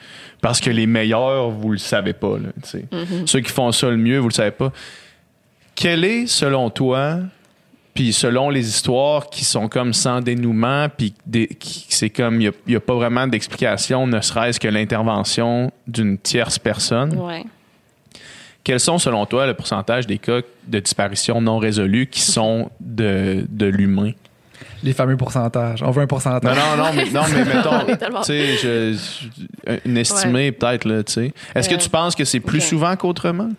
B: Parce que les meilleurs, vous le savez pas, là.
D: Mm-hmm.
B: Ceux qui font ça le mieux, vous le savez pas. Quel est, selon toi, puis selon les histoires qui sont comme sans dénouement, puis c'est comme, il n'y a, pas vraiment d'explication, ne serait-ce que l'intervention d'une tierce personne.
D: Ouais.
B: Quels sont, selon toi, le pourcentage des cas de disparition non résolus qui sont de, de l'humain?
C: Les fameux pourcentages. On veut un pourcentage.
B: Non, non, non, mais, non, mais mettons, *laughs*
D: On est tellement-
B: tu sais, je- je- une estimée peut-être, là, tu sais. Est-ce que
D: Euh,
B: tu penses que c'est plus souvent qu'autrement?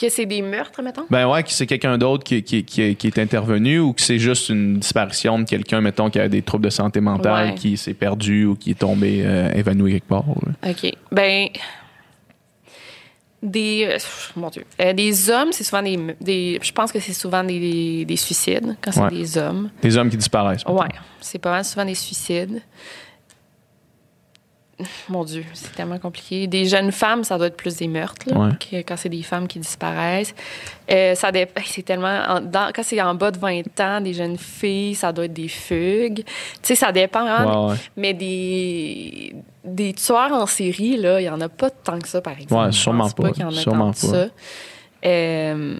D: Que c'est des meurtres, mettons?
B: Ben ouais, que c'est quelqu'un d'autre qui, qui, qui, qui est intervenu ou que c'est juste une disparition de quelqu'un, mettons, qui a des troubles de santé mentale,
D: Ouais.
B: qui s'est perdu ou qui est tombé euh, évanoui quelque part. là.
D: OK. Ben. Des. euh, mon Dieu. Euh, des hommes, c'est souvent des, des. Je pense que c'est souvent des, des suicides quand c'est
B: Ouais.
D: des hommes.
B: Des hommes qui disparaissent. mettons.
D: Ouais. C'est pas mal souvent des suicides. Mon Dieu, c'est tellement compliqué. Des jeunes femmes, ça doit être plus des meurtres, là,
B: Ouais.
D: que quand c'est des femmes qui disparaissent. Euh, ça C'est tellement. en- dans- quand c'est en bas de 20 ans, des jeunes filles, ça doit être des fugues. Tu sais, ça dépend.
B: Ouais, ouais.
D: Mais des, des tueurs en série, là, il n'y en a pas tant que ça, par exemple.
B: Ouais, sûrement pas,
D: qu'il y en a
B: sûrement
D: tant que
B: pas.
D: ça. Euh,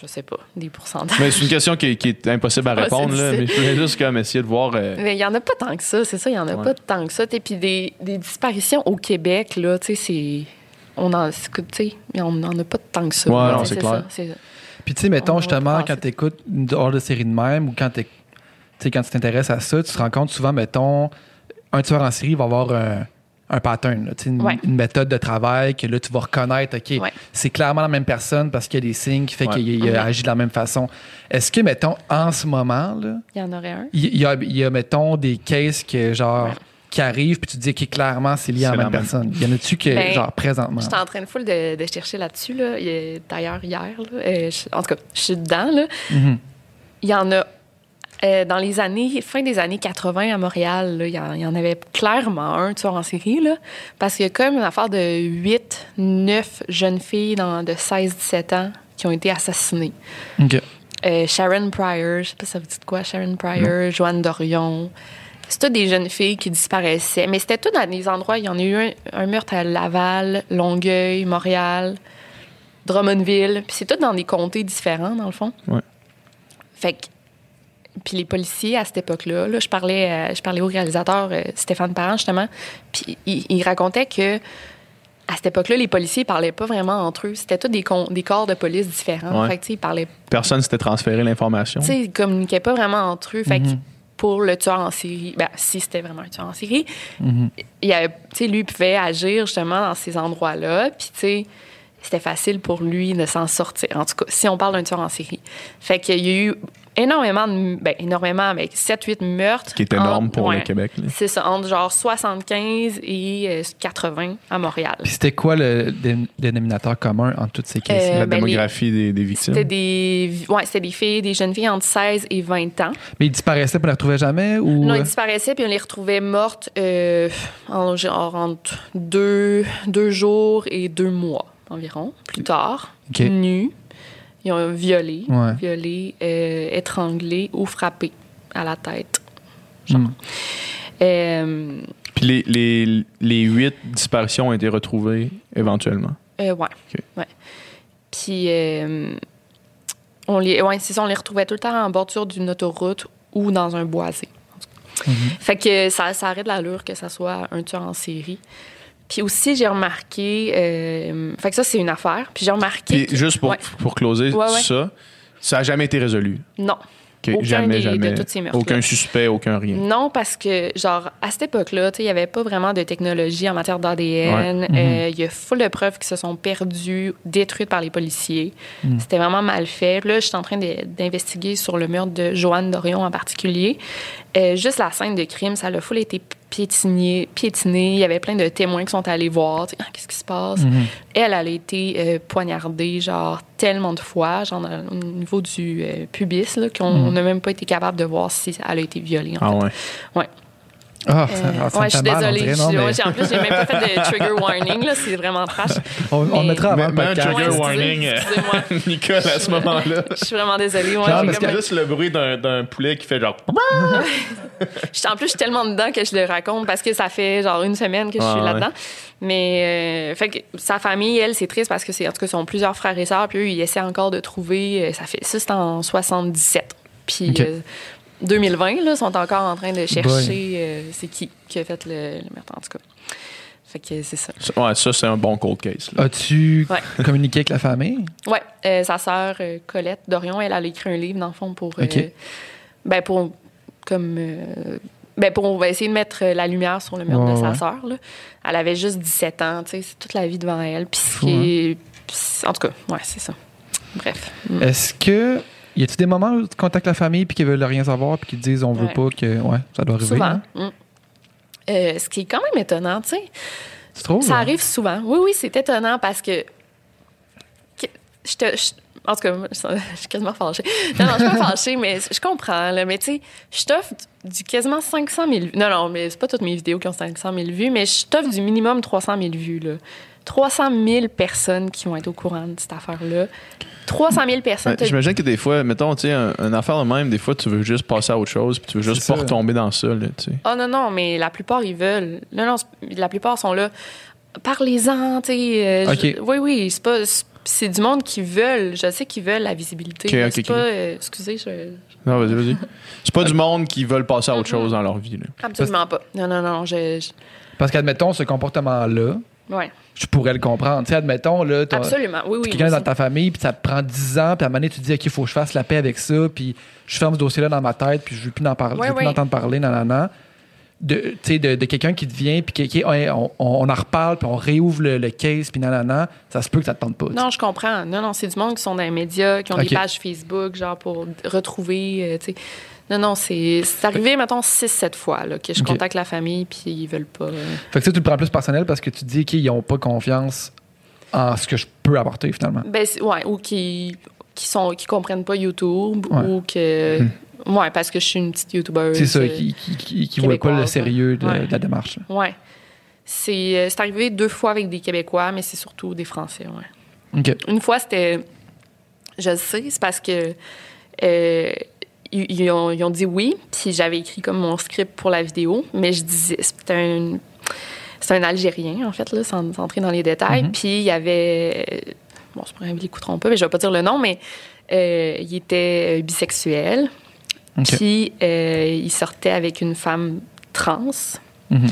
D: je sais pas, des pourcentages.
B: Mais c'est une question qui, qui est impossible à répondre, là, mais je voulais juste comme essayer de voir. euh,
D: Mais il n'y en a pas tant que ça, c'est ça, il n'y en a
B: Ouais.
D: pas tant que ça. Et puis des, des disparitions au Québec, là, tu sais, c'est. On en, sais, on n'en a pas tant que ça.
B: Ouais, c'est clair.
D: ça,
C: Puis tu sais, mettons
D: On
C: justement, quand tu écoutes une hors de série de même ou quand tu sais, quand tu t'intéresses à ça, tu te rends compte souvent, mettons, un tueur en série va avoir un, un pattern, là, une,
D: Ouais.
C: une méthode de travail que là, tu vas reconnaître, OK,
D: Ouais.
C: c'est clairement la même personne parce qu'il y a des signes qui fait
B: Ouais.
C: qu'il il a
D: Mhm.
C: agi de la même façon. Est-ce que, mettons, en ce moment, là,
D: Il y en aurait un.
C: il il y, a, il y a, mettons, des cases que, genre,
D: Ouais.
C: qui arrivent, puis tu dis, OK, clairement, c'est lié à la même
B: même.
C: personne. Il y en a-tu que,
D: Ben,
C: genre, présentement?
D: J'étais en train de full de, de chercher là-dessus, là. D'ailleurs, hier, là, euh, je- en tout cas, je suis dedans, là.
C: Mhm.
D: Il y en a. euh, dans les années, fin des années 80 à Montréal, il, y en, il y en avait clairement un tueur en série, là, parce qu'il y a comme une affaire de 8, 9 jeunes filles dans, de 16-17 ans qui ont été assassinées.
C: OK.
D: Euh, Sharon Pryor, je sais pas si ça vous dit de quoi, Sharon Pryor, Joanne Dorion. C'était toutes des jeunes filles qui disparaissaient, mais c'était tout dans des endroits. Il y en a eu un, un meurtre à Laval, Longueuil, Montréal, Drummondville. Puis c'est tout dans des comtés différents, dans le fond.
B: Ouais.
D: Fait que. Puis les policiers, à cette époque-là, là, je, parlais, euh, je parlais au réalisateur euh, Stéphane Parent, justement, puis il, il racontait que à cette époque-là, les policiers parlaient pas vraiment entre eux. C'était tous des, corps de police différents.
B: Ouais.
D: Fait que, ils parlaient
B: Personne s'était transféré l'information.
D: ils communiquaient pas vraiment entre eux. Fait que
C: Mhm.
D: pour le tueur en série, ben, si c'était vraiment un tueur en série,
C: Mhm.
D: il avait- lui pouvait agir justement dans ces endroits-là. Puis, tu sais, c'était facile pour lui de s'en sortir. En tout cas, si on parle d'un tueur en série. Fait qu'il y a eu énormément de. Ben, énormément, avec 7-8 meurtres.
B: Ce qui est énorme
D: en-
B: pour
D: ouais.
B: le Québec.
D: C'est ça, entre genre 75 et euh, 80 à Montréal.
C: Puis c'était quoi le dé- dénominateur commun entre toutes ces cases
D: Euh,
B: La
D: ben, les-
B: démographie des, des victimes?
D: C'était des, ouais, c'était des filles, des jeunes filles entre 16 et 20 ans.
C: Mais ils disparaissaient pour les retrouver jamais ou.
D: Non,
C: euh,
D: ils disparaissaient puis on les retrouvait mortes euh, en, genre entre deux, deux jours et deux mois environ, plus tard, nues. Ils ont violé,
C: Ouais.
D: violé, euh, étranglé ou frappé à la tête. Genre.
C: Mm.
D: Euh,
B: Puis les, les, les huit disparitions ont été retrouvées éventuellement?
D: euh, ouais.
B: Ok.
D: ouais. Puis, euh, on les, ouais, c'est ça, on les retrouvait tout le temps en bordure d'une autoroute ou dans un boisé.
C: Mhm.
D: Fait que ça, ça arrête l'allure que ça soit un tueur en série. Puis aussi, j'ai remarqué. euh, fait que ça, c'est une affaire. Puis j'ai remarqué.
B: Puis juste pour,
D: Ouais.
B: pour closer
D: Ouais, ouais.
B: ça, ça n'a jamais été résolu.
D: Non. Aucun
B: jamais,
D: des-
B: jamais.
D: ces
B: aucun suspect, aucun rien.
D: Non, parce que, genre, à cette époque-là, il n'y avait pas vraiment de technologie en matière d'ADN.
C: Ouais.
D: Euh, Il y a full de preuves qui se sont perdues, détruites par les policiers.
C: Mhm.
D: C'était vraiment mal fait. Là, je suis en train de- d'investiguer sur le meurtre de Joanne Dorion en particulier. Euh, juste la scène de crime, ça a full été piétiné, piétiné. Il y avait plein de témoins qui sont allés voir. Ah, Qu'est-ce qui se passe?
C: Mhm.
D: Elle, elle a été euh, poignardée, genre, tellement de fois, genre, au niveau du euh, pubis, qu'on
C: Mhm.
D: n'a même pas été capable de voir si elle a été violée, en
B: Ah
D: fait.
B: ouais.
C: Ah,
D: Euh,
C: ça, ça me
D: ouais, je suis désolée.
C: non, mais
D: en plus, j'ai même pas fait de *laughs* trigger warning, là. C'est vraiment trash.
C: on, mettra avant
B: Mais- un
C: podcast.
B: trigger
D: Ouais,
B: warning,
D: excusez- excusez-moi. *laughs*
B: Nicole, à ce moment-là.
D: Je suis vraiment désolée. Ouais,
C: parce
B: Juste le bruit d'un d'un poulet qui fait genre. *laughs*
D: En plus, je suis tellement dedans que je le raconte parce que ça fait genre une semaine que je
B: Ah,
D: suis
B: ouais.
D: là-dedans. Mais euh, fait que sa famille, elle, c'est triste parce que c'est en tout cas, ils sont plusieurs frères et sœurs, puis eux, ils essaient encore de trouver. euh, Ça fait ça, c'est en 77. Puis euh, 2020, là, sont encore en train de chercher euh, c'est qui qui a fait le, le meurtre en tout cas. Fait que c'est ça.
B: Ouais, ça, c'est un bon cold case. là.
C: As-tu
D: Ouais. *laughs*
C: communiqué avec la famille?
D: Ouais, euh, sa sœur euh, Colette Dorion, elle, elle a écrit un livre dans le fond pour, euh, ben pour comme, euh, ben pour on va essayer de mettre la lumière sur le meurtre
C: Ouais,
D: de sa
C: ouais.
D: sœur. là. Elle avait juste 17 ans, tu sais, c'est toute la vie devant elle. Puis
C: hein.
D: en tout cas, ouais, c'est ça. Bref. Mm.
C: Est-ce que. Y a-tu des moments où tu contactes la famille puis qu'ils veulent rien savoir puis qu'ils te disent on veut
D: Ouais.
C: pas que. Ouais, ça doit arriver.
D: Souvent.
C: hein?
D: Mm. Euh, ce qui est quand même étonnant, tu sais.
C: Tu trouves?
D: Ça
C: hein?
D: arrive souvent. Oui, oui, c'est étonnant parce que. je te. je- en tout cas, je *laughs* je suis quasiment fâchée. Non, non, je suis pas *laughs* fâchée, mais je comprends. Là, mais tu sais, je t'offre du quasiment 500 000 vues. Non, non, mais c'est pas toutes mes vidéos qui ont 500 000 vues, mais je t'offre du minimum 300 000 vues. Là. 300 000 personnes qui vont être au courant de cette affaire-là. 300 000 personnes.
B: J'imagine que des fois, mettons, tu sais, un, une affaire de même, des fois, tu veux juste passer à autre chose, puis tu veux juste pas
C: ça.
B: retomber dans ça, là, tu sais.
D: Oh non, non, mais la plupart, ils veulent. Non, non, la plupart sont là. Parlez-en, tu sais. euh, Oui, oui, c'est pas. c'est- du monde qui veulent. Je sais qu'ils veulent la visibilité.
B: Ok,
D: là,
B: ok,
D: c'est
B: ok.
D: pas. euh, excusez, je.
B: Non, vas-y, vas-y. C'est pas du monde qui veulent passer à autre chose dans leur vie, là.
D: Absolument pas. Non, non, non. Je, je-
C: Parce qu'admettons, ce comportement-là,
D: Ouais,
C: je pourrais le comprendre. Tu sais, admettons, là, t'as-
D: absolument. Oui, oui.
C: quelqu'un dans ta famille, puis ça te prend 10 ans, puis à un moment donné, tu te dis, OK, il faut que je fasse la paix avec ça, puis je ferme ce dossier-là dans ma tête, puis je veux plus en parler,
D: Ouais,
C: je veux plus
D: ouais.
C: entendre parler, nanana. De, tu sais, de, de quelqu'un qui te vient, puis qui- on, on, on en reparle, puis on réouvre le, le case, puis nanana, ça se peut que ça te tente pas. tu.
D: Non, je comprends. Non, non, c'est du monde qui sont dans les médias, qui ont des pages Facebook, genre pour retrouver, euh, tu sais. Non, non, c'est c'est arrivé, mettons, 6-7 fois là, que je contacte la famille, puis ils veulent pas. euh,
C: Fait que ça, tu le prends plus personnel parce que tu dis qu'ils n'ont pas confiance en ce que je peux apporter, finalement.
D: Ben, ouais, ou qui, qui sont qui comprennent pas YouTube,
C: Ouais.
D: ou que. Ouais, parce que je suis une petite YouTubeuse.
C: C'est ça,
D: euh,
C: qui qui, qui, voient pas le sérieux de,
D: ouais.
C: de la démarche.
D: Ouais. C'est euh, c'est arrivé deux fois avec des Québécois, mais c'est surtout des Français, ouais. Une fois, c'était. Je le sais, c'est parce que. euh, ils, ils ont, ils ont dit oui, puis j'avais écrit comme mon script pour la vidéo, mais je disais. C'était un. C'est un Algérien, en fait, là, sans, sans entrer dans les détails.
C: Mhm.
D: Puis il y avait. Bon, c'est pas grave, ils l'écouteront pas, mais je vais pas dire le nom, mais euh, il était euh, bisexuel. Puis euh, il sortait avec une femme trans.
C: Mhm.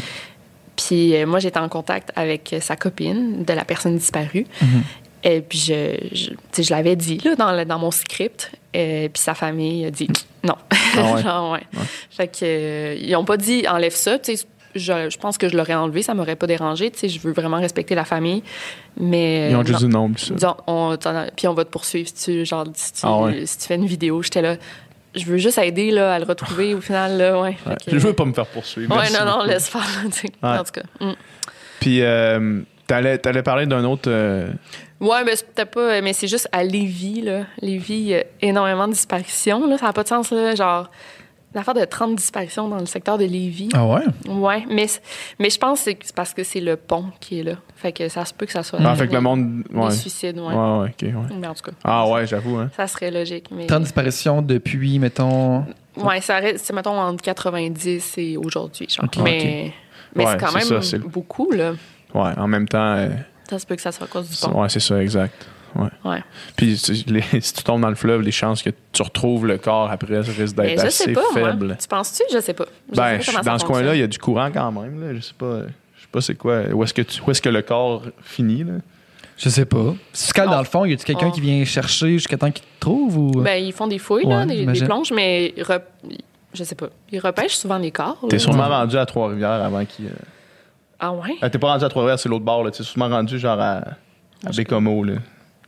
D: Puis euh, moi, j'étais en contact avec sa copine de la personne disparue.
C: Mhm.
D: Et puis je, je, je l'avais dit là, dans, dans mon script. Et puis sa famille a dit *tsk* non.
B: Ah ouais? *laughs*
D: Genre, ouais. Fait que, euh, ils ont pas dit enlève ça. Tu sais, je, je pense que je l'aurais enlevé, ça m'aurait pas dérangé. Tu sais, je veux vraiment respecter la famille. Mais.
B: Ils ont
D: euh,
B: juste dit non, puis
D: on, t'en- puis on va te poursuivre si tu, genre, si tu,
B: Ah
D: si tu fais une vidéo. J'étais là. Je veux juste aider là, à le retrouver au final. Là, ouais. Que-
B: Je veux pas me faire poursuivre.
D: Ouais, non, non, laisse faire. tu. En tout cas. mm.
B: Puis, euh, t'allais, t'allais parler d'un autre. Euh,
D: Ouais, mais c'était pas. Mais c'est juste à Lévis, là. Lévis, il y a énormément de disparitions, là. Ça n'a pas de sens, là. Genre, une affaire de 30 disparitions dans le secteur de Lévis.
C: Ah ouais?
D: Ouais, mais, mais je pense que c'est parce que c'est le pont qui est là. Fait que ça se peut que ça soit.
B: Ah, fait que le monde.
D: Des
B: Ouais.
D: suicides, ouais.
B: Ouais, ouais, ok, ouais.
D: Mais en tout cas.
B: Ah, ouais, j'avoue, hein.
D: Ça serait logique. Mais...
C: Tant de disparitions depuis, mettons.
D: Ouais, ça reste, c'est mettons entre 90 et aujourd'hui, genre.
C: Ok.
D: Mais, mais
B: Ouais,
D: c'est quand
B: c'est
D: même
B: ça, c'est-
D: beaucoup, là.
B: Ouais, en même temps. euh,
D: Ça se peut que ça soit à cause du
B: c'est-
D: pont.
B: ouais, c'est ça, exact. Ouais.
D: Ouais.
B: Puis si les- si tu tombes dans le fleuve, les chances que tu retrouves le corps après ça risquent d'être
D: sais
B: assez
D: pas, moi.
B: faibles.
D: Tu penses-tu? Je sais pas. Je sais
B: Ben,
D: pas comment ça
B: dans ce coin-là, il y a du courant quand même. Là. Je sais pas. Je sais pas c'est quoi. Où est-ce que, tu- où est-ce que le corps finit? Là?
C: Je sais pas. Si tu cales
D: On-
C: dans le fond, y a-tu quelqu'un
D: on-
C: qui vient chercher jusqu'à temps qu'il te trouve ou?
D: Ben, ils font des fouilles, là, des, plonges, mais rep- je sais pas. Ils repêchent souvent les corps.
B: T'es sûrement rendu à Trois-Rivières avant qu'il. euh,
D: Ah ouais?
B: Ah, t'es pas rendu à Trois-Rivières, c'est l'autre bord. là. T'es sûrement rendu genre à, à Bécomo, là,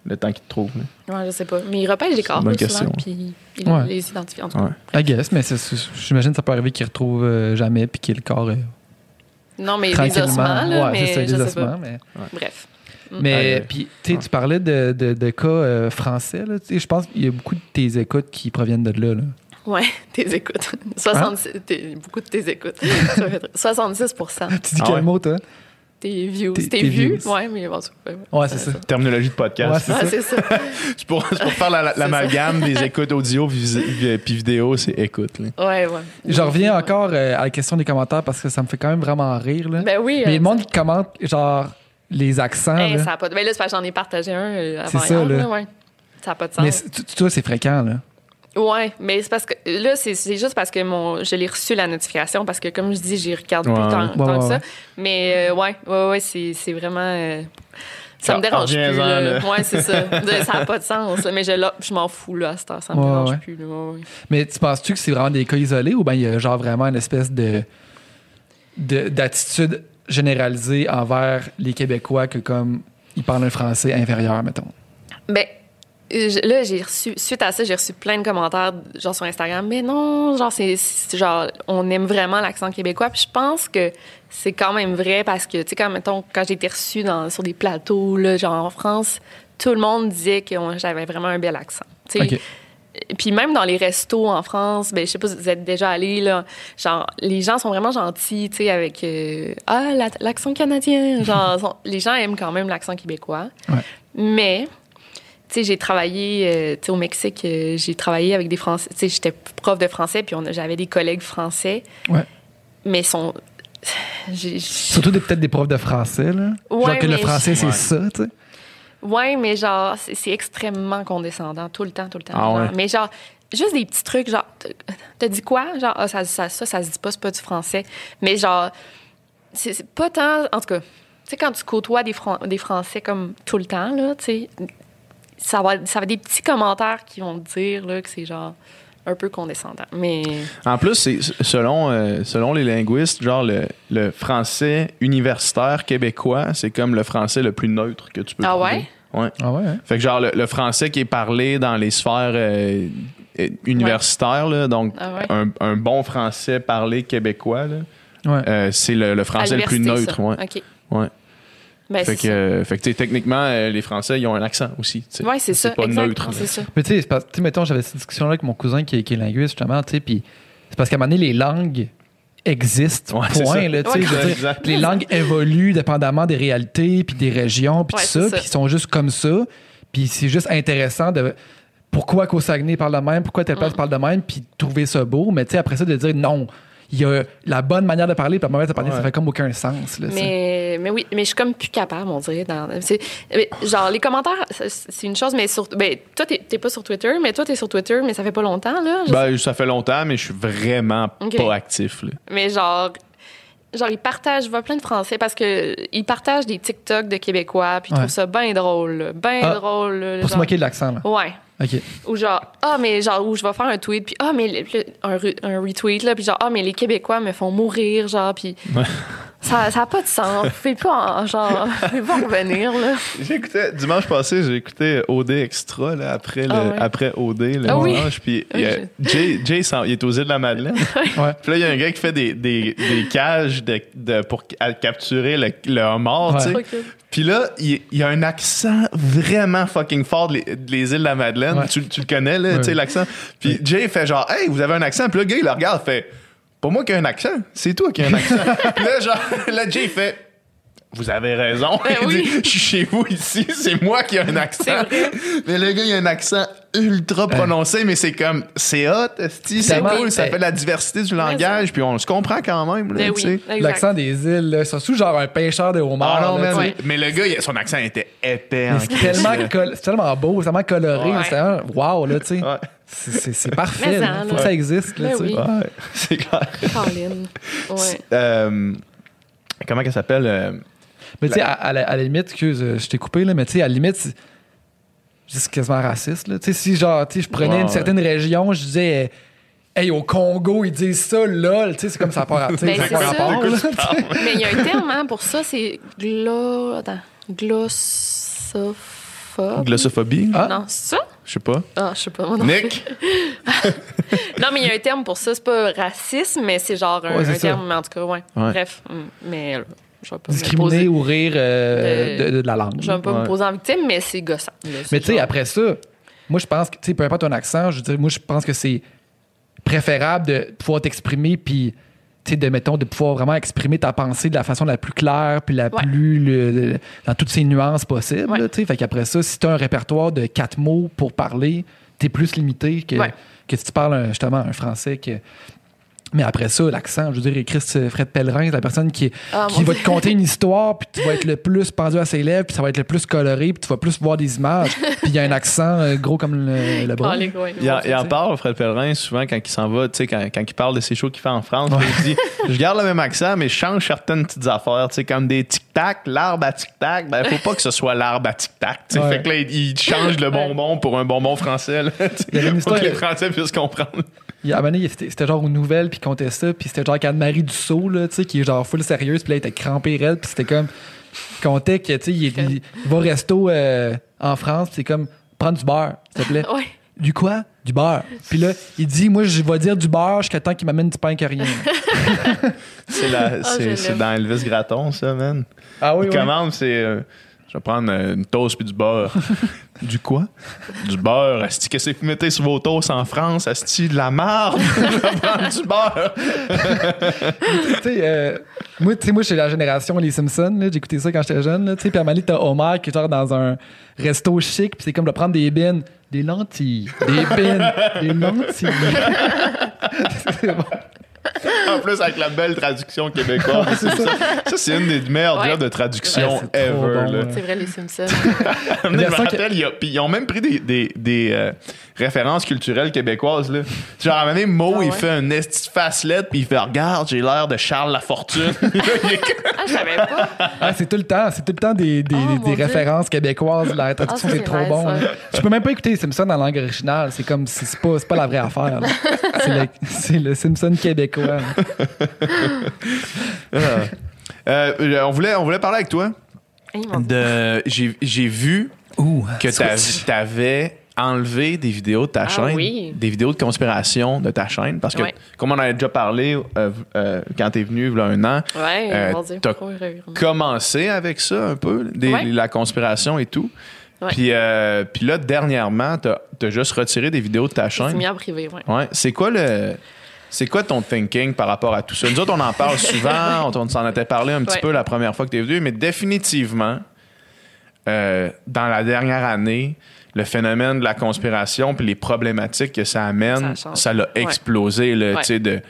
B: le temps qu'il te trouve. là.
D: Ouais, je sais pas. Mais ils repêchent les corps, souvent,
B: question.
D: puis ils
C: Ouais.
D: les identifient. En tout cas.
B: Ouais.
C: I guess, mais c'est- c'est- j'imagine que ça peut arriver qu'il retrouve euh, jamais puis qu'il le corps euh,
D: Non, mais les
C: tranquillement.
D: ossements, là,
C: ouais,
D: mais
C: c'est ça,
D: je
C: les
D: pas.
C: ossements. Mais,
D: Bref.
C: mais
B: Ouais.
C: puis, tu parlais de, de, de cas euh, français. là, tu sais, Je pense qu'il y a beaucoup de tes écoutes qui proviennent de là. là.
D: Ouais, *laughs* tes écoutes. 66, t'es- beaucoup de tes écoutes. *laughs* Ça fait- 66
C: Tu dis
B: Ah
C: quel
B: ouais?
C: mot, toi?
D: tes views.
C: Tes-
D: Tes,
C: tes
D: vues?
C: views.
D: Ouais, mais bon, c'est ouais.
C: Ouais, c'est ça.
B: Terminologie de podcast.
C: Ouais, c'est
D: Ouais,
C: ça.
D: c'est ça.
B: c'est *laughs* pour, c'est pour faire la- la-
D: C'est
B: l'amalgame des écoutes audio puis puis vidéo, c'est écoute. là.
D: Ouais, ouais.
C: Je reviens
D: Ouais.
C: encore euh, à la question des commentaires parce que ça me fait quand même vraiment rire. Là.
D: Ben oui.
C: Mais
D: euh,
C: le monde qui commente, genre, les accents.
D: Hey,
C: là.
D: ça a pas de... Ben là, c'est parce que j'en ai partagé un euh,
C: C'est
D: avant
C: ça,
D: hier,
C: là.
D: là, ouais. Ça n'a pas de sens.
C: Mais c'est- tu- toi, c'est fréquent, là.
D: Ouais, mais c'est parce que là, c'est juste parce que mon, je l'ai reçu la notification parce que, comme je dis, j'y regarde
B: Ouais,
D: plus tant,
C: ouais.
D: tant
C: Ouais,
D: que ça. Mais euh, ouais, ouais, ouais, c'est vraiment. euh, ça
B: Ah,
D: me dérange plus. Là.
B: là.
D: Ouais, c'est ça. *laughs* Ça n'a pas de sens. là, mais je, je m'en fous, là, à cette heure. Ça me dérange plus.
C: Mais tu penses-tu que c'est vraiment des cas isolés ou bien il y a genre vraiment une espèce de de- d'attitude généralisée envers les Québécois que comme ils parlent un français inférieur, mettons?
D: Ben, là, j'ai reçu, suite à ça, j'ai reçu plein de commentaires, genre sur Instagram. Mais non, genre, c'est genre, on aime vraiment l'accent québécois. Puis je pense que c'est quand même vrai parce que, tu sais, quand, mettons, quand j'ai été reçue dans, sur des plateaux, là, genre en France, tout le monde disait que j'avais vraiment un bel accent. Tu sais, puis même dans les restos en France, ben je sais pas si vous êtes déjà allés là, genre les gens sont vraiment gentils, tu sais avec euh, ah la- l'accent canadien, genre *laughs* sont- les gens aiment quand même l'accent québécois.
C: Ouais.
D: Mais sais j'ai travaillé euh, tu sais au Mexique, euh, j'ai travaillé avec des Français, tu sais j'étais prof de français puis j'avais des collègues français.
C: Ouais.
D: Mais sont
C: Surtout des- peut-être des profs de français, là. genre
D: Ouais,
C: que le
D: mais
C: français, c'est
B: Ouais.
C: ça, tu sais.
D: Ouais, mais genre, c'est extrêmement condescendant, tout le temps, tout le temps.
B: Ah
D: genre.
B: ouais.
D: Mais genre, juste des petits trucs, genre, t'as dit quoi? Genre, ah, ça, ça, ça, ça se dit pas, c'est pas du français. Mais genre, c'est c'est pas tant. En tout cas, tu sais, quand tu côtoies des, Fran- des Français comme tout le temps, là, tu sais, ça va, ça va des petits commentaires qui vont te dire, là, que c'est genre un peu condescendant. Mais.
B: En plus, c'est selon, euh, selon les linguistes, genre le, le français universitaire québécois, c'est comme le français le plus neutre que tu peux
D: Ah
B: trouver.
D: ouais?
B: Ouais.
C: Ah ouais, hein?
B: Fait que genre le, le français qui est parlé dans les sphères euh, universitaires, là, donc
D: Ah ouais?
B: un, un bon français parlé québécois, là,
C: Ouais.
B: euh, c'est le, le français le plus neutre.
D: ça.
B: Ouais.
D: OK.
B: Ouais.
D: Ben,
B: Fait
D: c'est
B: que,
D: ça.
B: euh, fait que tu sais, techniquement, euh, les Français, ils ont un accent aussi.
D: Ouais, c'est ça.
B: pas
D: exact.
B: neutre.
D: C'est ça.
C: Mais tu sais, c'est parce- tu sais, mettons, j'avais cette discussion-là avec mon cousin qui est, qui est linguiste, justement, tu sais, puis c'est parce qu'à un moment donné, les langues existent,
B: Ouais, c'est
C: point, là,
D: Ouais,
C: dire, les langues évoluent dépendamment des réalités, puis des régions, puis
D: Ouais,
C: tout
D: c'est
C: ça,
D: ça.
C: puis ils sont juste comme ça, puis c'est juste intéressant de... Pourquoi qu'au Saguenay parle de même, pourquoi telle place
D: Mm.
C: parle de même, puis trouver ça beau, mais tu sais, après ça, de dire non, il y a la bonne manière de parler, puis la mauvaise de parler, ça
B: Ouais.
C: fait comme aucun sens, là, ça.
D: Mais, mais oui, mais je suis comme plus capable, on dirait. Dans, c'est- mais genre, les commentaires, c'est- une chose, mais sur, ben, toi, t'es t'es pas sur Twitter, mais toi, t'es sur Twitter, mais ça fait pas longtemps, là.
B: Ben, ça fait longtemps, mais je suis vraiment pas actif. là.
D: Mais genre, genre ils partagent, je vois plein de Français parce que ils partagent des TikTok de Québécois, puis ils
C: Ouais.
D: trouvent ça bien drôle, bien
C: Ah,
D: drôle. là,
C: Pour se moquer de l'accent, là.
D: Ouais.
C: OK.
D: Ou genre, ah, mais genre, où je vais faire un tweet, puis ah, mais le- le- un, re- un retweet, là, puis genre, ah, mais les Québécois me font mourir, genre, puis. Ça n'a pas de sens. Vous pouvez pas en, genre, *laughs* vous pas en revenir, là.
B: J'écoutais, dimanche passé, j'ai écouté OD Extra, là, après, le,
D: Ah ouais.
B: après OD, le
D: Ah oui.
B: dimanche, puis il y a-
D: Oui,
B: Jay, Jay il est aux îles de la Madeleine. *laughs*
C: Ouais.
B: Puis là, il y a un gars qui fait des, des, des cages de, de- pour capturer le, le homard,
C: Ouais.
B: tu sais. Puis là, il, y a un accent vraiment fucking fort de les, de les îles de la Madeleine.
C: Ouais.
B: Tu, tu le connais, là,
C: Ouais.
B: tu sais, l'accent. Puis Jay fait genre, hey, vous avez un accent. Puis là, le gars, il le regarde, fait, pas moi qui ai un accent, c'est toi qui as un accent. *laughs* Là, genre, là, Jay fait, vous avez raison.
D: Ben *laughs*
B: il
D: oui.
B: dit, je suis chez vous ici, c'est moi qui ai un accent.
D: C'est.
B: Mais le gars, il a un accent ultra prononcé, mais c'est comme, c'est hot, c'est cool, ça
C: Ben-
B: fait la diversité du langage, puis on se comprend quand même, là,
D: Ben oui.
C: L'accent des îles, là, surtout genre un pêcheur de homard.
B: Ah non,
C: là,
B: mais le gars, il- son accent était épais.
C: c'est tellement, c'est beau, c'est tellement coloré.
D: Ouais.
C: C'est tellement, wow, là, tu sais.
B: Ouais.
C: C'est- C'est c'est parfait.
D: En,
C: Faut que ça existe, là, tu sais.
D: oui.
B: Ouais, c'est clair.
D: Colin. Ouais.
B: Euh, comment qu'elle s'appelle?
C: Mais tu sais, à, à la, à la limite, excuse, euh, je t'ai coupé, là, mais tu sais, à la limite, c'est quasiment raciste. Là. Tu sais, si genre, tu sais, je prenais une
B: ouais.
C: certaine région, je disais, euh, hey, au Congo, ils disent ça, lol. Tu sais, c'est comme ça sais,
D: Ben,
C: ça pas rapport. là.
D: Mais il y a un terme hein, pour ça, c'est glo... Attends. Glossophobe.
B: Glossophobie?
C: Ah.
D: Non, c'est ça?
B: Je sais pas.
D: Ah, je sais pas. moi non
B: Nick? *laughs*
D: Non, mais il y a un terme pour ça. C'est pas racisme, mais c'est genre un,
C: Ouais, c'est
D: un terme, mais en tout cas, ouais.
B: Ouais.
D: Bref, hum, mais euh, je vais pas
C: Discriminer
D: poser.
C: ou rire euh,
D: De-
C: de, de la langue.
D: Je vais pas
B: Ouais.
D: me poser en victime, mais c'est gossant. là.
C: Mais tu sais, après ça, moi, je pense que, tu sais, peu importe ton accent, je veux dire, moi, je pense que c'est préférable de pouvoir t'exprimer, puis, tu sais, de, mettons, de pouvoir vraiment exprimer ta pensée de la façon la plus claire, puis la
D: Ouais.
C: plus, le- le- dans toutes ses nuances possibles,
D: Ouais.
C: tu sais. Fait qu'après ça, si tu as un répertoire de quatre mots pour parler, t'es plus limité que, que si tu parles un- justement un français que. Mais après ça, l'accent, je veux dire, Chris Fred Pellerin, c'est la personne qui,
D: Ah,
C: qui va
D: Dieu.
C: te conter une histoire, puis tu vas être le *laughs* plus pendu à ses lèvres, puis ça va être le plus coloré, puis tu vas plus voir des images, puis il y a un accent euh, gros comme le, le bras.
D: Ah,
B: Il en, il parle, Fred Pellerin, souvent quand il s'en va, tu sais, quand, quand il parle de ses shows qu'il fait en France, il dit Je garde le même accent, mais je change certaines petites affaires, tu sais, comme des tic-tac, l'arbre à tic-tac. Ben, faut pas que ce soit l'arbre à tic-tac.
C: Ouais.
B: Fait que là, il, il change le bonbon pour un bonbon français. Là, *laughs* pour que les Français puissent comprendre.
C: Il y a- à un moment donné, c'était genre une nouvelle, puis il comptait ça, puis c'était genre qu'Anne-Marie Dussault, là, tu sais, qui est genre full sérieuse, puis là, elle était crampée raide, puis c'était comme. Il comptait que, tu sais, il, il- il va au resto euh, en France, puis c'est comme prendre du beurre, s'il te plaît. *laughs*
D: Ouais.
C: Du quoi? Du beurre. Puis là, il dit, moi, je vais dire du beurre jusqu'à temps qu'il m'amène du pain rien. *laughs*
B: C'est la-
D: je
B: c'est dans Elvis Gratton, ça, man.
C: ah oui,
B: Il commande, c'est. euh, je vais prendre euh, une toast puis du beurre. *laughs* du quoi? Du beurre. Asti, qu'est-ce que vous mettez sur vos toasts en France? Asti, de la marde? *laughs* je vais prendre du beurre.
C: tu sais, euh, moi, tu sais, moi, je suis la génération Les Simpsons. là. J'ai écouté ça quand j'étais jeune. Tu sais, puis à donné, t'as Homer qui est genre dans un resto chic, puis c'est comme de prendre des bines, des lentilles, des bines, des lentilles. *laughs* C'est bon.
B: En plus, avec la belle traduction québécoise. c'est ça, ça c'est une des meilleures
D: Ouais.
B: jobs de traduction
C: Ouais,
B: ever.
C: bon.
D: C'est vrai, les Simpsons. *laughs*
B: Je me rappelle, ils ont même pris des, des, des, euh, références culturelles québécoises. Là. Genre, à un moment donné, Mo,
D: Ah
B: il
D: ouais?
B: fait un esti de facelette, puis il fait Regarde, j'ai l'air de Charles Lafortune. *laughs*
D: Ah, je savais pas.
C: Ah, c'est tout le temps, c'est tout le temps des, des,
D: Oh,
C: des
D: mon Dieu.
C: références québécoises. La traduction,
D: Ah, ça,
C: c'est trop bon. Je peux même pas écouter les Simpsons en langue originale. C'est comme, c'est c'est pas, c'est pas la vraie affaire. C'est le, Simpson québécois. là.
B: Euh, on, voulait, on voulait parler avec toi.
D: Hey,
B: de J'ai j'ai vu
C: Ouh,
B: que tu enlevé des vidéos de ta
D: Ah
B: chaîne,
D: oui.
B: des vidéos de conspiration de ta chaîne, parce que,
D: Ouais.
B: comme on avait déjà parlé euh, euh, quand tu es venu il y a un an,
D: Ouais,
B: Euh, t'as commencé avec ça un peu, des-
D: Ouais.
B: la conspiration et tout. Puis, euh, puis là, dernièrement, tu as, juste retiré des vidéos de ta chaîne.
D: mis en privé, ouais.
B: Ouais. C'est quoi le. C'est quoi ton thinking par rapport à tout ça? Nous autres, on en parle *laughs* souvent, on, s'en était parlé un petit peu la première fois que tu es venu, mais définitivement, euh, dans la dernière année, le phénomène de la conspiration puis les problématiques que ça amène,
D: Ça
B: l'a explosé,
D: Ouais.
B: tu sais, de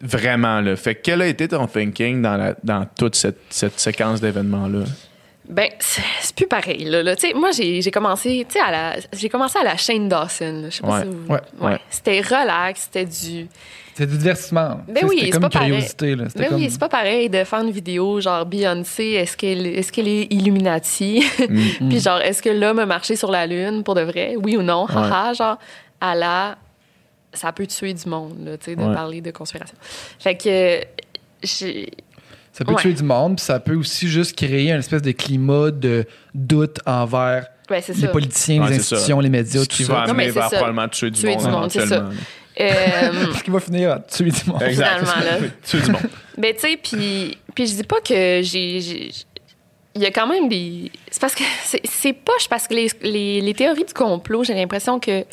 B: vraiment. Là. Fait que quel a été ton thinking dans, la, dans toute cette, cette séquence d'événements-là?
D: Ben, c'est plus pareil, là. là. Moi, j'ai commencé, à la, commencé à la chaîne Dawson. Je sais pas
B: Ouais,
D: si vous...
C: ouais,
B: ouais.
D: C'était relax, c'était du...
C: C'est du divertissement.
D: Ben oui,
C: c'était
D: c'est pas pareil.
C: curiosité. Là.
D: Mais oui, c'est pas pareil de faire une vidéo genre Beyoncé, est-ce qu'elle est, qu'elle est Illuminati? *laughs*
C: Mm.
D: Puis genre, est-ce que l'homme a marché sur la Lune pour de vrai? Oui ou non? Haha, genre, à la... Ça peut tuer du monde, là, tu sais, de
B: Ouais.
D: parler de conspiration. Fait que... j'ai-
C: Ça peut
D: Ouais.
C: tuer du monde, puis ça peut aussi juste créer un espèce de climat de doute envers
D: Ouais,
C: les
D: ça.
C: politiciens,
B: Ouais,
C: les
B: ça.
C: institutions, les médias,
B: Ce
C: tout
B: qui
C: ça.
B: va
D: Non, mais
B: amener vers
D: ça.
B: probablement tuer du
D: Tuer
B: monde
D: du monde, c'est ça.
B: éventuellement.
D: Euh, *laughs*
C: Parce qu'il va finir à tuer du monde.
B: Exact.
D: Finalement, là.
B: tuer du monde. *laughs*
D: Ben, tu sais, puis, puis je dis pas que j'ai. Il y a quand même des. C'est parce que c'est poche, parce que les, les, les théories du complot, j'ai l'impression que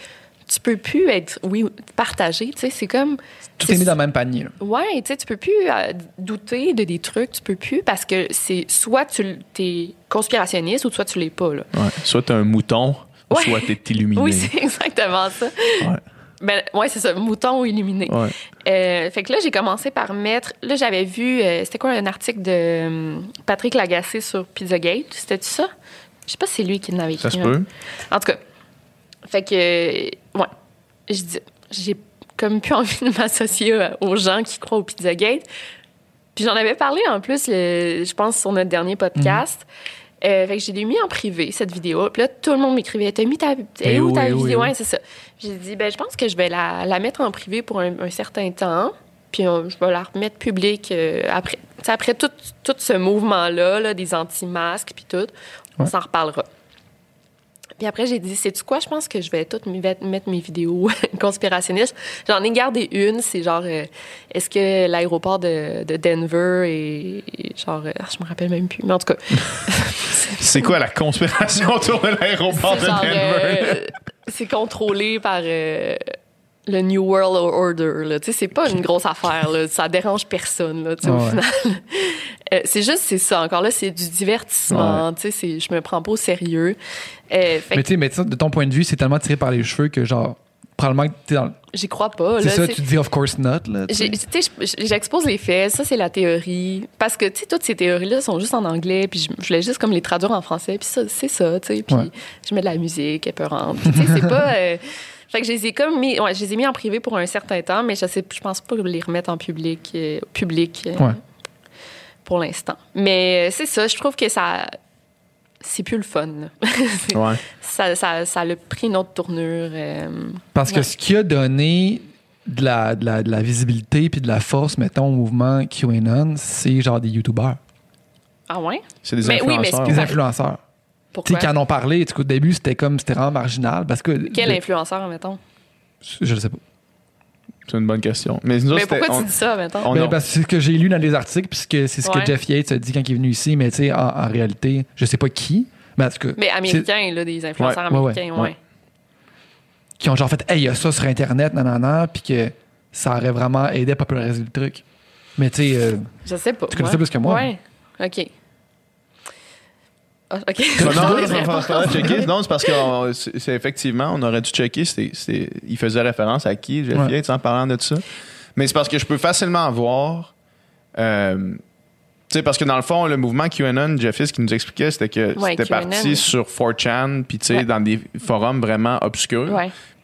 D: tu peux plus être, oui, partagé. Tu sais, c'est comme.
C: Tout est mis dans le même panier. là.
D: Ouais, tu sais, tu peux plus euh, douter de des trucs, tu peux plus, parce que c'est soit tu es conspirationniste ou soit tu l'es pas, là.
B: Ouais. Soit t'es un mouton,
D: Ouais.
B: soit t'es *laughs* illuminé.
D: Oui, c'est exactement ça.
B: Ouais.
D: Ben, ouais, c'est ça, mouton illuminé.
B: Ouais.
D: Euh, fait que là, j'ai commencé par mettre. Là, j'avais vu. euh, C'était quoi un article de hum, Patrick Lagacé sur Pizzagate? C'était ça? Je sais pas si c'est lui qui l'avait écrit.
B: Ça se peut.
D: En tout cas. Fait que. euh, Ouais. Je dis- J'ai comme plus *laughs* envie de m'associer euh, aux gens qui croient au Pizzagate. Puis j'en avais parlé en plus, le- je pense, sur notre dernier podcast. Euh, fait que j'ai mis en privé cette vidéo. Puis là, tout le monde m'écrivait T'as mis ta, où ta
C: eh oui,
D: vidéo? Ouais, c'est ça. J'ai dit ben, Je pense que je vais la, la mettre en privé pour un, un certain temps. Puis on- je vais la remettre publique euh, après. Après tout, tout ce mouvement-là, là, des anti-masques, puis tout, on s'en reparlera. Puis après, j'ai dit, sais-tu quoi? Je pense que je vais toutes mettre mes vidéos *laughs* conspirationnistes. J'en ai gardé une, c'est genre, euh, est-ce que l'aéroport de, de Denver est, est genre, euh, je me rappelle même plus, mais en tout cas. *laughs*
B: C'est quoi la conspiration autour de l'aéroport de
D: genre,
B: Denver?
D: euh, c'est contrôlé par euh, le New World Order. Là. Tu sais, c'est pas une grosse affaire. Là. Ça dérange personne. Là, tu sais, au
C: Ouais.
D: final. Euh, c'est juste, c'est ça. Encore là, c'est du divertissement. Tu sais, c'est- je me prends pas au sérieux. Euh,
C: Mais tu sais, mais de ton point de vue, c'est tellement tiré par les cheveux que, genre, probablement que t'es dans le-
D: j'y crois pas.
C: C'est ça, tu te dis, of course not.
D: J'expose les faits, ça c'est la théorie. Parce que, tu sais, toutes ces théories-là sont juste en anglais, puis je, je voulais juste comme les traduire en français, puis ça, c'est ça, tu sais. Puis
C: Ouais.
D: je mets de la musique épeurante. Puis, tu sais, c'est pas. *laughs* euh, Fait que je les ai comme mis, ouais, je les ai mis en privé pour un certain temps, mais je sais, je pense pas les remettre en public, euh, public euh,
C: Ouais.
D: pour l'instant. Mais euh, c'est ça, je trouve que ça, c'est plus le fun. *laughs*
B: Ouais.
D: ça, ça, ça a pris une autre tournure. euh,
C: Parce que ce qui a donné de la, de la, de la visibilité puis de la force, mettons, au mouvement QAnon, c'est genre des YouTubers,
D: Ah ouais?
B: C'est des
D: Mais oui, mais c'est
B: influenceurs.
C: Influenceurs. Tu
D: Pourquoi?
C: sais, qui en ont parlé, tu sais, au début, c'était comme, c'était vraiment marginal parce que.
D: Quel influenceur, mettons?
C: Je le sais pas.
B: C'est une bonne question. Mais, nous
D: pourquoi
B: on-
D: tu dis ça, mettons?
B: on-
C: Ben,
B: non.
C: parce que c'est ce que j'ai lu dans les articles, puisque c'est ce que. Jeff Yates a dit quand il est venu ici, mais tu sais, en, en réalité, je sais pas qui, mais en tout cas,
D: Mais américains, là, des influenceurs
C: Ouais, ouais,
D: américains,
C: ouais.
D: ouais.
C: qui ont genre fait, hey, il y a ça sur Internet, nanana, puis que ça aurait vraiment aidé à populariser le truc. Mais tu sais, euh,
D: Je sais pas.
C: Tu connais ça plus que moi.
D: Ouais. OK. Ah, OK. *laughs*
B: Non, non,
D: Dans
B: non,
D: les
B: non,
D: réponses.
B: non, checker? Non, c'est parce que on- c'est c'est effectivement, on aurait dû checker. c'était- c'était- il faisait référence à qui, Jeff
C: Ouais.
B: Yates, en parlant de ça. Mais c'est parce que je peux facilement voir. euh, tu sais, parce que dans le fond, le mouvement QAnon, Jeff Yates, qui nous expliquait, c'était que
D: Ouais,
B: c'était
D: QAnon.
B: parti sur 4chan, puis tu sais,
D: Ouais.
B: dans des forums vraiment obscurs.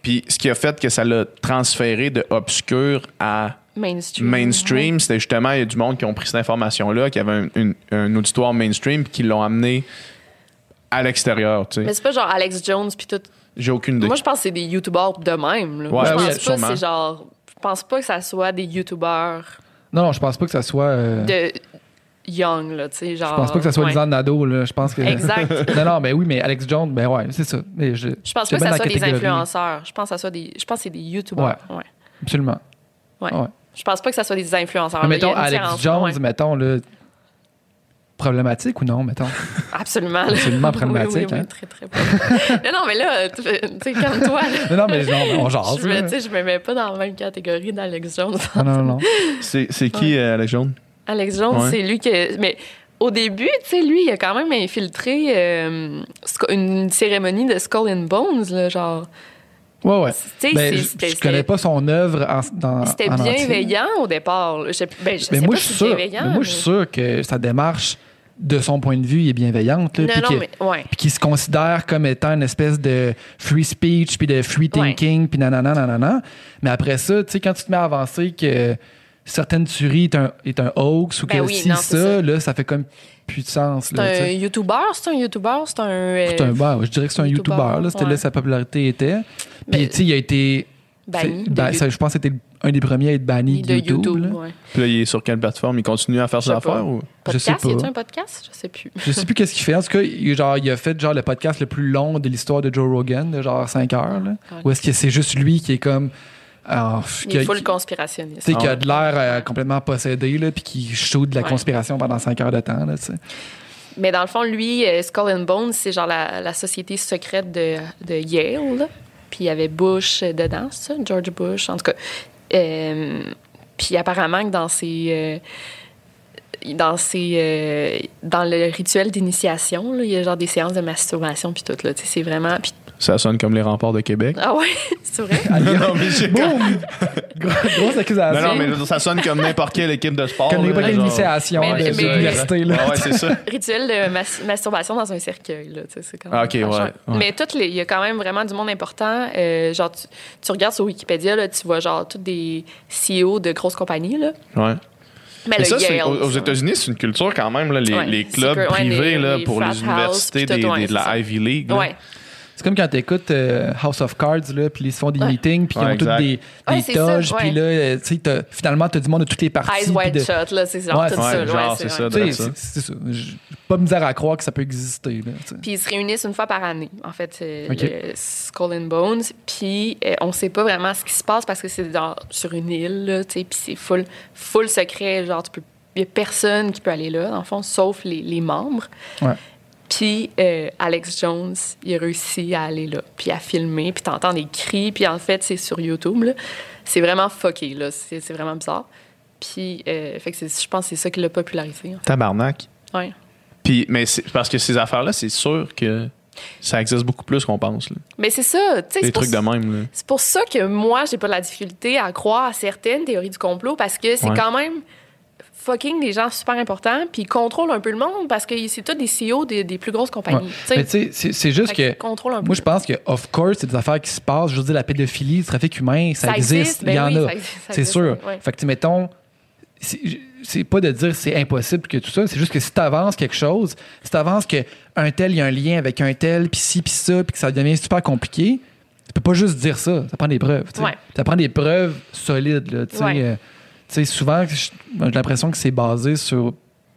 B: Puis ce qui a fait que ça l'a transféré de obscur à
D: Mainstream.
B: mainstream, c'était justement, il y a du monde qui ont pris cette information-là, qui avait un, une- un auditoire mainstream, puis qui l'ont amené à l'extérieur. tu sais.
D: Mais c'est pas genre Alex Jones puis tout.
B: J'ai aucune idée.
D: Moi, je pense que c'est des YouTubers de même. Là.
B: Ouais,
D: je
C: oui,
D: pense pas c'est genre. Je pense pas que ça soit des YouTubers
C: non, non, je pense pas que ça soit. euh,
D: de young, là, tu sais, genre.
C: je pense pas que ça soit
D: ouais.
C: des nado, là. Je pense que. *laughs*
D: Exact. *laughs*
C: non, non, mais oui, mais Alex Jones, ben ouais, c'est ça. Mais je,
D: Je pense pas que ça soit des influenceurs. Je pense que ça soit des. Je pense que c'est des YouTubers. Ouais.
C: Absolument.
D: Ouais.
C: Ouais.
D: Je pense pas que ça soit des influenceurs.
C: Mais mettons, Alex Jones,
D: ouais.
C: mettons, là. Problématique ou non, mettons? *laughs*
D: Absolument.
C: Absolument problématique,
D: oui, oui,
C: hein?
D: très, très problématique. non, non, mais là, tu sais, calme-toi.
C: Non, non, mais non, mais on jase.
D: Je me, je mets pas dans la même catégorie d'Alex Jones.
C: Non, non, non.
B: C'est c'est qui, euh, Alex Jones?
D: Alex Jones,
B: Ouais.
D: c'est lui que. Mais au début, tu sais, lui, il a quand même infiltré euh, une cérémonie de Skull and Bones, là, genre.
C: Ouais, ouais.
D: Tu sais,
C: Ben, je,
D: c'était-
C: je connais pas son œuvre en, dans,
D: C'était bienveillant au départ. là. Je, ben, je
C: Mais
D: sais
C: moi,
D: pas
C: je
D: si
C: suis
D: c'est
C: sûr,
D: bienveillant.
C: mais moi, je suis sûr que sa démarche, de son point de vue, est bienveillante. là,
D: Non,
C: puis
D: non,
C: que-
D: mais. Ouais.
C: puis qui se considère comme étant une espèce de free speech, puis de free thinking, puis nanana, nanana. Mais après ça, tu sais, quand tu te mets à avancer que certaines tueries est un, est un hoax ou
D: Ben
C: que
D: oui,
C: si
D: non,
C: ça,
D: ça.
C: là, ça fait comme sens.
D: C'est un. YouTuber, c'est un YouTuber, c'est un. euh,
C: C'est un, je dirais que c'est un
D: YouTuber,
C: YouTuber, là, c'était
D: ouais.
C: là sa popularité était. Puis, tu sais, il a été
D: banni.
C: Ben, ça, je pense que c'était un des premiers à être banni de,
D: de
C: YouTube.
D: YouTube.
C: là.
D: ouais.
B: Puis là, il est sur quelle plateforme? Il continue à faire ses
D: pas.
B: affaires ou?
C: Je sais
D: Podcast, y
C: pas.
D: un podcast? Je sais plus.
C: Je sais plus qu'est-ce qu'il fait. En tout cas, il, genre, il a fait genre le podcast le plus long de l'histoire de Joe Rogan, de genre 5 heures. Là,
D: Ouais.
C: Où est-ce que c'est juste lui qui est comme. alors,
D: Il
C: a-
D: est full conspirationniste.
C: tu sais, qui
B: Ah
C: a de l'air euh, complètement possédé, là, puis qui shoot de la
D: Ouais.
C: conspiration pendant 5 heures de temps. Là, tu sais.
D: Mais dans le fond, lui, euh, Skull and Bones, c'est genre la, la société secrète de, de Yale. là. Puis il y avait Bush dedans, ça? George Bush, en tout cas. Euh, puis apparemment que dans ses... euh, dans, ses, euh, dans le rituel d'initiation, il y a genre des séances de masturbation puis tout là, c'est vraiment
B: Ça sonne comme les remparts de Québec.
D: ah ouais, *laughs* c'est vrai.
B: non, mais j'ai-
C: Boum! Gros- Grosse
B: non,
C: accusation.
B: non, mais ça sonne comme n'importe quelle équipe de sport.
C: Comme n'importe quelle initiation
D: Mais-
C: de, l'université. là.
B: Ouais, c'est ça. *laughs*
D: rituel de mas- masturbation dans un cercueil. Là, c'est quand même
B: Ah, ok, ouais.
D: Mais toutes les- il y a quand même vraiment du monde important. Euh, genre, tu, tu regardes sur Wikipédia, là, tu vois genre tous des CEO de grosses compagnies. Là.
B: Ouais.
D: Mais
B: ça,
D: Yale,
B: aux. États-unis, c'est une culture quand même, là, les,
D: Ouais.
B: les clubs
D: Secret- ouais,
B: privés
D: les-
B: là,
D: les
B: pour les universités des, de la. Ivy League. là.
D: Ouais.
C: C'est comme quand tu écoutes House of Cards, là, puis ils se font des
D: Ouais.
C: meetings, puis ils
B: Ouais,
C: ont toutes des,
D: Ouais,
C: des
D: ça,
C: toges, puis
D: ouais.
C: là, euh, tu sais, t'as- finalement, tu as du monde de toutes les parties.
D: Eyes
C: puis
D: wide
C: de-
D: shut, là, c'est genre
C: Ouais,
D: tout ça. ouais,
B: genre,
D: c'est
B: ça.
C: C'est ça. J'ai pas misère à croire que ça peut exister.
D: Puis ils se réunissent une fois par année, en fait, euh, Skull and Bones. Puis euh, on sait pas vraiment ce qui se passe parce que c'est dans- sur une île, là, tu sais, puis c'est full, full secret. Genre, tu peux, il y a personne qui peut aller là, dans le fond, sauf les, les membres.
C: Ouais.
D: Puis euh, Alex Jones, il a réussi à aller là, puis à filmer, puis t'entends des cris, puis en fait, c'est sur YouTube, là. C'est vraiment fucké, là. C'est vraiment bizarre. Puis, euh, fait que je pense que c'est ça qui l'a popularisé. hein.
B: Tabarnak.
D: Ouais.
B: Puis, mais c'est parce que ces affaires-là, c'est sûr que ça existe beaucoup plus qu'on pense. là.
D: Mais c'est ça, tu sais.
B: Des
D: c'est pour
B: trucs de
D: ça-
B: même.
D: C'est pour ça que moi, j'ai pas de la difficulté à croire à certaines théories du complot parce que c'est
B: Ouais.
D: quand même fucking des gens super importants puis ils contrôlent un peu le monde parce que c'est tous des CEO des, des plus grosses compagnies.
C: Ouais. Mais tu sais, c'est- juste que.
D: peu.
C: Moi, je pense que, of course, c'est des affaires qui se passent. Je veux dire, la pédophilie, le trafic humain, ça, existe.
D: ben
C: Il y en
D: oui,
C: a. C'est sûr.
D: ouais.
C: Fait que, mettons, c'est pas de dire c'est impossible que tout ça, c'est juste que si tu avances quelque chose, si tu avances qu'un tel, il y a un lien avec un tel, puis ci, puis ça, puis que ça devient super compliqué, tu peux pas juste dire ça. Ça prend des preuves. tu sais.
D: Ouais.
C: Ça prend des preuves solides. Là, tu sais.
D: Ouais.
C: Tu sais, souvent, je- j'ai l'impression que c'est basé sur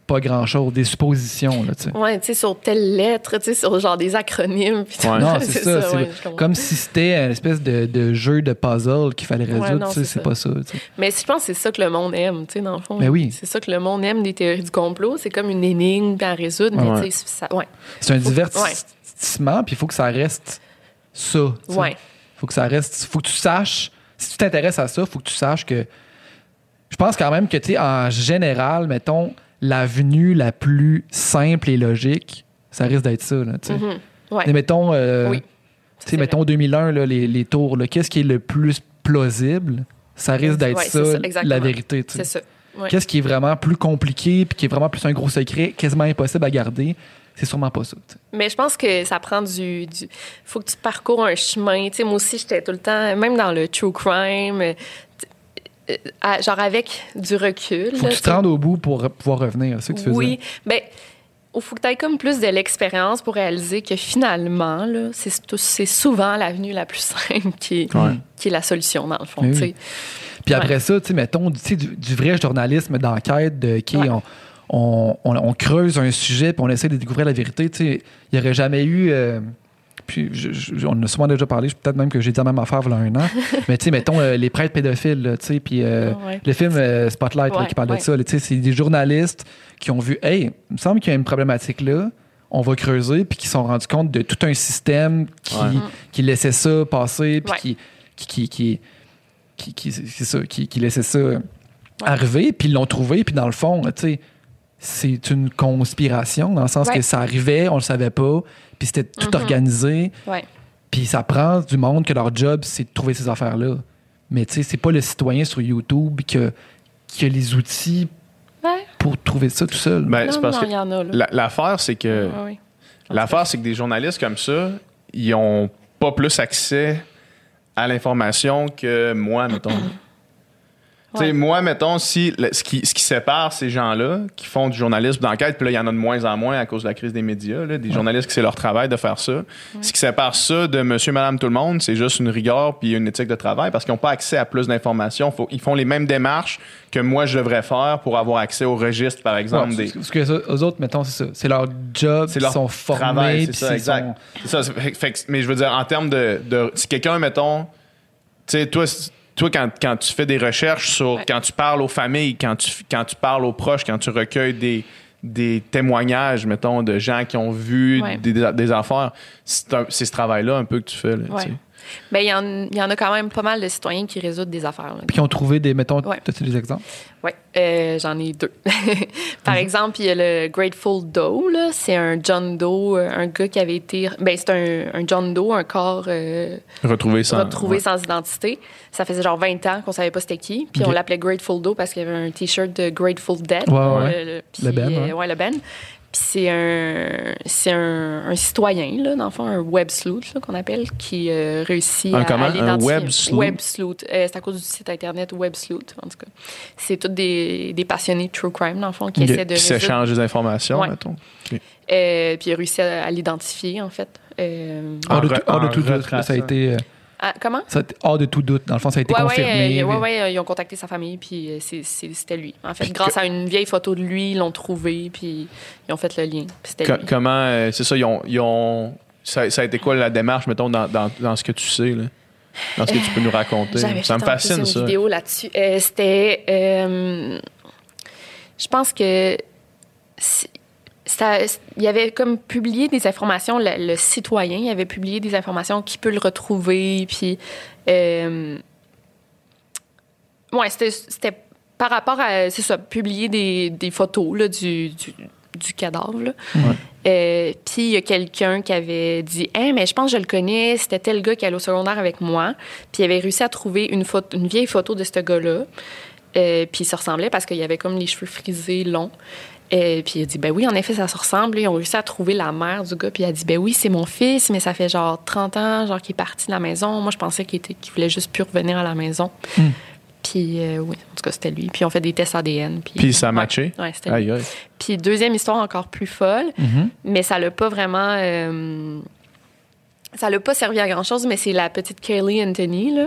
C: pas grand-chose, des suppositions. Là, tu sais.
D: Ouais, tu sais, sur telle lettre, tu sais, sur genre des acronymes.
B: Ouais.
C: Non, *laughs* c'est ça.
D: ouais, comprends.
C: comme si c'était une espèce de, de jeu de puzzle qu'il fallait
D: Ouais,
C: résoudre. sais,
D: c'est ça.
C: pas ça.
D: Mais je pense que c'est ça que le monde aime, tu sais, dans le fond.
C: Mais oui.
D: C'est ça que le monde aime des théories du complot. C'est comme une énigme à résoudre, mais
B: Ouais.
D: tu sais, ça. Ouais.
C: C'est un divertissement, puis il faut que ça reste ça. tu sais.
D: Ouais.
C: faut que ça reste. faut que tu saches. Si tu t'intéresses à ça, faut que tu saches que. Je pense quand même que, tu sais, en général, mettons, l'avenue la plus simple et logique, ça risque d'être ça. Là, tu sais.
D: Mhm. Ouais.
C: Mais mettons, euh,
D: Oui.
C: tu sais,
D: C'est
C: mettons 2001, là, les, les tours, qu'est-ce qui est le plus plausible? Ça risque d'être
D: Ouais,
C: ça,
D: c'est ça,
C: la vérité. tu sais.
D: C'est ça. Ouais.
C: Qu'est-ce qui est vraiment plus compliqué puis qui est vraiment plus un gros secret, quasiment impossible à garder? C'est sûrement pas ça.
D: Mais je pense que ça prend du. du faut que tu parcours un chemin. Tu sais, moi aussi, j'étais tout le temps, même dans le true crime, à- genre avec du recul.
C: Faut que tu te rendes au bout pour pouvoir revenir. C'est ce que tu faisais.
D: Oui. Ben, il faut que tu aies comme plus de l'expérience pour réaliser que finalement, c'est souvent l'avenue la plus *laughs* simple qui est,
B: Ouais.
D: qui est la solution, dans le fond.
C: Oui, oui. Puis après
D: Ouais.
C: ça, tu sais, mettons, du, du vrai journalisme d'enquête, de qui
D: Ouais.
C: on, on, on- on creuse un sujet puis on essaie de découvrir la vérité. Il n'y aurait jamais eu. euh, puis je- je- on en a souvent déjà parlé, peut-être même que j'ai dit la même affaire il y a un an. *laughs* mais tu sais, mettons, euh, les prêtres pédophiles, là, tu sais, puis euh,
D: Ah ouais.
C: le film euh, Spotlight là, qui parle de ça, là, tu sais, c'est des journalistes qui ont vu, hey, il me semble qu'il y a une problématique là, on va creuser, puis qui se sont rendus compte de tout un système qui,
B: Ouais.
C: qui laissait ça passer, puis
D: Ouais.
C: qui, qui, qui, qui, qui, qui- c'est ça, qui, qui laissait ça arriver, puis ils l'ont trouvé, puis dans le fond, tu sais, c'est une conspiration, dans le sens
D: Ouais.
C: que ça arrivait, on le savait pas, puis c'était tout
D: Mhm.
C: organisé,
D: Ouais.
C: puis ça prend du monde que leur job, c'est de trouver ces affaires-là. Mais tu sais, c'est pas le citoyen sur YouTube qui a, qui a les outils
D: Ouais.
C: pour trouver ça tout seul.
B: Ben,
D: non,
B: c'est parce
D: non,
B: que
D: il y en a, là.
B: la- l'affaire, c'est que
D: ouais.
B: l'affaire, c'est que des journalistes comme ça, ils ont pas plus accès à l'information que moi, mettons. *clears throat*
D: Ouais.
B: moi, mettons, si le- ce, qui, ce qui sépare ces gens-là, qui font du journalisme d'enquête, puis là, il y en a de moins en moins à cause de la crise des médias, là, des journalistes qui c'est leur travail de faire ça. Ce qui sépare ça de monsieur, madame, tout le monde, c'est juste une rigueur puis une éthique de travail parce qu'ils n'ont pas accès à plus d'informations. Faut- Ils font les mêmes démarches que moi, je devrais faire pour avoir accès au registre, par exemple.
C: Ouais,
B: des...
C: Parce que eux aux autres, mettons, c'est ça. C'est leur job,
B: C'est
C: ils
B: leur
C: sont formés.
B: travail, c'est ça,
C: c'est
B: exact.
C: son-
B: ça. fait- fait mais je veux dire, en termes de, de- si quelqu'un, mettons, tu sais, toi, toi quand, quand tu fais des recherches sur,
D: Ouais.
B: quand tu parles aux familles, quand tu, quand tu parles aux proches, quand tu recueilles des, des témoignages, mettons, de gens qui ont vu
D: Ouais.
B: des, des, affaires, c'est ce travail-là un peu que tu fais. Là,
D: Ouais. Ben, il y, y en a quand même pas mal de citoyens qui résoudent des affaires. là.
C: Puis qui ont trouvé des, mettons,
D: Ouais.
C: as-tu des exemples?
D: Oui, j'en ai deux. *laughs* Par exemple, il y a le Grateful Doe. là. C'est un John Doe, euh, un gars qui avait été. Ben, c'est un, un John Doe, un corps euh,
B: Retrouver ça.
D: retrouvé sans identité. Ça faisait genre 20 ans qu'on savait pas c'était qui. Puis on l'appelait Grateful Doe parce qu'il y avait un T-shirt de Grateful Dead.
C: Ouais, ouais.
D: Euh, le, puis,
C: Le Ben,
D: euh,
C: ouais.
D: ouais, le Ben. Puis c'est un, c'est un, un citoyen, là, dans le fond, un web sleuth là, qu'on appelle, qui euh, réussit
B: Un
D: à,
B: comment?
D: à
B: Un
D: l'identifier.
B: web sleuth?
D: Web sleuth. Euh, c'est à cause du site internet Web Sleuth, en tout cas. C'est tous des, des passionnés de true crime, dans le fond, qui essaient de résoudre.
B: s'échangent des informations,
D: Ouais.
B: mettons.
D: Euh, puis il a réussi à, à l'identifier, en fait. Euh,
B: En
C: Hors de, hors de
B: en
C: tout ça a été.
D: Ah, comment?
C: ça hors de tout doute. Dans le fond, ça a été
D: Ouais,
C: confirmé.
D: ouais, euh, ouais, ouais, euh, ils ont contacté sa famille, puis euh, c'est- c'est- c'était lui. En fait,
B: Puis
D: grâce à une vieille photo de lui, ils l'ont trouvé, puis ils ont fait le lien. Puis c'était
B: Co-
D: lui.
B: comment, euh, c'est ça, ils ont, ils ont- ça, ça a été quoi la démarche, mettons, dans, dans, dans ce que tu sais, là? Dans ce que tu peux nous raconter?
D: J'avais
B: Ça me fascine,
D: une
B: ça.
D: vidéo là-dessus. Euh, C'était. euh, je pense que. Ça- il avait comme publié des informations, le, le citoyen, il avait publié des informations qui peut le retrouver, puis. euh, ouais, c'était- par rapport à. C'est ça, publier des, des photos là, du, du, du cadavre. là. Euh, Puis il y a quelqu'un qui avait dit Hey, mais je pense que je le connais, c'était tel gars qui allait au secondaire avec moi. Puis il avait réussi à trouver une, photo, une vieille photo de ce gars-là. Euh, puis il se ressemblait parce qu'il avait comme les cheveux frisés longs. Euh, puis il a dit Ben oui, en effet, ça se ressemble. Ils ont réussi à trouver la mère du gars. Puis il a dit Ben oui, c'est mon fils, mais ça fait genre 30 ans genre qu'il est parti de la maison. Moi, je pensais qu'il était- qu'il voulait juste plus revenir à la maison.
C: Hmm.
D: Puis euh, oui, en tout cas, c'était lui. Puis on fait des tests ADN. Puis,
B: Puis ça a
D: Ouais.
B: matché?
D: Ouais, c'était.
B: Aïe.
D: Puis deuxième histoire encore plus folle,
C: Mhm.
D: mais ça l'a pas vraiment. euh, ça l'a pas servi à grand chose, mais c'est la petite Kaylee Anthony. Là.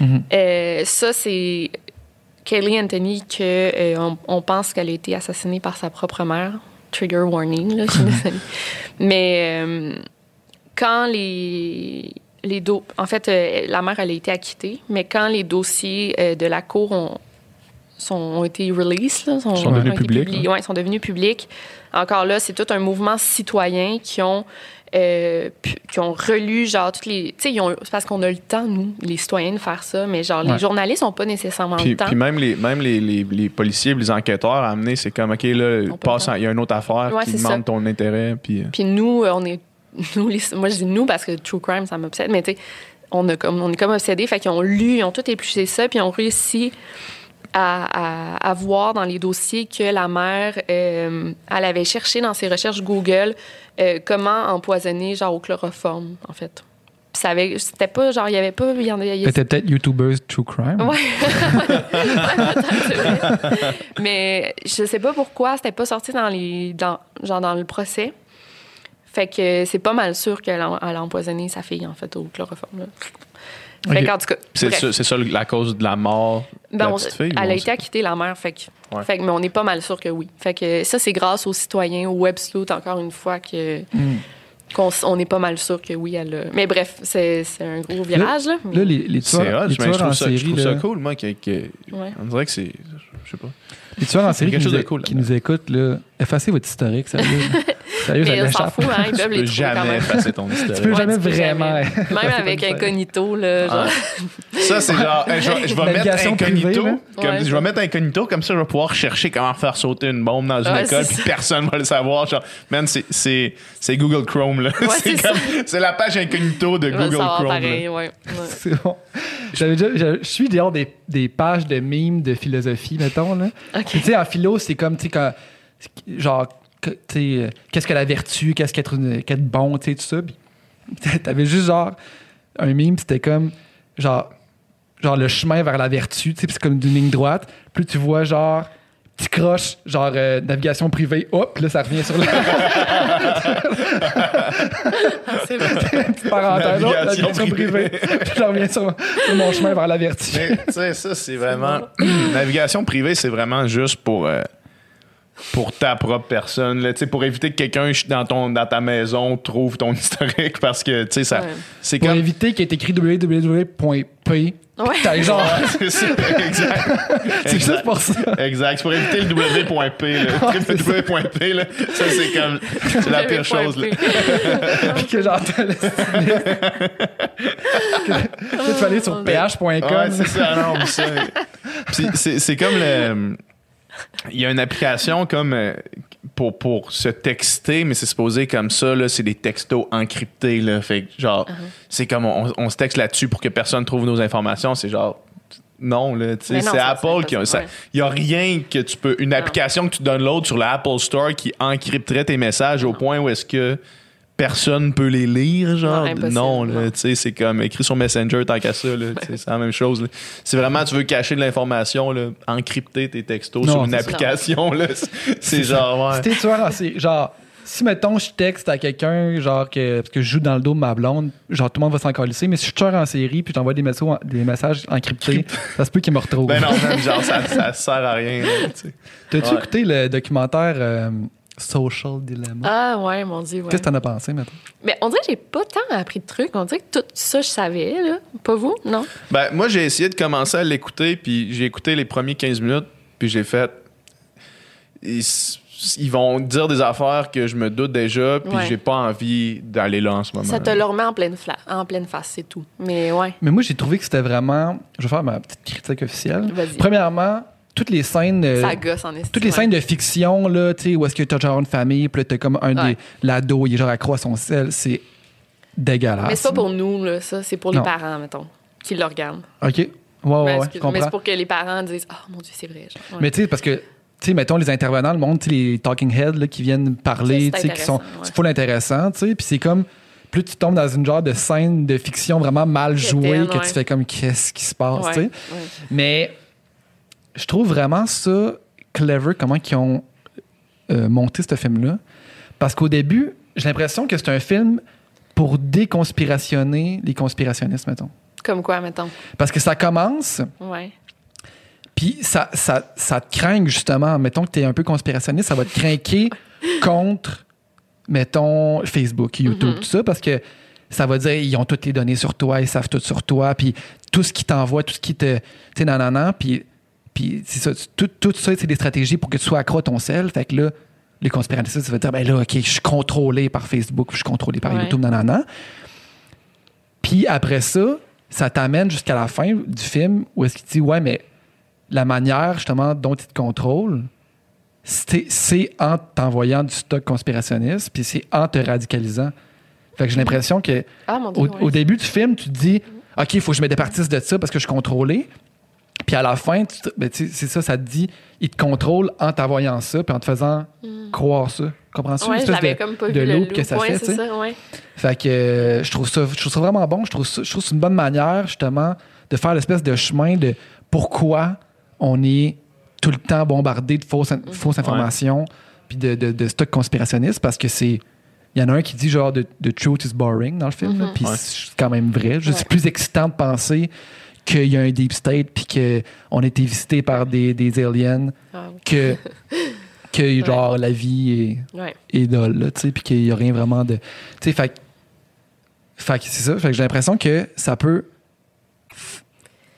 C: Mhm.
D: Euh, ça, c'est Kaylee Anthony que euh, on, on pense qu'elle a été assassinée par sa propre mère. Trigger warning, là, je *laughs* suis désolée. Mais euh, quand les. Les do- en fait, euh, la mère, elle a été acquittée, mais quand les dossiers de la cour ont, sont, ont été released, là, sont,
B: Sont devenus publics,
D: publiés, ouais, sont devenus publics. Encore là, c'est tout un mouvement citoyen qui ont, euh, qui ont relu, genre, toutes les. Tu sais, c'est parce qu'on a le temps, nous, les citoyens, de faire ça, mais genre,
C: Ouais.
D: les journalistes n'ont pas nécessairement
B: Puis,
D: le temps.
B: puis même, les, même les, les, les policiers, les enquêteurs à amener, c'est comme, OK, là, passe il y a une autre affaire
D: Ouais,
B: qui demande
D: ça.
B: ton intérêt. Puis, euh,
D: Puis nous, euh, on est. *laughs* Nous, les- moi, je dis nous parce que true crime, ça m'obsède, mais tu sais, on, a comme, on est comme obsédés. Fait qu'ils ont lu, ils ont tout épluché ça, puis ils ont réussi à, à, à voir dans les dossiers que la mère, euh, elle avait cherché dans ses recherches Google euh, comment empoisonner, genre, au chloroforme, en fait. Puis ça avait. C'était pas, genre, il y avait pas. Y en y a-
C: Peut-être peut-être YouTubers True Crime. *laughs*
D: Ouais. Mais je sais pas pourquoi c'était pas sorti dans les dans genre dans le procès. Fait que c'est pas mal sûr qu'elle a, a empoisonné sa fille en fait au chloroforme. Là. Fait
C: Ok.
D: qu'en tout cas,
B: c'est ça, la cause de la mort de
D: Ben,
B: la
D: on-
B: petite fille?
D: elle a
B: on
D: été acquittée la mère, fait que,
B: Ouais.
D: fait que- mais on est pas mal sûr que oui. Fait que ça c'est grâce aux citoyens, au web sleuth encore une fois que
C: Mm.
D: qu'on s- on est pas mal sûr que oui elle a. Mais bref, c'est c'est un gros virage là.
C: les, les
B: C'est
C: tueurs,
B: hot,
C: les
B: je
C: tueurs en
B: trouve, ça, je trouve ça cool, moi. que- que-
D: Ouais.
B: On dirait que c'est. Je sais pas.
C: les tueurs en série qui,
B: quelque
C: nous,
B: chose de cool
C: qui nous écoutent, là, effacez votre historique, sérieux. *laughs* sérieux, ça
D: Mais on s'en fout, hein, ils peuvent
B: Tu
D: les
B: peux
D: trouver quand
B: jamais
D: même.
B: effacer ton *laughs*
C: Tu
B: historique.
C: peux
D: Ouais,
C: jamais
D: tu peux
C: vraiment. *laughs*
D: Même avec incognito, là, genre.
B: Ça, c'est genre, euh, je, vais- je vais mettre incognito.
C: privée,
B: comme-
D: Ouais,
B: je
D: ça.
B: vais mettre incognito, comme ça, je vais pouvoir chercher comment faire sauter une bombe dans une
D: Ouais,
B: école, puis
D: ça.
B: personne va le savoir. Genre, man, c'est- Google Chrome, là.
D: Ouais,
B: c'est
D: c'est
B: comme, c'est la page incognito de Google Chrome.
D: pareil, ouais. ouais.
C: C'est bon. J'avais déjà- je suis dehors des, des pages de mimes de philosophie, mettons. Là. Tu sais, en philo, c'est comme, tu sais, quand. Genre, que- tu sais, euh, qu'est-ce que la vertu, qu'est-ce qu'être qu'être bon, tu sais, tout ça. Puis, *laughs* t'avais juste genre un mime, c'était comme, genre, genre le chemin vers la vertu, tu sais, c'est comme d'une ligne droite. Plus tu vois genre petit croche, genre euh, navigation privée, hop, là ça revient sur la *laughs*
D: C'est vrai. *laughs*
C: petite parenthèse,
B: Navigation
C: navigation privée. Je reviens sur, sur mon chemin vers la vertu.
B: Tu sais, ça, c'est vraiment. *clears throat* Navigation privée, c'est vraiment juste pour. euh, pour ta propre personne, là, tu sais, pour éviter que quelqu'un dans, ton, dans ta maison trouve ton *laughs* historique parce que tu sais, ça,
D: Ouais.
B: c'est
C: Pour
B: comme.
C: éviter qu'il ait écrit www.p.
D: Ouais.
C: T'as genre,
B: c'est ça, *laughs* exact.
C: c'est juste
B: Exact.
C: pour ça.
B: Exact. C'est pour éviter le W.P. là. W.P. là, Ça, c'est comme. C'est la pire chose. Là. *laughs*
C: Puis que genre, t'as le que, tu vas aller sur ph.com.
B: Ouais, c'est ça. Non, mais ça. Puis c'est, c'est comme le. Il y a une application comme euh, pour, pour se texter, mais c'est supposé comme ça, là, c'est des textos encryptés. Là, fait que, genre, c'est comme on, on se texte là-dessus pour que personne trouve nos informations. C'est genre. Non, là, tu sais, c'est Apple qui a. Il y a rien que tu peux. Une application que tu downloads sur l'Apple Store qui encrypterait tes messages au point où est-ce que personne peut les lire, genre?
D: Non,
B: tu sais, c'est comme écrit sur Messenger tant qu'à ça, tu c'est la même chose. Si vraiment tu veux cacher de l'information, encrypter tes textos
C: Non,
B: sur une
C: c'est ça.
B: application, là, c'est- c'est genre, ouais.
C: Tueur en série, genre, si mettons, je texte à quelqu'un, genre, que, parce que je joue dans le dos de ma blonde, genre, tout le monde va s'en colisser, mais si je suis tueur en série, puis j'envoie des, messages- des messages encryptés, ça se peut qu'il me retrouve.
B: Ben non, genre, ça, ça sert à rien, tu.
C: T'as-tu
B: Ouais.
C: écouté le documentaire euh, Social Dilemma?
D: Ah, ouais, mon Dieu, ouais.
C: Qu'est-ce que t'en as pensé, maintenant?
D: Mais on dirait que j'ai pas tant appris de trucs. On dirait que tout ça, je savais, là. Pas vous, non?
B: Ben, moi, j'ai essayé de commencer à l'écouter, puis j'ai écouté les premiers 15 minutes, puis j'ai fait. Ils, ils vont dire des affaires que je me doute déjà, puis
D: Ouais.
B: j'ai pas envie d'aller là en ce moment.
D: Ça te le remet en pleine, fla- en pleine face, c'est tout. Mais ouais,
C: Mais moi, j'ai trouvé que c'était vraiment. Je vais faire ma petite critique officielle.
D: vas-y.
C: Premièrement, toutes les scènes. euh,
D: Ça gosse en estime.
C: toutes les scènes de fiction, là, tu sais, où est-ce que t'as genre une famille, puis là, t'as comme un
D: Ouais.
C: des. L'ado, il est genre accro à son sel, c'est dégueulasse.
D: Mais c'est pas pour nous, là, ça. C'est pour les parents, mettons, qui le regardent.
C: OK. Ouais, ouais, je
D: mais c'est pour que les parents disent Ah, mon Dieu, c'est vrai. Ouais.
C: Mais tu sais, parce que, tu sais, mettons les intervenants, le monde, les talking heads là, qui viennent parler, tu sais, qui sont.
D: ouais.
C: Full intéressant, tu sais, puis c'est comme. Plus tu tombes dans une genre de scène de fiction vraiment mal jouée, que tu fais comme qu'est-ce qui se passe, tu sais. Mais je trouve vraiment ça clever, comment ils ont euh, monté ce film-là. Parce qu'au début, j'ai l'impression que c'est un film pour déconspirationner les conspirationnistes, mettons.
D: Comme quoi, mettons?
C: Parce que ça commence,
D: Ouais.
C: puis ça, ça, ça te craint justement. Mettons que tu es un peu conspirationniste, ça va te craquer *laughs* contre, mettons, Facebook, YouTube,
D: Mhm.
C: tout ça, parce que ça va dire ils ont toutes les données sur toi, ils savent tout sur toi, puis tout ce qu'ils t'envoient, tout ce qui te. Tu sais, nanana, puis, puis c'est ça, tout, tout ça, c'est des stratégies pour que tu sois accro à ton sel. Fait que là, les conspirationnistes, ça va dire ben là, OK, je suis contrôlé par Facebook, je suis contrôlé par
D: Ouais.
C: YouTube, nanana. Puis après ça, ça t'amène jusqu'à la fin du film où est-ce qu'il dit ouais, mais la manière justement dont il te contrôle, c'est en t'envoyant du stock conspirationniste, puis c'est en te radicalisant. Fait que j'ai l'impression que
D: Ah, Dieu.
C: au, début du film, tu te dis OK, il faut que je me départisse de ça parce que je suis contrôlé. Puis à la fin, tu te- ben, c'est ça, ça te dit, il te contrôle en t'envoyant ça, puis en te faisant croire ça. Comprends-tu?
D: Hmm. Ouais,
C: de-
D: comme pas
C: de
D: vu le
C: loop que
D: loop.
C: ça
D: Ouais,
C: fait,
D: c'est ça, ouais.
C: Fait que euh, je, trouve ça, je trouve ça vraiment bon. Je trouve, ça- je trouve que c'est une bonne manière, justement, de faire l'espèce de chemin de pourquoi on est tout le temps bombardé de fausses,
D: Mm.
C: fausses informations puis de, de, de stock conspirationniste parce que c'est. Il y en a un qui dit genre de, de truth is boring dans le film,
D: Mhm.
C: puis
B: Ouais.
C: c'est quand même vrai. Je-
D: Ouais.
C: C'est plus excitant de penser qu'il y a un deep state puis qu'on a été visité par des, des aliens
D: Ah,
C: que, *laughs* que genre la vie est
D: ouais.
C: tu sais, puis qu'il n'y a rien vraiment de. Tu sais, fait, fait c'est ça. Fait que j'ai l'impression que ça peut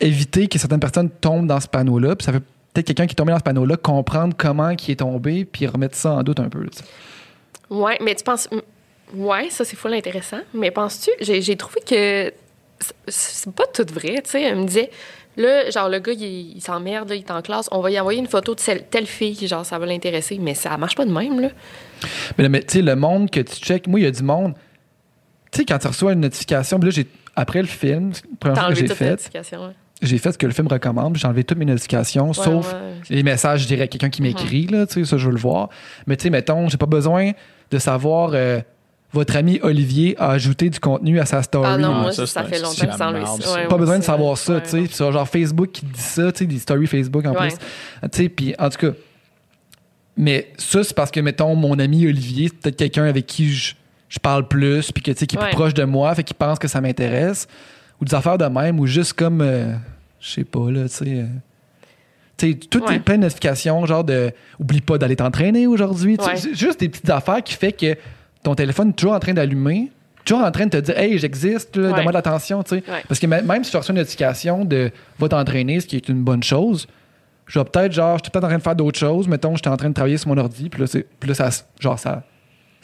C: éviter que certaines personnes tombent dans ce panneau-là, puis ça fait peut-être quelqu'un qui est tombé dans ce panneau-là comprendre comment il est tombé, puis remettre ça en doute un peu.
D: Ouais, mais tu penses. Ouais, ça, c'est full intéressant. Mais penses-tu. J'ai trouvé que c'est- pas tout vrai. Tu sais, elle me disait. Là, genre, le gars, il, il s'emmerde, il est en classe. On va y envoyer une photo de celle- telle fille, genre, ça va l'intéresser. Mais ça marche pas de même, là.
C: Mais, là, mais tu sais, le monde que tu checkes, moi, il y a du monde. Tu sais, quand tu reçois une notification, puis là, j'ai, après le film, la première fois que j'ai fait,
D: ouais.
C: j'ai fait ce que le film recommande, puis j'ai enlevé toutes mes notifications,
D: Ouais,
C: sauf
D: ouais.
C: les messages, dirais, quelqu'un qui m'écrit, là, tu sais, ça, je veux le voir. Mais tu sais, mettons, j'ai pas besoin de savoir euh, votre ami Olivier a ajouté du contenu à sa story.
D: Ah non, moi,
B: ça,
D: fait longtemps que
B: la
D: sans
B: merde,
D: ouais,
C: pas besoin de savoir ça,
D: ouais,
C: tu sais.
D: non.
C: Puis sur genre Facebook qui dit ça, tu sais, des stories Facebook en
D: Ouais.
C: plus. Tu sais, puis en tout cas. Mais ça, c'est parce que, mettons, mon ami Olivier, c'est peut-être quelqu'un avec qui je, je parle plus, puis que, tu sais, qui est
D: Ouais.
C: plus proche de moi, fait qu'il pense que ça m'intéresse. Ou des affaires de même, ou juste comme, euh, je sais pas, là, tu sais. euh, tu sais, tout
D: Ouais.
C: est plein de notifications, genre de oublie pas d'aller t'entraîner aujourd'hui. Juste des petites affaires qui fait que ton téléphone est toujours en train d'allumer, toujours en train de te dire Hey, j'existe,
D: Ouais.
C: donne-moi de l'attention. tu sais.
D: Ouais.
C: Parce que même si tu reçois une notification de va t'entraîner, ce qui est une bonne chose, je vais peut-être, genre, je suis peut-être en train de faire d'autres choses. Mettons, j'étais en train de travailler sur mon ordi, puis là, là ça, genre, ça,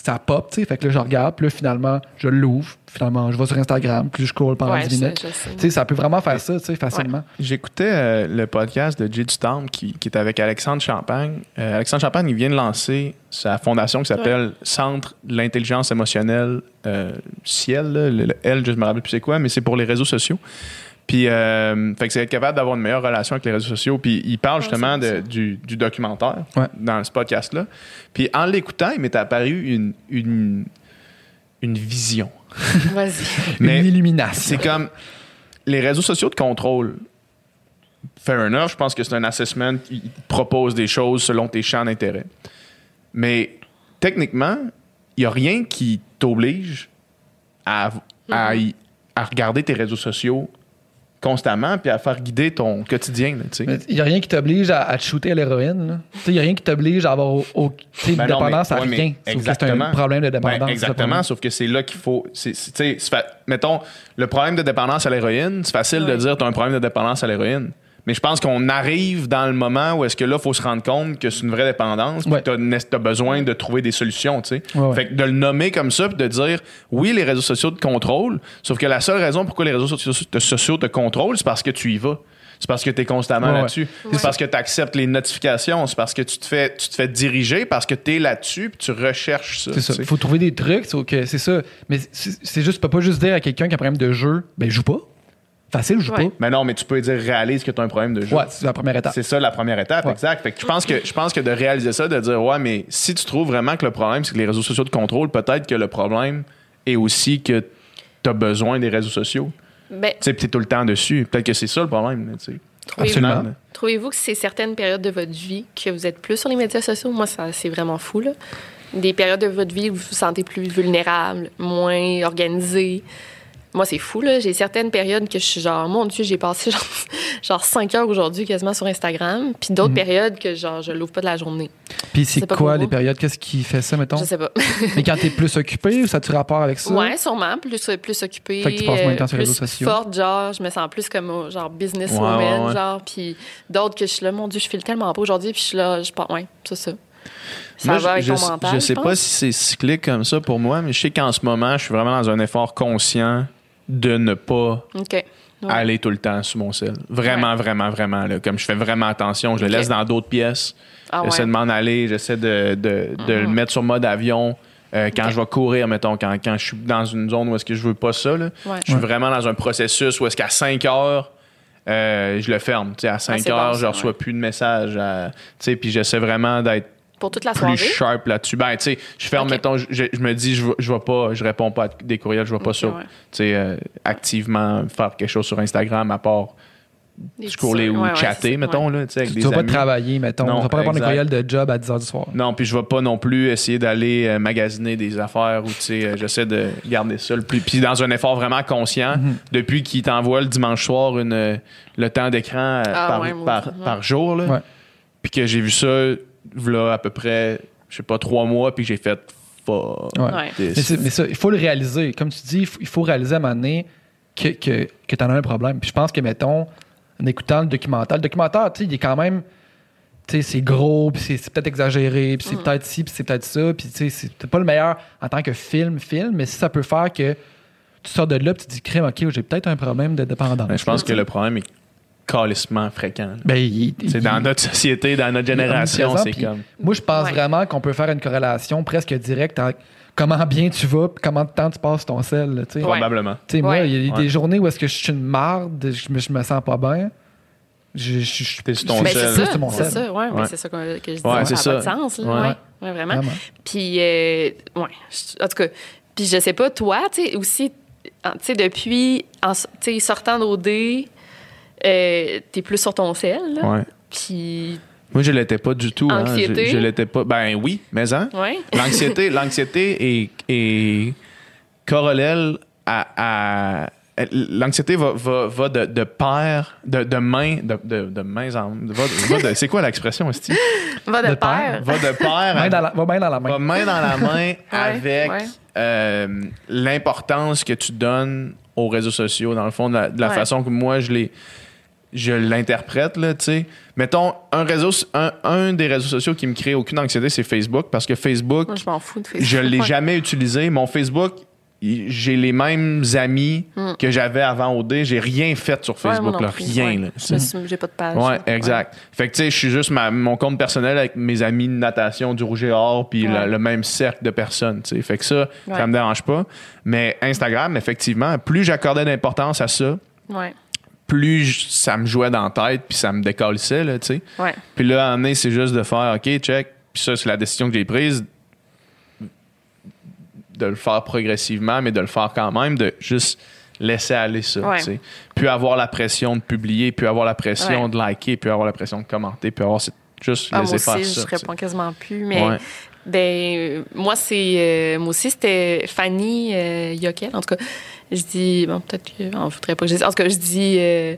C: ça pop, tu sais. Fait que là, je regarde, puis là, finalement, je l'ouvre. Finalement, je vais sur Instagram, puis je cours pendant
D: Ouais,
C: 10
D: je,
C: minutes. Tu sais, ça peut vraiment faire ça, tu sais, facilement.
B: J'écoutais euh, le podcast de Jay Dutemps qui, qui est avec Alexandre Champagne. Euh, Alexandre Champagne, il vient de lancer sa fondation qui s'appelle Centre de l'intelligence émotionnelle euh, Ciel. là. Le, le L, je ne me rappelle plus c'est quoi, mais c'est pour les réseaux sociaux. Puis, euh, fait que c'est être capable d'avoir une meilleure relation avec les réseaux sociaux. Puis, il parle justement de- du, du documentaire
C: Ouais.
B: dans ce podcast-là. Puis, en l'écoutant, il m'est apparu une, une, une vision. *laughs*
D: Vas-y. *laughs*
B: Mais-
C: Une illumination.
B: C'est comme les réseaux sociaux de contrôle. Fair enough, je pense que c'est un assessment qui propose des choses selon tes champs d'intérêt. Mais techniquement, il n'y a rien qui t'oblige à, à, y- à regarder tes réseaux sociaux constamment puis à faire guider ton quotidien.
C: Il n'y a rien qui t'oblige à, à te shooter à l'héroïne. Il n'y a rien qui t'oblige à avoir au- une
B: Ben mais-
C: dépendance à
B: ouais,
C: rien. C'est un problème de dépendance.
B: Ben, exactement, sauf que c'est là qu'il faut. mettons, le problème de dépendance à l'héroïne, c'est facile de dire tu as un problème de dépendance à l'héroïne. Mais je pense qu'on arrive dans le moment où est-ce que là, il faut se rendre compte que c'est une vraie dépendance,
C: Ouais.
B: tu as, besoin de trouver des solutions, tu sais.
C: Ouais, ouais.
B: Fait que de le nommer comme ça, puis de dire, oui, les réseaux sociaux te contrôlent, sauf que la seule raison pourquoi les réseaux sociaux te, sociaux te contrôlent, c'est parce que tu y vas. C'est parce que tu es constamment
C: Ouais, ouais.
B: là-dessus. C'est parce que tu acceptes les notifications. C'est parce que tu te fais, tu te fais diriger, parce que tu es là-dessus, puis tu recherches ça.
C: C'est ça. Il faut trouver des trucs. C'est ça. Mais c'est c'est juste, tu peux pas juste dire à quelqu'un qui a un problème de jeu, ben joue pas. Facile, joue
D: Ouais.
B: Mais non, mais tu peux dire réalise que tu as un problème de jeu.
C: Ouais, c'est la première étape.
B: C'est ça la première étape,
C: Ouais.
B: exact. Fait que je pense que je pense que de réaliser ça, de dire ouais, mais si tu trouves vraiment que le problème c'est que les réseaux sociaux te contrôlent, peut-être que le problème est aussi que tu as besoin des réseaux sociaux.
D: Ben,
B: Tu sais, puis t'es tout le temps dessus. Peut-être que c'est ça le problème. tu
D: trouvez-vous
C: Absolument.
D: Trouvez-vous que c'est certaines périodes de votre vie que vous êtes plus sur les médias sociaux? Moi, ça, c'est vraiment fou, là. Des périodes de votre vie où vous vous sentez plus vulnérable, moins organisé. Moi, c'est fou, là. J'ai certaines périodes que je suis genre, mon Dieu, j'ai passé genre, *laughs* genre 5 heures aujourd'hui quasiment sur Instagram. Puis d'autres
C: Mhm.
D: périodes que genre, je l'ouvre pas de la journée.
C: Puis c'est quoi les périodes? Qu'est-ce qui fait ça, mettons?
D: Je sais pas.
C: Mais quand t'es plus occupé, ça a-tu rapport avec ça?
D: Ouais, sûrement. Plus, plus occupée.
C: Fait que tu passes moins de temps sur les
D: plus
C: réseaux sociaux.
D: forte, genre, je me sens plus comme euh, genre businesswoman,
B: Ouais, ouais, ouais.
D: genre. Puis d'autres que je suis là, mon Dieu, je file tellement pas aujourd'hui, puis je suis là, je pense, ouais, c'est ça. Ça
B: Moi,
D: va avec
B: je,
D: ton
B: je-
D: mental.
B: je sais pas si c'est cyclique comme ça pour moi, mais je sais qu'en ce moment, je suis vraiment dans un effort conscient de ne pas.
D: Ouais.
B: aller tout le temps sur mon sel. Vraiment, vraiment, vraiment. Là. Comme je fais vraiment attention, je le laisse dans d'autres pièces.
D: Ah
B: J'essaie
D: ouais.
B: de m'en aller, j'essaie de, de- de le mettre sur mode avion. Euh, quand je vais courir, mettons, quand, quand je suis dans une zone où est-ce que je veux pas ça, là,
D: Ouais.
B: je suis vraiment dans un processus où est-ce qu'à 5 heures, euh, je le ferme. Tu sais, à 5
D: c'est
B: heures,
D: bon,
B: je reçois
D: ouais.
B: plus de messages. à- tu sais, Puis j'essaie vraiment d'être
D: Pour toute la
B: plus
D: soirée?
B: sharp là-dessus. Ben, tu sais, je ferme, mettons, je, je me dis, je, vais- je vais pas, je réponds pas à des courriels, je vais pas sur,
D: ouais.
B: tu sais, euh, activement faire quelque chose sur Instagram à part scroller ou
D: ouais,
B: chatter, mettons,
D: ouais.
B: là, tu sais, avec
C: Tu
B: des
C: vas pas
B: amis.
C: travailler, mettons.
B: Non,
C: tu vas pas répondre à courriel de job à 10 h du soir.
B: Non, puis je vais pas non plus essayer d'aller euh, magasiner des affaires ou tu sais, euh, j'essaie de garder ça le plus. Puis dans un effort vraiment conscient,
C: Mhm.
B: depuis qu'il t'envoie le dimanche soir une, le temps d'écran
D: Ah,
B: par, par,
D: ouais.
B: par jour, là,
C: Ouais.
B: puis que j'ai vu ça là, à peu près, je sais pas, trois mois, puis j'ai fait fuck
C: Ouais. Mais, mais ça, il faut le réaliser. Comme tu dis, il faut, il faut réaliser à un moment donné que, que, que tu en as un problème. Puis je pense que, mettons, en écoutant le documentaire, le documentaire, tu sais, il est quand même. Tu sais, c'est gros, puis c'est, c'est peut-être exagéré, puis c'est peut-être ci, puis c'est peut-être ça, puis tu sais, c'est peut-être pas le meilleur en tant que film, film, mais si ça peut faire que tu sors de là, puis tu te dis, crème, ok, j'ai peut-être un problème de dépendance.
B: Ben, je pense que le problème est calissement fréquent.
C: Ben, il-
B: C'est
C: il-
B: dans notre société, dans notre génération, c'est comme.
C: Moi, je pense
D: Ouais.
C: vraiment qu'on peut faire une corrélation presque directe à comment bien tu vas, puis comment de temps tu passes ton sel, là, tu sais.
D: Ouais.
B: Probablement.
C: Tu sais, moi,
D: Ouais.
C: il y a
B: Ouais.
C: des journées où est-ce que je suis une marde, je me, je me sens pas bien. Je, je, je,
B: ton sel.
D: c'est
C: mon
D: c'est
C: sel.
D: ça, ouais,
B: Ouais.
D: c'est ça que, que je dis.
B: Ouais,
D: ça
B: c'est
D: n'a
B: ça.
D: pas de sens, là.
B: Ouais.
D: Ouais. Ouais, vraiment.
C: Vraiment.
D: Puis, euh, ouais, je- en tout cas, Puis je sais pas, toi, tu sais, aussi, en- tu sais, depuis, en, tu sais, sortant d'OD, euh, t'es plus sur ton sel, là.
B: Ouais.
D: Puis,
B: Moi, je l'étais pas du tout. hein.
D: Anxiété?
B: Je, je l'étais pas. Ben oui, mais hein.
D: ouais. *laughs*
B: L'anxiété, l'anxiété est, est corollaire à. à- L'anxiété va, va, va de, de pair, de, de main, de, de, de mains en. Va, va de- c'est quoi l'expression, Esti? *laughs*
D: Va de,
C: De
D: pair.
C: pair.
B: Va de pair.
C: Main dans la- va bien dans la main.
B: va main dans la main avec
D: ouais.
B: euh, l'importance que tu donnes aux réseaux sociaux, dans le fond, de la, de la
D: Ouais.
B: façon que moi je les je l'interprète là, tu sais. Mettons un réseau un, un des réseaux sociaux qui me crée aucune anxiété, c'est Facebook parce que Facebook,
D: Moi, je m'en fous de Facebook.
B: je l'ai
D: Ouais.
B: jamais utilisé. Mon Facebook, j'ai les mêmes amis que j'avais avant OD. J'ai rien fait sur
D: Hmm. Ouais,
B: Facebook,
D: non
B: là, rien.
D: ouais. J'ai pas de page.
B: Ouais, exact. Fait que tu sais, je suis juste ma- mon compte personnel avec mes amis de natation du Rouge et Or, puis
D: Ouais.
B: le, même cercle de personnes. tu sais. Fait que ça, ça
D: Ouais.
B: me dérange pas. Mais Instagram, effectivement, plus j'accordais d'importance à ça,
D: Ouais.
B: Plus je- ça me jouait dans la tête, puis ça me décalissait, là, tu sais.
D: Ouais.
B: Puis là, à un moment c'est juste de faire, OK, check. Puis ça, c'est la décision que j'ai prise de le faire progressivement, mais de le faire quand même, de juste laisser aller ça,
D: Ouais.
B: tu sais. Puis avoir la pression de publier, puis avoir la pression
D: Ouais.
B: de liker, puis avoir la pression de commenter, puis avoir cette- juste
D: Ah, moi
B: laisser faire
D: aussi,
B: ça.
D: je
B: tu sais.
D: réponds quasiment plus. Mais
B: Ouais.
D: ben, moi, c'est. euh, moi aussi, c'était Fanny euh, Yokel. En tout cas, je dis. Bon, peut-être que. On voudrait pas que je dise. En tout cas, je dis. euh,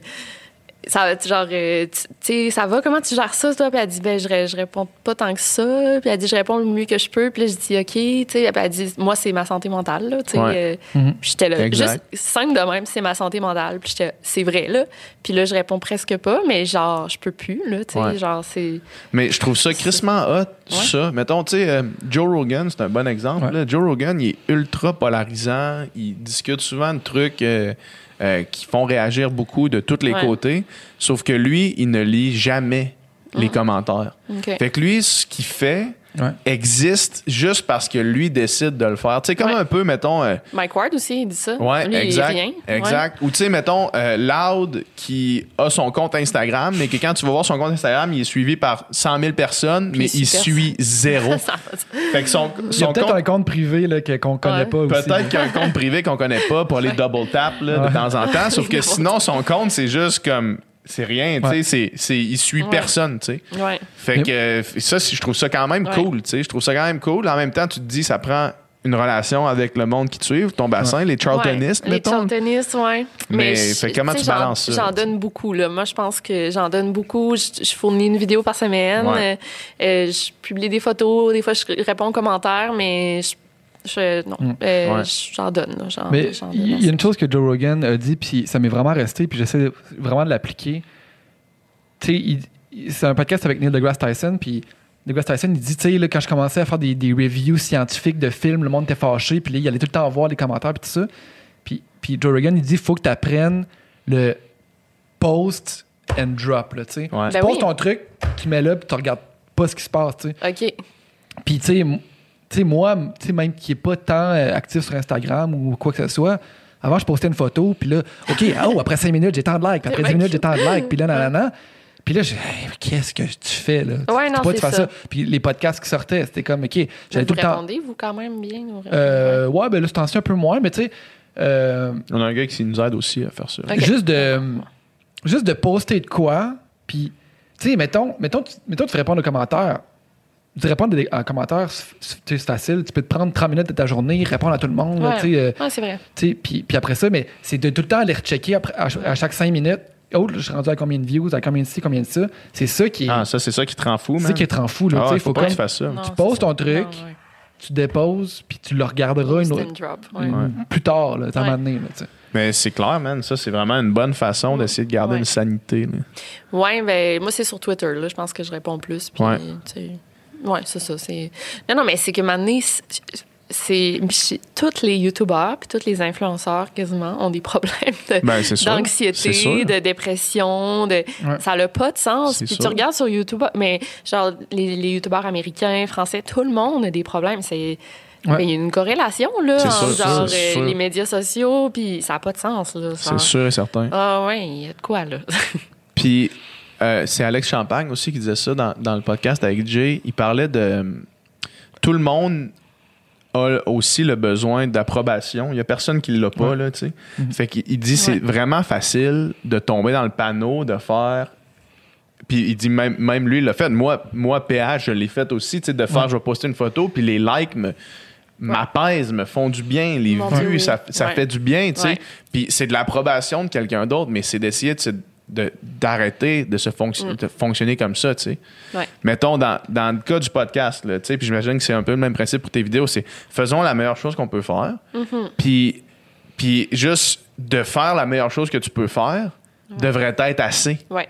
D: ça, tu- genre, euh, tu sais, ça va, comment tu gères ça, toi? Puis elle dit, ben, je, ré- je réponds pas tant que ça. Puis elle dit, je réponds le mieux que je peux. Puis là, je dis, OK, tu sais. Puis elle dit, moi, c'est ma santé mentale, là, tu sais.
B: Ouais.
D: euh,
C: Mhm.
D: Puis j'étais là.
B: Exact.
D: Juste simple de même, c'est ma santé mentale. Puis j'étais, c'est vrai, là. Puis là, je réponds presque pas, mais genre, je peux plus, là, tu sais.
B: Ouais.
D: Genre, c'est.
B: Mais je trouve ça crissement hot, ça. Mettons, tu sais, euh, Joe Rogan, c'est un bon exemple.
C: Ouais.
B: là. Joe Rogan, il est ultra polarisant. Il discute souvent de trucs euh, qui font réagir beaucoup de tous les
D: Ouais.
B: côtés. Sauf que lui, il ne lit jamais les commentaires.
D: OK.
B: Fait que lui, ce qu'il fait
C: Ouais.
B: existe juste parce que lui décide de le faire. Tu sais, comme
D: Ouais.
B: un peu, mettons... euh,
D: Mike Ward aussi, il dit ça.
B: Ouais,
D: Lui, il est
B: exact.
D: rien. Ouais.
B: Exact. Ou tu sais, mettons, euh, Loud qui a son compte Instagram, mais que quand tu vas voir son compte Instagram, il est suivi par 100 000 personnes, mais il
D: super.
B: suit zéro. *laughs*
D: Ça-
B: fait que son,
C: Il y a
B: son
C: peut-être
B: compte.
C: un compte privé là, que- qu'on connaît
D: Ouais.
C: pas aussi.
B: Peut-être qu'il y a un compte privé qu'on connaît pas pour les double tap là, de temps en temps. Sauf que *laughs* sinon, son compte, c'est juste comme. C'est rien, tu sais.
C: Ouais.
B: c'est- c'est- Il suit
D: Ouais.
B: personne, tu sais.
D: Ouais.
B: Fait que ça, je trouve ça quand même
D: Ouais.
B: cool, tu sais. Je trouve ça quand même cool. En même temps, tu te dis, ça prend une relation avec le monde qui te suit, ton bassin, les Charltonistes,
D: Ouais, Les
B: mettons.
D: Charltonistes, ouais.
B: Mais,
D: je-
B: fait comment tu balances ça,
D: J'en donne beaucoup, là. Moi, je pense que j'en donne beaucoup. Je, je fournis une vidéo par semaine.
B: Ouais.
D: Euh, euh, je publie des photos. Des fois, je réponds aux commentaires, mais je. Je- non, euh,
B: Ouais.
D: j'en donne,
C: Mais il y a une chose que Joe Rogan a dit, puis ça m'est vraiment resté, puis j'essaie vraiment de l'appliquer. Tu sais, il- il- c'est un podcast avec Neil deGrasse Tyson, puis deGrasse Tyson, il dit, tu sais, là, quand je commençais à faire des, des reviews scientifiques de films, le monde était fâché, puis là, il allait tout le temps voir les commentaires, puis tout ça. Puis, puis Joe Rogan, il dit, faut que tu apprennes le post and drop, là, tu sais.
B: Ouais.
C: Tu
D: Ben
C: poses
D: oui.
C: ton truc, tu mets là, puis tu regardes pas ce qui se passe, tu sais.
D: OK.
C: Puis, tu sais, tu sais, moi, tu sais, même qui n'est pas tant euh, actif sur Instagram ou quoi que ce soit, avant, je postais une photo, puis là, OK, *laughs* oh, après 5 minutes, j'ai tant de likes, puis après 10 minutes, j'ai tant de likes, puis là, nanana. Puis là, j'ai, Hey, mais qu'est-ce que tu fais, là?
D: Ouais,
C: tu
D: non,
C: peux pas faire
D: ça.
C: Puis les podcasts qui sortaient, c'était comme, OK, j'allais
D: Vous
C: tout le temps.
D: répondez, vous, quand même, bien? ou-
C: Euh, ouais, ben là, c'est un peu moins, mais tu sais, euh,
B: On a un gars qui nous aide aussi à faire ça.
C: Juste de juste de poster de quoi puis tu sais mettons mettons tu, mettons tu fais répondre aux commentaires tu réponds des- à un commentaire c'est c'est facile tu peux te prendre 30 minutes de ta journée répondre à tout le monde là,
D: Ouais.
C: tu sais, euh,
D: Ouais, c'est vrai.
C: puis puis après ça mais c'est de tout le temps aller rechecker après, à, à chaque 5 minutes oh là, je suis rendu à combien de views à combien de ci combien de ça c'est ça qui est
B: Ah, ça, c'est ça qui te rend fou,
C: c'est ça qui est rend fou là,
B: Ah
C: faut
B: faut pas
C: comme
B: que tu fasses ça.
D: Non,
C: tu poses
D: ça.
C: ton truc
D: Non, ouais.
C: tu déposes puis tu le regarderas une autre-
D: drop,
C: une- plus tard là, à un
D: Ouais.
C: moment donné, là, tu sais.
B: Mais c'est clair, man. Ça, c'est vraiment une bonne façon d'essayer de garder
D: Ouais.
B: une sanité. là.
D: Ouais, ben moi c'est sur Twitter là, je pense que je réponds plus puis
B: Ouais.
D: Ouais, c'est ça, c'est Non non, mais c'est que maintenant c'est tous les youtubeurs puis tous les influenceurs quasiment ont des problèmes de
B: Ben,
D: d'anxiété, de dépression, de
C: Ouais.
D: ça n'a pas de sens. Puis
B: sûr.
D: tu regardes sur YouTube mais genre les, les youtubeurs américains, français, tout le monde a des problèmes, c'est
C: Ouais.
D: ben, il y a une corrélation là entre
B: sûr,
D: genre euh, les médias sociaux puis ça n'a pas de sens là.
B: C'est sûr et certain.
D: Ah ouais, il y a de quoi là. *laughs*
B: Puis euh, c'est Alex Champagne aussi qui disait ça dans, dans le podcast avec Jay. Il parlait de. Tout le monde a aussi le besoin d'approbation. Il y a personne qui l'a pas, là, tu sais. Fait qu'il il dit c'est
D: Ouais.
B: vraiment facile de tomber dans le panneau, de faire. Puis il dit même, même lui, il l'a fait. Moi, moi, PH, je l'ai fait aussi, tu sais, de faire,
C: Ouais.
B: je vais poster une photo, puis les likes me m'apaisent, me font du bien. Les
D: Mon Dieu,
B: vues,
D: oui.
B: ça, ça
D: Ouais.
B: fait du bien, tu sais.
D: Ouais.
B: Puis c'est de l'approbation de quelqu'un d'autre, mais c'est d'essayer de, de- d'arrêter de se fonction-
D: Mm.
B: de fonctionner comme ça, tu sais.
D: Ouais.
B: Mettons, dans, dans le cas du podcast, là, tu sais, puis j'imagine que c'est un peu le même principe pour tes vidéos, c'est faisons la meilleure chose qu'on peut faire,
D: Mm-hmm.
B: puis, puis juste de faire la meilleure chose que tu peux faire devrait être assez
D: Ouais.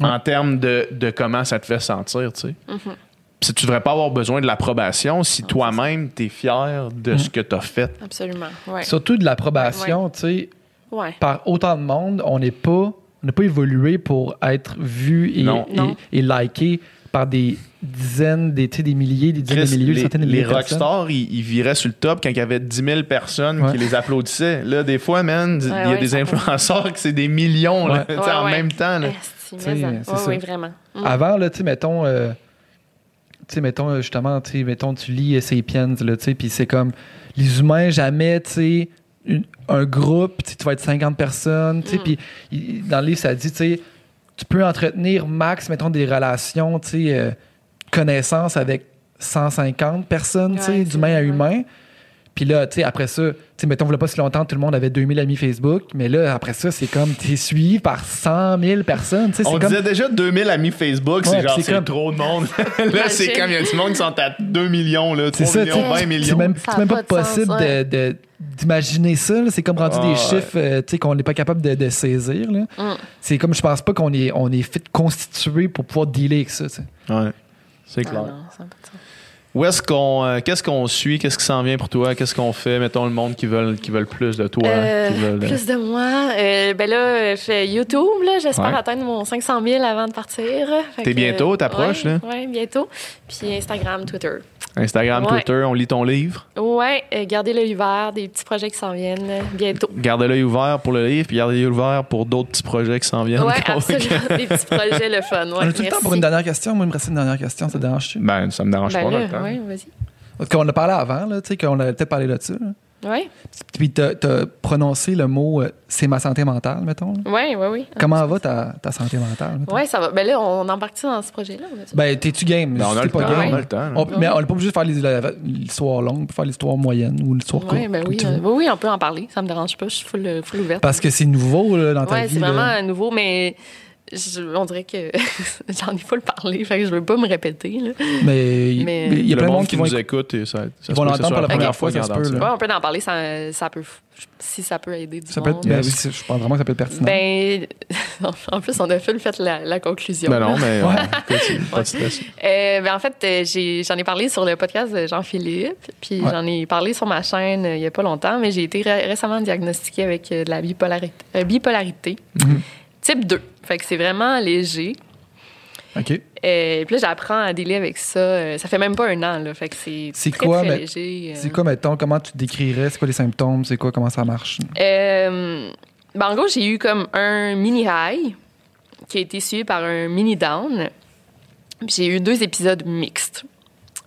B: en termes de, de comment ça te fait sentir, tu sais.
D: Mm-hmm.
B: Puis tu devrais pas avoir besoin de l'approbation si toi-même, tu es fier de ce que tu as fait.
D: Absolument. Ouais.
C: Surtout de l'approbation, tu sais,
D: Ouais.
C: par autant de monde, on n'est pas, on n'a pas évolué pour être vu et,
B: Non.
C: et,
D: Non.
C: et liké par des dizaines, des, des milliers, des dizaines
B: Chris,
C: de milliers, des
B: les,
C: centaines de
B: les
C: milliers
B: rockstars, ils, ils viraient sur le top quand il y avait 10 000 personnes
C: Ouais.
B: qui les applaudissaient. Là, des fois, man, il y a
D: ouais,
B: des influenceurs qui c'est des millions là,
C: Ouais. *laughs*
B: tu sais,
D: Ouais,
B: en même temps.
C: c'est
D: Ouais,
C: ça.
D: oui, vraiment. Mm.
C: Avant, là, mettons, euh, tu sais, mettons, euh, justement, mettons, tu lis Sapiens, là, tu sais, puis c'est comme, les humains, jamais, tu sais, une- un groupe, tu tu vas être 50 personnes, tu sais,
D: Mm.
C: puis dans le livre, ça dit, tu sais, tu peux entretenir max, mettons, des relations, tu sais, euh, connaissances avec 150 personnes, tu sais,
D: Ouais,
C: d'humain à humain. Puis là, tu sais, après ça, tu sais, mettons, il pas si longtemps, tout le monde avait 2000 amis Facebook, mais là, après ça, c'est comme, t'es suivi par 100 000 personnes, tu sais,
B: On
C: c'est comme...
B: disait déjà 2000 amis Facebook,
C: Ouais,
B: c'est genre
C: c'est comme-
B: trop de monde. *laughs* là, c'est comme il y a du monde qui sont à 2 millions, là, 3
C: C'est ça,
B: millions,
C: tu sais,
B: 20
C: C'est
B: millions.
C: c'est même pas,
D: pas de sens,
C: possible
D: ouais.
C: de- de- d'imaginer ça. là. C'est comme rendu
B: Ah,
C: des
B: ouais.
C: chiffres euh, tu sais, qu'on n'est pas capable de, de saisir. là.
D: Mm.
C: C'est comme je pense pas qu'on est, on est fait constitué pour pouvoir dealer avec ça. tu sais.
B: Ouais, c'est
D: Ah
B: clair.
D: non, ça
B: Où est-ce qu'on, euh, qu'est-ce qu'on suit, qu'est-ce qui s'en vient pour toi, qu'est-ce qu'on fait, mettons le monde qui veulent, qui veulent plus de toi,
D: Euh,
B: qui veulent, euh,
D: plus de moi. Euh, ben là, je fais YouTube. Là, j'espère
B: Ouais.
D: atteindre mon 500 000 avant de partir.
B: T'es bientôt, t'approches,
D: ouais,
B: là?
D: Oui, bientôt. Puis Instagram, Twitter.
B: Instagram,
D: Ouais.
B: Twitter, on lit ton livre?
D: Ouais, euh, gardez l'œil ouvert, des petits projets qui s'en viennent euh, bientôt.
B: Gardez l'œil ouvert pour le livre, puis gardez l'œil ouvert pour d'autres petits projets qui s'en viennent.
D: Ouais, absolument. *laughs* *laughs* des petits projets, le fun. Ouais,
C: on a tout le temps pour une dernière question. Moi, il me reste une dernière question. Ça te dérange-tu?
B: Ben, ça me dérange
D: Ben
B: pas,
D: ouais, vas-y.
C: Qu'on a parlé avant, là, tu sais, qu'on avait peut-être parlé là-dessus. là.
D: Ouais,
C: Puis t'as as prononcé le mot euh, c'est ma santé mentale, mettons. là.
D: ouais, ouais, oui.
C: Comment va ta, ta santé mentale?
D: Ouais, ça va. Ben là, on embarque dans ce projet-là.
C: Ben, t'es-tu game?
B: Ben, on a
C: t'es
B: le
C: pas
B: temps,
C: game,
B: on a le temps.
C: on- mais on n'est pas obligé de faire l'histoire longue, on peut faire l'histoire moyenne ou l'histoire courte.
D: Ben oui,
C: tu
D: euh, oui, oui, on peut en parler. Ça me dérange pas. Je suis full, euh, full ouverte.
C: Parce que c'est nouveau là, dans ta
D: Ouais,
C: vie.
D: c'est
C: là.
D: vraiment nouveau, mais je- on dirait que *laughs* j'en ai full parlé. Fait que je veux pas me répéter. Là.
C: Mais il
D: Mais-
C: y a
B: le
C: plein de
B: monde qui nous écoute et ça, ça
C: Ils vont l'entendre pour la première fois, ça se peut.
D: Ouais, on peut en parler. Ça, ça peut, si ça peut aider du
C: Ça peut être, ben oui, je pense vraiment que ça peut être pertinent.
D: Ben, *laughs* en plus, on a full fait la, la conclusion.
B: Ben non, mais
C: Ouais.
B: euh, écoute, pas de stress.
D: Euh, ben en fait, euh, j'en ai, parlé sur le podcast de Jean-Philippe, puis
C: Ouais.
D: j'en ai parlé sur ma chaîne euh, il y a pas longtemps, mais j'ai été ré- récemment diagnostiquée avec de la bipolarité, euh, bipolarité
C: Mhm.
D: type 2. Fait que c'est vraiment léger.
C: OK.
D: Euh, puis là, j'apprends à dealer avec ça. Euh, ça fait même pas un an, là. Fait que c'est très,
C: quoi,
D: très
C: mais-
D: léger. euh.
C: C'est quoi, mettons, comment tu te décrirais? C'est quoi les symptômes? C'est quoi, comment ça marche?
D: Euh, ben, en gros, j'ai eu comme un mini high qui a été suivi par un mini down. J'ai eu deux épisodes mixtes.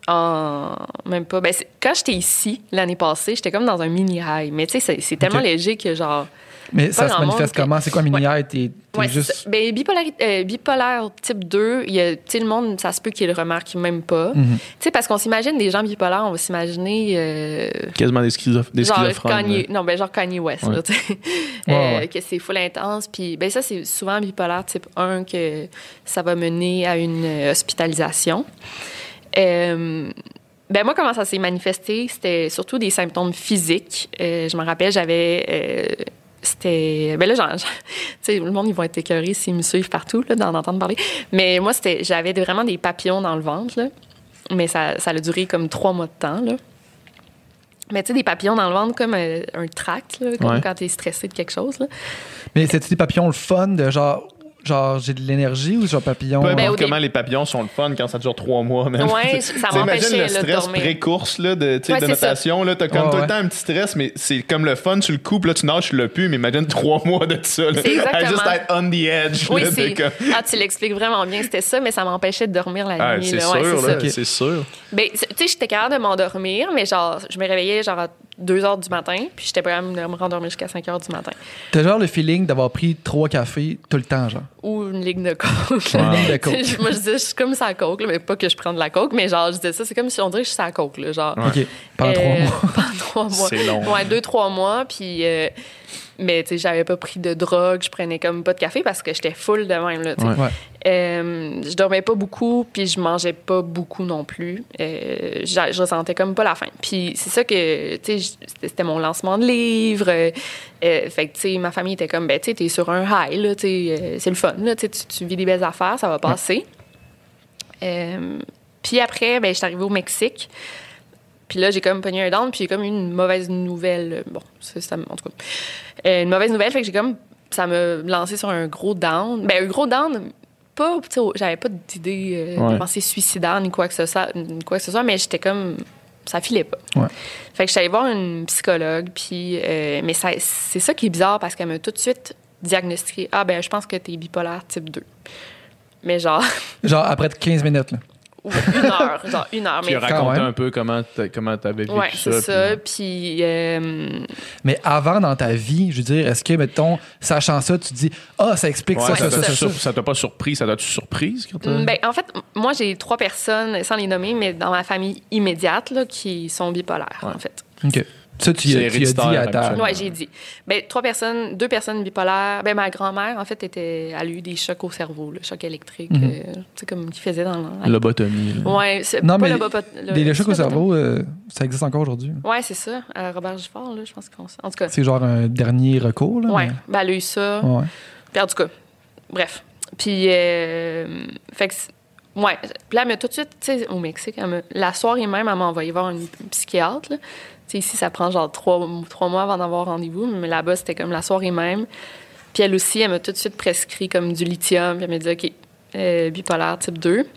D: En même pas. Ben, quand j'étais ici l'année passée, j'étais comme dans un mini high. Mais tu sais, c'est- tellement léger que genre.
C: Mais ça se manifeste
D: monde,
C: comment? C'est quoi, mini T'es t'es
D: Ouais,
C: juste...
D: ben, bipolarité- euh, bipolaire type 2, il y a, tu sais, le monde, ça se peut qu'il le remarque même pas. Tu sais, parce qu'on s'imagine des gens bipolaires, on va s'imaginer. euh,
B: Quasiment des, des
D: genre
B: schizophrènes.
D: Kanye, non, ben genre Kanye West,
B: Ouais.
D: là, tu sais.
C: Ouais, *laughs*
D: Euh,
C: ouais.
D: que c'est full intense. Puis, ben ça, c'est souvent bipolaire type 1 que ça va mener à une euh, hospitalisation. Euh, ben moi, comment ça s'est manifesté? C'était surtout des symptômes physiques. Euh, je me rappelle, j'avais... euh, c'était... Ben là, genre, *laughs* tu sais, le monde, ils vont être écœurés s'ils me suivent partout, là, d'en entendre parler. Mais moi, c'était... J'avais vraiment des papillons dans le ventre, là. Mais ça, ça a duré comme trois mois de temps, là. Mais tu sais, des papillons dans le ventre comme euh, un tract, là, comme
B: Ouais.
D: quand t'es stressé de quelque chose, là.
C: Mais c'est-tu des papillons le fun de genre... genre j'ai de l'énergie ou genre papillon?
B: Peu
D: Ben,
B: importe comment les papillons sont le fun quand ça dure trois mois. man.
D: Ouais, *laughs* ça m'empêchait,
B: Imagine le stress pré-course là, de, tu sais,
D: Ouais,
B: de natation. Là, t'as comme tout
C: ouais.
B: le temps un petit stress, mais c'est comme le fun, tu le coupes, là, tu nages, tu l'as plus, mais imagine trois *laughs* mois de ça. là.
D: C'est exactement.
B: À juste être on the edge.
D: Oui,
B: là, comme-
D: Ah, tu l'expliques vraiment bien, c'était ça, mais ça m'empêchait de dormir la
B: Ah,
D: nuit.
B: c'est sûr,
D: Ouais, c'est
B: là,
D: ça.
B: c'est sûr.
D: Ben, tu sais, j'étais capable de m'endormir, mais genre, je me réveillais genre 2 h du matin, puis j'étais pas capable de me rendormir jusqu'à 5 h du matin.
C: T'as genre le feeling d'avoir pris trois cafés tout le temps, genre?
D: Ou une ligne de coke.
C: Une ligne de *laughs* coke.
D: Moi, je disais, je suis comme ça coke, là, mais pas que je prends de la coke, mais genre, je disais ça, c'est comme si on dirait que je suis à coke, là, genre.
C: OK. Pendant
D: Euh,
C: trois mois. *laughs*
D: pendant trois mois.
B: C'est long.
D: Ouais, deux, trois mois, puis. euh, mais, tu sais, j'avais pas pris de drogue, je prenais comme pas de café parce que j'étais full de même, là.
B: Ouais.
D: Euh, je dormais pas beaucoup, puis je mangeais pas beaucoup non plus. Euh, je ressentais comme pas la faim. Puis c'est ça que, tu sais, je- c'était mon lancement de livre. Euh, fait que, tu sais, ma famille était comme, ben, tu sais, t'es sur un high, là, tu sais, euh, c'est le fun, là, tu vis des belles affaires, ça va passer. Puis après, ben, j'étais arrivée au Mexique. Puis là, j'ai comme pogné un down, puis j'ai comme eu une mauvaise nouvelle. Bon, ça, en tout cas. Euh, une mauvaise nouvelle, fait que j'ai comme. Ça m'a lancé sur un gros down. Ben, un gros down, pas. tu sais, J'avais pas d'idée, euh,
B: Ouais.
D: de pensée suicidaire, ni quoi que ce soit, ni quoi que ce soit mais j'étais comme. Ça filait pas.
C: Ouais.
D: Fait que j'étais allée voir une psychologue, puis. euh, mais c'est ça qui est bizarre parce qu'elle m'a tout de suite diagnostiqué Ah, ben, je pense que t'es bipolaire type 2. Mais genre, *laughs*
C: Genre après 15 minutes, là.
D: Ou une heure, genre une heure.
B: Puis
D: Mais
B: un peu comment comment t'avais vécu
D: Ouais,
B: ça.
D: c'est ça.
B: puis-
D: Puis, euh,
C: Mais avant, dans ta vie, je veux dire, est-ce que, mettons, sachant ça, tu te dis, ah, ça explique
B: Ouais,
C: ça,
B: ça
C: ça, ça,
B: t'a
C: ça, ça.
B: ça t'a pas surpris, ça t'a-tu surprise quand
D: ben, en fait, moi, j'ai trois personnes, sans les nommer, mais dans ma famille immédiate, là, qui sont bipolaires,
B: Ouais.
D: en fait.
C: OK. Ça, tu,
B: C'est
C: tu as dit à ta...
D: Ouais, j'ai dit. Ben, trois personnes, deux personnes bipolaires. Ben, ma grand-mère, en fait, était, elle a eu des chocs au cerveau, le choc électrique, euh, tu sais, comme qu'il faisait dans.
B: Lobotomie.
D: c'est
C: Non,
D: pas
C: mais
D: le
C: Les, chocs au cerveau, euh, ça existe encore aujourd'hui.
D: Ouais, c'est ça. Euh, Robert Gifford, là, je pense qu'on. En tout cas.
C: C'est genre un dernier recours, là.
D: Ouais,
C: mais-
D: ben, elle a eu ça.
C: Ouais.
D: Puis en tout cas, bref. Puis, euh, fait que, ouais. Puis là, elle m'a tout de suite, tu sais, au Mexique, elle la soirée même, elle m'a envoyé voir une, une psychiatre. là. Ici, ça prend genre trois, trois mois avant d'avoir rendez-vous, mais là-bas, c'était comme la soirée même. Puis elle aussi, elle m'a tout de suite prescrit comme du lithium. Puis elle m'a dit, OK, euh, bipolaire type 2. Puis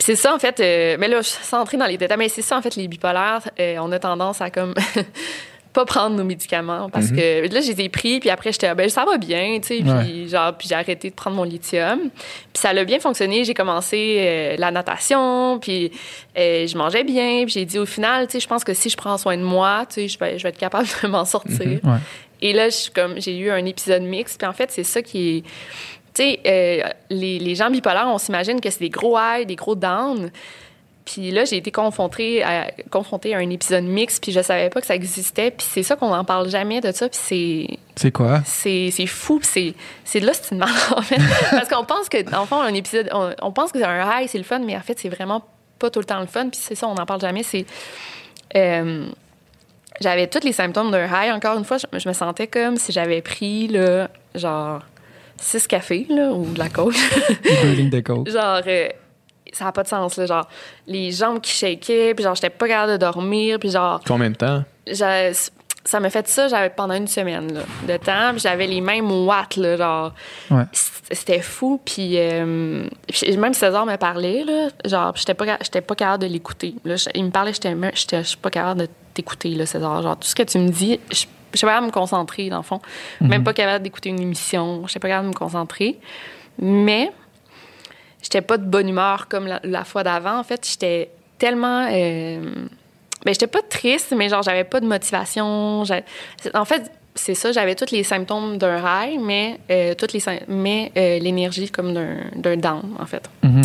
D: c'est ça, en fait, euh, mais là, sans entrer dans les détails, mais c'est ça, en fait, les bipolaires, euh, on a tendance à comme *laughs* pas prendre nos médicaments parce que là, je les ai pris, puis après, j'étais, ah, ben, ça va bien, tu sais, puis genre, puis j'ai arrêté de prendre mon lithium. Puis ça a bien fonctionné. J'ai commencé euh, la natation, puis euh, je mangeais bien, puis j'ai dit, au final, tu sais, je pense que si je prends soin de moi, tu sais, je vais, je vais être capable de m'en sortir.
C: Ouais.
D: Et là, je comme j'ai eu un épisode mixte. Puis en fait, c'est ça qui est. Tu sais, euh, les, les gens bipolaires, on s'imagine que c'est des gros highs, des gros downs. Puis là, j'ai été confrontée à, confrontée à un épisode mixte, puis je savais pas que ça existait. Puis c'est ça qu'on n'en parle jamais de ça. Puis c'est
C: C'est quoi?
D: c'est fou, puis c'est de là c'est une en fait. *laughs* Parce qu'on pense que le fond un épisode on, on pense que c'est un high, c'est le fun, mais en fait c'est vraiment pas tout le temps le fun. Puis c'est ça, on n'en parle jamais. C'est euh, j'avais tous les symptômes d'un high. Encore une fois, je, je me sentais comme si j'avais pris là, genre six cafés là, ou de la coke.
C: Deux lignes de coke. *laughs*
D: genre euh, ça n'a pas de sens là, genre les jambes qui shakaient, puis genre j'étais pas capable de dormir, puis genre
B: Combien de temps?
D: ça m'a fait ça j'avais pendant une semaine là, de temps puis j'avais les mêmes watts là, genre.
C: Ouais.
D: c'était fou puis euh, puis même César me parlait là genre j'étais pas j'étais pas capable de l'écouter. Je- il me parlait j'étais j'étais je suis pas capable de t'écouter là César. Genre tout ce que tu me dis je je suis pas capable de me concentrer dans le fond. Même pas capable d'écouter une émission j'étais pas capable de me concentrer. Mais j'étais pas de bonne humeur comme la, la fois d'avant en fait j'étais tellement euh, ben, j'étais pas triste, mais genre, j'avais pas de motivation. En fait, c'est ça, j'avais tous les symptômes d'un high, mais, euh, toutes les, sym- mais euh, l'énergie comme d'un down, en fait.
C: Mhm.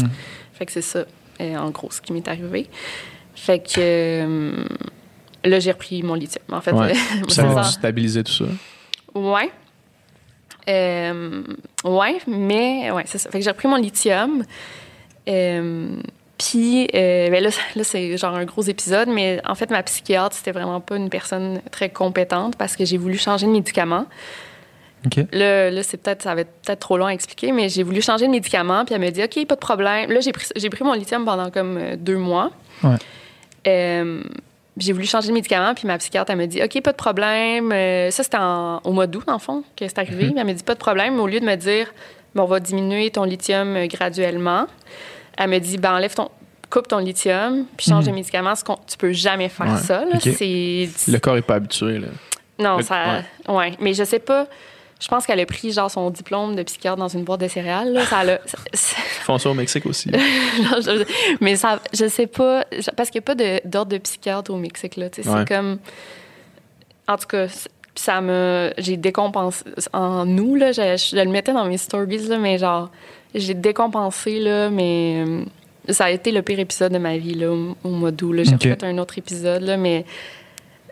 D: Fait que c'est ça, euh, en gros, ce qui m'est arrivé. Fait que là, j'ai repris mon lithium. En fait,
B: Ouais. *laughs* Ça
D: ça.
B: stabiliser tout ça.
D: Ouais. Euh, ouais, mais ouais, c'est ça. Fait que j'ai repris mon lithium. Euh, puis, euh, ben là, *laughs* là c'est genre un gros épisode, mais en fait, ma psychiatre, c'était vraiment pas une personne très compétente parce que j'ai voulu changer de médicament. Là, là c'est peut-être, ça va être peut-être trop long à expliquer, mais j'ai voulu changer de médicament, puis elle m'a dit, OK, pas de problème. Là, j'ai pris, j'ai pris mon lithium pendant comme euh, deux mois.
C: Ouais.
D: Euh, j'ai voulu changer de médicament, puis ma psychiatre, elle m'a dit, OK, pas de problème. Euh, ça, c'était en- au mois d'août, dans le fond, que c'est arrivé.
C: Mhm.
D: Elle m'a dit, pas de problème. Mais au lieu de me dire, ben, on va diminuer ton lithium euh, graduellement. Elle me dit, ben, enlève ton, coupe ton lithium, puis change de médicament. Ce tu peux jamais faire
B: Ouais,
D: ça. Là.
B: Le corps est pas habitué. Là.
D: non,
B: le-
D: ça. Ouais. Mais je sais pas. Je pense qu'elle a pris genre son diplôme de psychiatre dans une boîte de céréales. Là. Ça l'a- *laughs* ça- ça-
B: font ça au Mexique aussi. *laughs*
D: Genre, je- mais ça, je sais pas, parce qu'il n'y a pas d'ordre de, psychiatre au Mexique, là.
B: Ouais.
D: C'est comme. En tout cas, ça me. J'ai décompensé. En nous, là, je, je le mettais dans mes stories, là, mais genre, j'ai décompensé, là, mais. euh, Ça a été le pire épisode de ma vie, là, au, au mois d'août. J'ai
C: Ok.
D: refait un autre épisode, là, mais.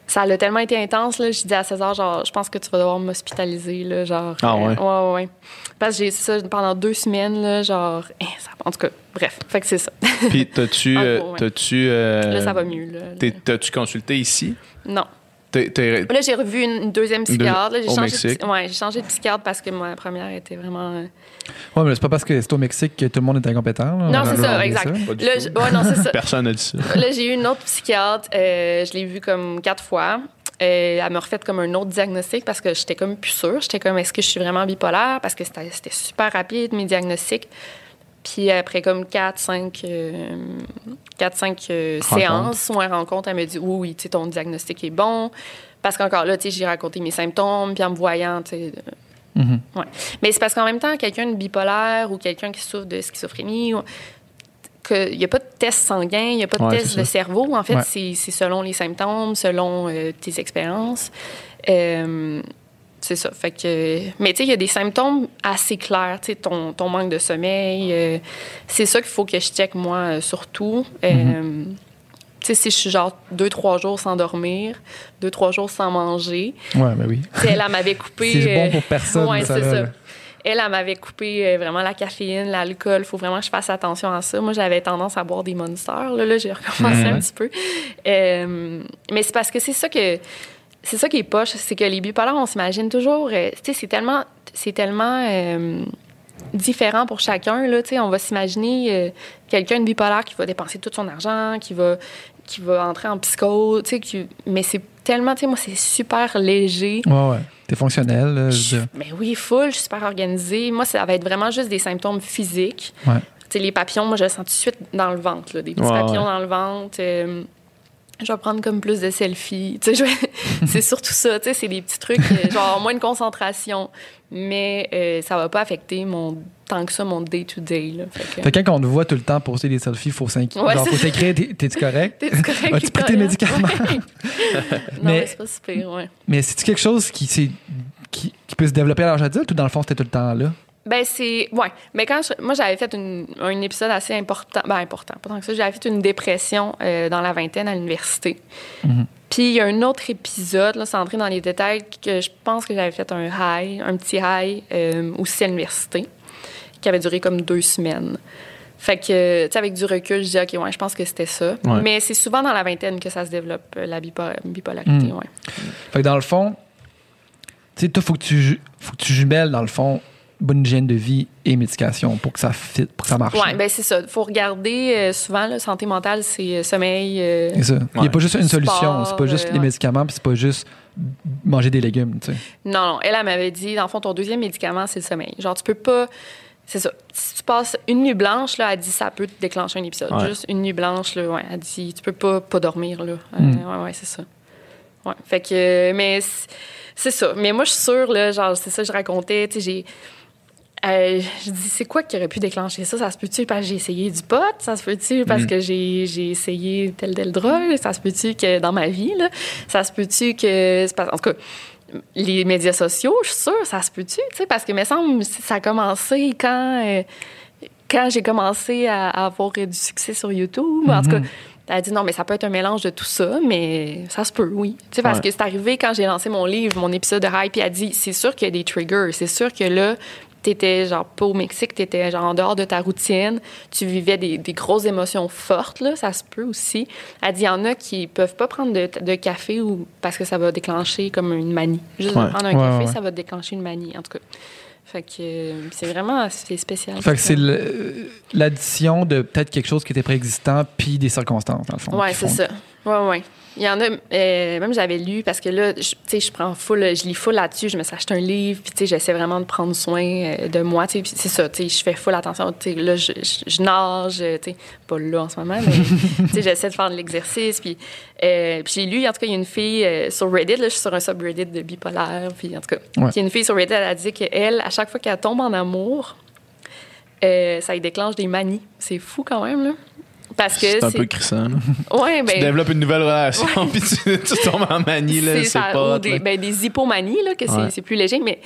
D: Ça a tellement été intense, là. J'ai dit à César, genre, je pense que tu vas devoir m'hospitaliser, là, genre.
B: Ah ouais?
D: euh, ouais, ouais, ouais. Parce que j'ai ça pendant deux semaines, là, genre. hein, ça- en tout cas, bref. Fait que c'est ça.
B: Puis, t'as-tu. *laughs* Euh,
D: ouais.
B: euh,
D: Là, ça va mieux. Là.
B: T'as-tu consulté ici?
D: Non.
B: T'es- t'es-
D: Là, j'ai revu une, une deuxième psychiatre. Là, j'ai,
B: au
D: changé
B: Mexique.
D: de, ouais, j'ai changé de psychiatre parce que ma première était vraiment. euh,
C: Ouais, mais c'est pas parce que c'est au Mexique que tout le monde est incompétent. là.
D: Non,
C: On
D: c'est ça, exact.
B: Pas du
D: Là,
B: tout.
D: je- ouais, non, c'est ça. *laughs*
B: Personne n'a dit ça.
D: Là, j'ai eu une autre psychiatre. euh, je l'ai vue comme quatre fois. Euh, elle m'a refait comme un autre diagnostic parce que j'étais comme plus sûre. J'étais comme, est-ce que je suis vraiment bipolaire? Parce que c'était, c'était super rapide, mes diagnostics. Puis après comme 4, 5, euh, quatre, cinq, euh, séances ou un rencontre, elle me dit, oui, oui, tu sais, ton diagnostic est bon. Parce qu'encore là, tu sais, j'ai raconté mes symptômes, puis en me voyant, tu sais,
C: Mhm.
D: Ouais. Mais c'est parce qu'en même temps, quelqu'un de bipolaire ou quelqu'un qui souffre de schizophrénie, il n'y a pas de test sanguin, il n'y a pas de
B: Ouais,
D: test de cerveau. En fait,
C: Ouais.
D: c'est c'est selon les symptômes, selon euh, tes expériences. C'est ça. Fait que, mais tu sais, il y a des symptômes assez clairs. Tu sais, ton, ton manque de sommeil, euh, c'est ça qu'il faut que je check, moi, euh, surtout. Euh, tu sais, si je suis genre deux, trois jours sans dormir, deux, trois jours sans manger,
C: Ouais, ben oui.
D: tu sais, elle, elle m'avait coupé. *laughs*
C: C'est bon pour personne,
D: ouais,
C: ça,
D: ça. Elle, elle m'avait coupé vraiment la caféine, l'alcool. Il faut vraiment que je fasse attention à ça. Moi, j'avais tendance à boire des monsters. Là, là j'ai recommencé un petit peu. Mais c'est parce que c'est ça que c'est ça qui est poche, c'est que les bipolaires, on s'imagine toujours. euh, tu sais, c'est tellement, c'est tellement euh, différent pour chacun. Là, tu sais, on va s'imaginer euh, quelqu'un de bipolaire qui va dépenser tout son argent, qui va, qui va entrer en psycho. tu sais, qui- mais c'est tellement, tu sais, moi, c'est super léger.
C: Ouais, ouais. T'es fonctionnel. là, je.
D: Mais oui, full, je suis super organisée. Moi, ça va être vraiment juste des symptômes physiques.
C: Ouais.
D: Tu sais, les papillons, moi, je le sens tout de suite dans le ventre, là, des petits
B: Ouais,
D: papillons
B: ouais.
D: dans le ventre. euh, je vais prendre comme plus de selfies. Tu sais, je vais- *laughs* c'est surtout ça. Tu sais, c'est des petits trucs, euh, genre moins de concentration. Mais euh, ça va pas affecter mon, tant que ça mon day-to-day. là. Fait que-
C: Fait que quand on te voit tout le temps poster des selfies, faut s'inquiéter.
D: Ouais,
C: faut
D: c'est-
C: s'écrire, t'es- t'es-tu correct? *laughs*
D: T'es-tu correct,
C: As-tu pris tes médicaments?
D: Ouais. *laughs* non,
C: Mais-
D: mais c'est pas super, ouais.
C: Mais c'est-tu quelque chose qui, qui, qui peut se développer à l'âge adulte ou dans le fond, c'était tout le temps là?
D: Ben, c'est. Ouais. Mais quand je- moi, j'avais fait une- un épisode assez important. Ben, important, pas tant que ça. J'avais fait une dépression euh, dans la vingtaine à l'université.
C: Mhm.
D: Puis, il y a un autre épisode, là, sans entrer dans les détails, que je pense que j'avais fait un high, un petit high, euh, aussi à l'université, qui avait duré comme deux semaines. Fait que, tu sais, avec du recul, je dis, OK, ouais, je pense que c'était ça.
B: Ouais.
D: Mais c'est souvent dans la vingtaine que ça se développe, euh, la bipo- bipolarité,
C: Mhm.
D: ouais.
C: Fait que dans le fond, tu sais, toi, faut que tu, faut que tu jumelles, dans le fond, bonne hygiène de vie et médication pour que ça fit, pour que ça marche.
D: Ouais, ben c'est ça. Il faut regarder euh, souvent, la santé mentale, c'est euh, sommeil. euh,
C: C'est ça. Il n'y a pas juste une
D: Sport,
C: solution. C'est pas juste
D: euh,
C: les
D: ouais.
C: médicaments, puis c'est pas juste manger des légumes, tu sais.
D: Non, non. Elle, elle m'avait dit, dans le fond, ton deuxième médicament, c'est le sommeil. Genre, tu peux pas. C'est ça. Si tu passes une nuit blanche, là, elle dit, ça peut te déclencher un épisode.
B: Ouais.
D: Juste une nuit blanche, là, ouais. Elle dit, tu peux pas, pas dormir, là. Euh,
C: Mm.
D: ouais, ouais, c'est ça. Ouais. Fait que, mais c'est- c'est ça. Mais moi, je suis sûre, là, genre, c'est ça que je racontais, tu sais, j'ai. Euh, je dis, c'est quoi qui aurait pu déclencher ça? Ça se peut-tu parce que j'ai essayé du pot? Ça se peut-tu parce
B: Mm.
D: que j'ai j'ai essayé telle, telle drogue? Ça se peut-tu que dans ma vie, là? Ça se peut-tu que. En tout cas, les médias sociaux, je suis sûre, ça se peut-tu? Parce que, me semble, ça a commencé quand. euh, quand j'ai commencé à, à avoir du succès sur YouTube. En tout cas, elle a dit non, mais ça peut être un mélange de tout ça, mais ça se peut, oui. Tu sais, parce
B: Ouais.
D: que c'est arrivé quand j'ai lancé mon livre, mon épisode de Hype, puis elle a dit c'est sûr qu'il y a des triggers. C'est sûr que là, t'étais genre pas au Mexique, t'étais genre en dehors de ta routine, tu vivais des, des grosses émotions fortes, là, ça se peut aussi. Elle dit il y en a qui peuvent pas prendre de, de café ou parce que ça va déclencher comme une manie. Juste
B: Ouais.
D: de prendre un
C: Ouais,
D: café,
C: ouais.
D: ça va déclencher une manie, en tout cas. Fait que euh, c'est vraiment c'est spécial.
C: Fait que c'est l'addition de peut-être quelque chose qui était préexistant puis des circonstances, dans le fond.
D: Ouais, c'est ça. Ouais, ouais. Il y en a, euh, même j'avais lu, parce que là, je- tu sais, je prends full, je lis full là-dessus, je me suis acheté un livre, puis tu sais, j'essaie vraiment de prendre soin euh, de moi, tu sais, c'est ça, tu sais, je fais full attention, tu sais, là, je, je- je nage, euh, tu sais, pas là en ce moment, mais *laughs* tu sais, j'essaie de faire de l'exercice, puis, euh, puis j'ai lu, en tout cas, il y a une fille sur Reddit, là, je suis sur un subreddit de bipolaire, puis en tout cas,
C: Ouais.
D: il y a une fille sur Reddit, elle a dit qu'elle, à chaque fois qu'elle tombe en amour, ça lui déclenche des manies. C'est fou quand même, là. Parce que
B: C'est un peu crissant.
D: Ouais,
B: tu
D: ben,
B: développes une nouvelle relation, puis tu, tu tombes en manie, là, c'est pas.
D: des, ben, des hypomanies, là, que c'est
B: Ouais.
D: c'est plus léger, mais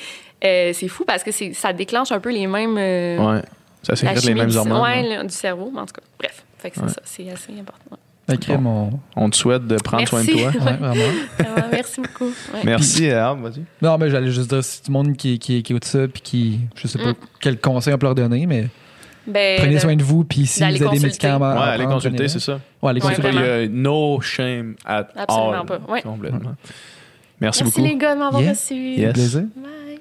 D: euh, c'est fou parce que c'est- ça déclenche un peu les mêmes. euh,
B: Ouais. Ça sécrète les mêmes
D: du-
B: hormones.
D: ouais,
B: là.
D: le- du cerveau, mais en tout cas. Bref, fait que c'est
B: Ouais.
D: ça, c'est assez important.
C: Ben, crème, on-
B: On te souhaite de prendre soin de toi. *laughs*
C: Ouais, vraiment.
D: Vraiment, merci beaucoup. Ouais.
B: Merci, vas-y.
C: Non, mais j'allais juste dire, si tout le monde qui, qui, qui écoute ça, puis qui, je sais pas
D: Mm.
C: quel conseil on peut leur donner, mais
D: Ben,
C: prenez
D: de-
C: soin de vous, puis si vous avez des médicaments.
B: Ouais,
C: à
B: allez consulter, c'est ça.
C: Ouais, allez
D: Ouais,
C: consulter.
B: Il y a no shame at
D: Absolument
B: all.
D: pas, ouais.
B: Complètement. Merci,
D: Merci
B: beaucoup.
D: les gars de m'avoir
C: Yeah.
D: reçu.
B: Yes.
C: Plaisir.
D: Bye.